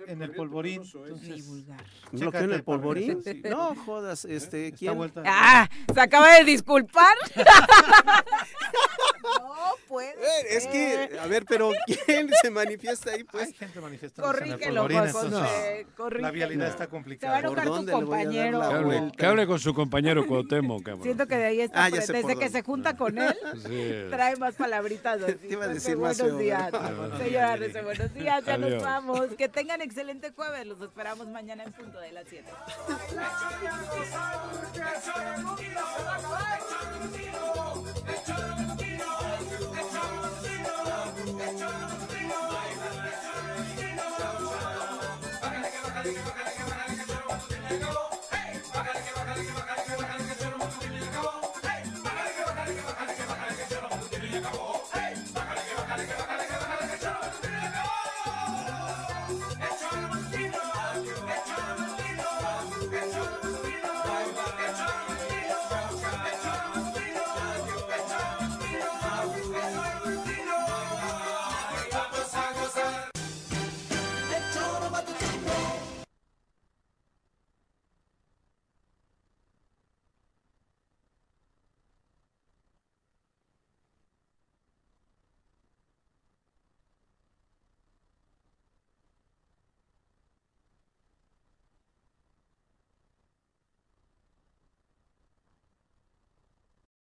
en el polvorín. Entonces, vulgar. ¿Un bloqueo en el polvorín? No, jodas, este, ¿quién? vuelta- Ah, se acaba de disculpar. no puede. Eh, Es que, a ver, pero ¿quién se manifiesta ahí, pues? Hay gente el Corrígelo, José. corrígelo. La vialidad está Se va a complicada. enojar tu compañero. Que hable, vuelta? que hable con su compañero Cuauhtémoc, cabrón. Siento que de ahí está. Ah, desde que dónde. se junta con él, Sí. trae más palabritas así. Te iba a Pepe, decir más buenos feo, días. Ah, buenos Señora buenos días. Ya nos vamos. Que tengan excelente jueves. Los esperamos mañana en punto de las 7. El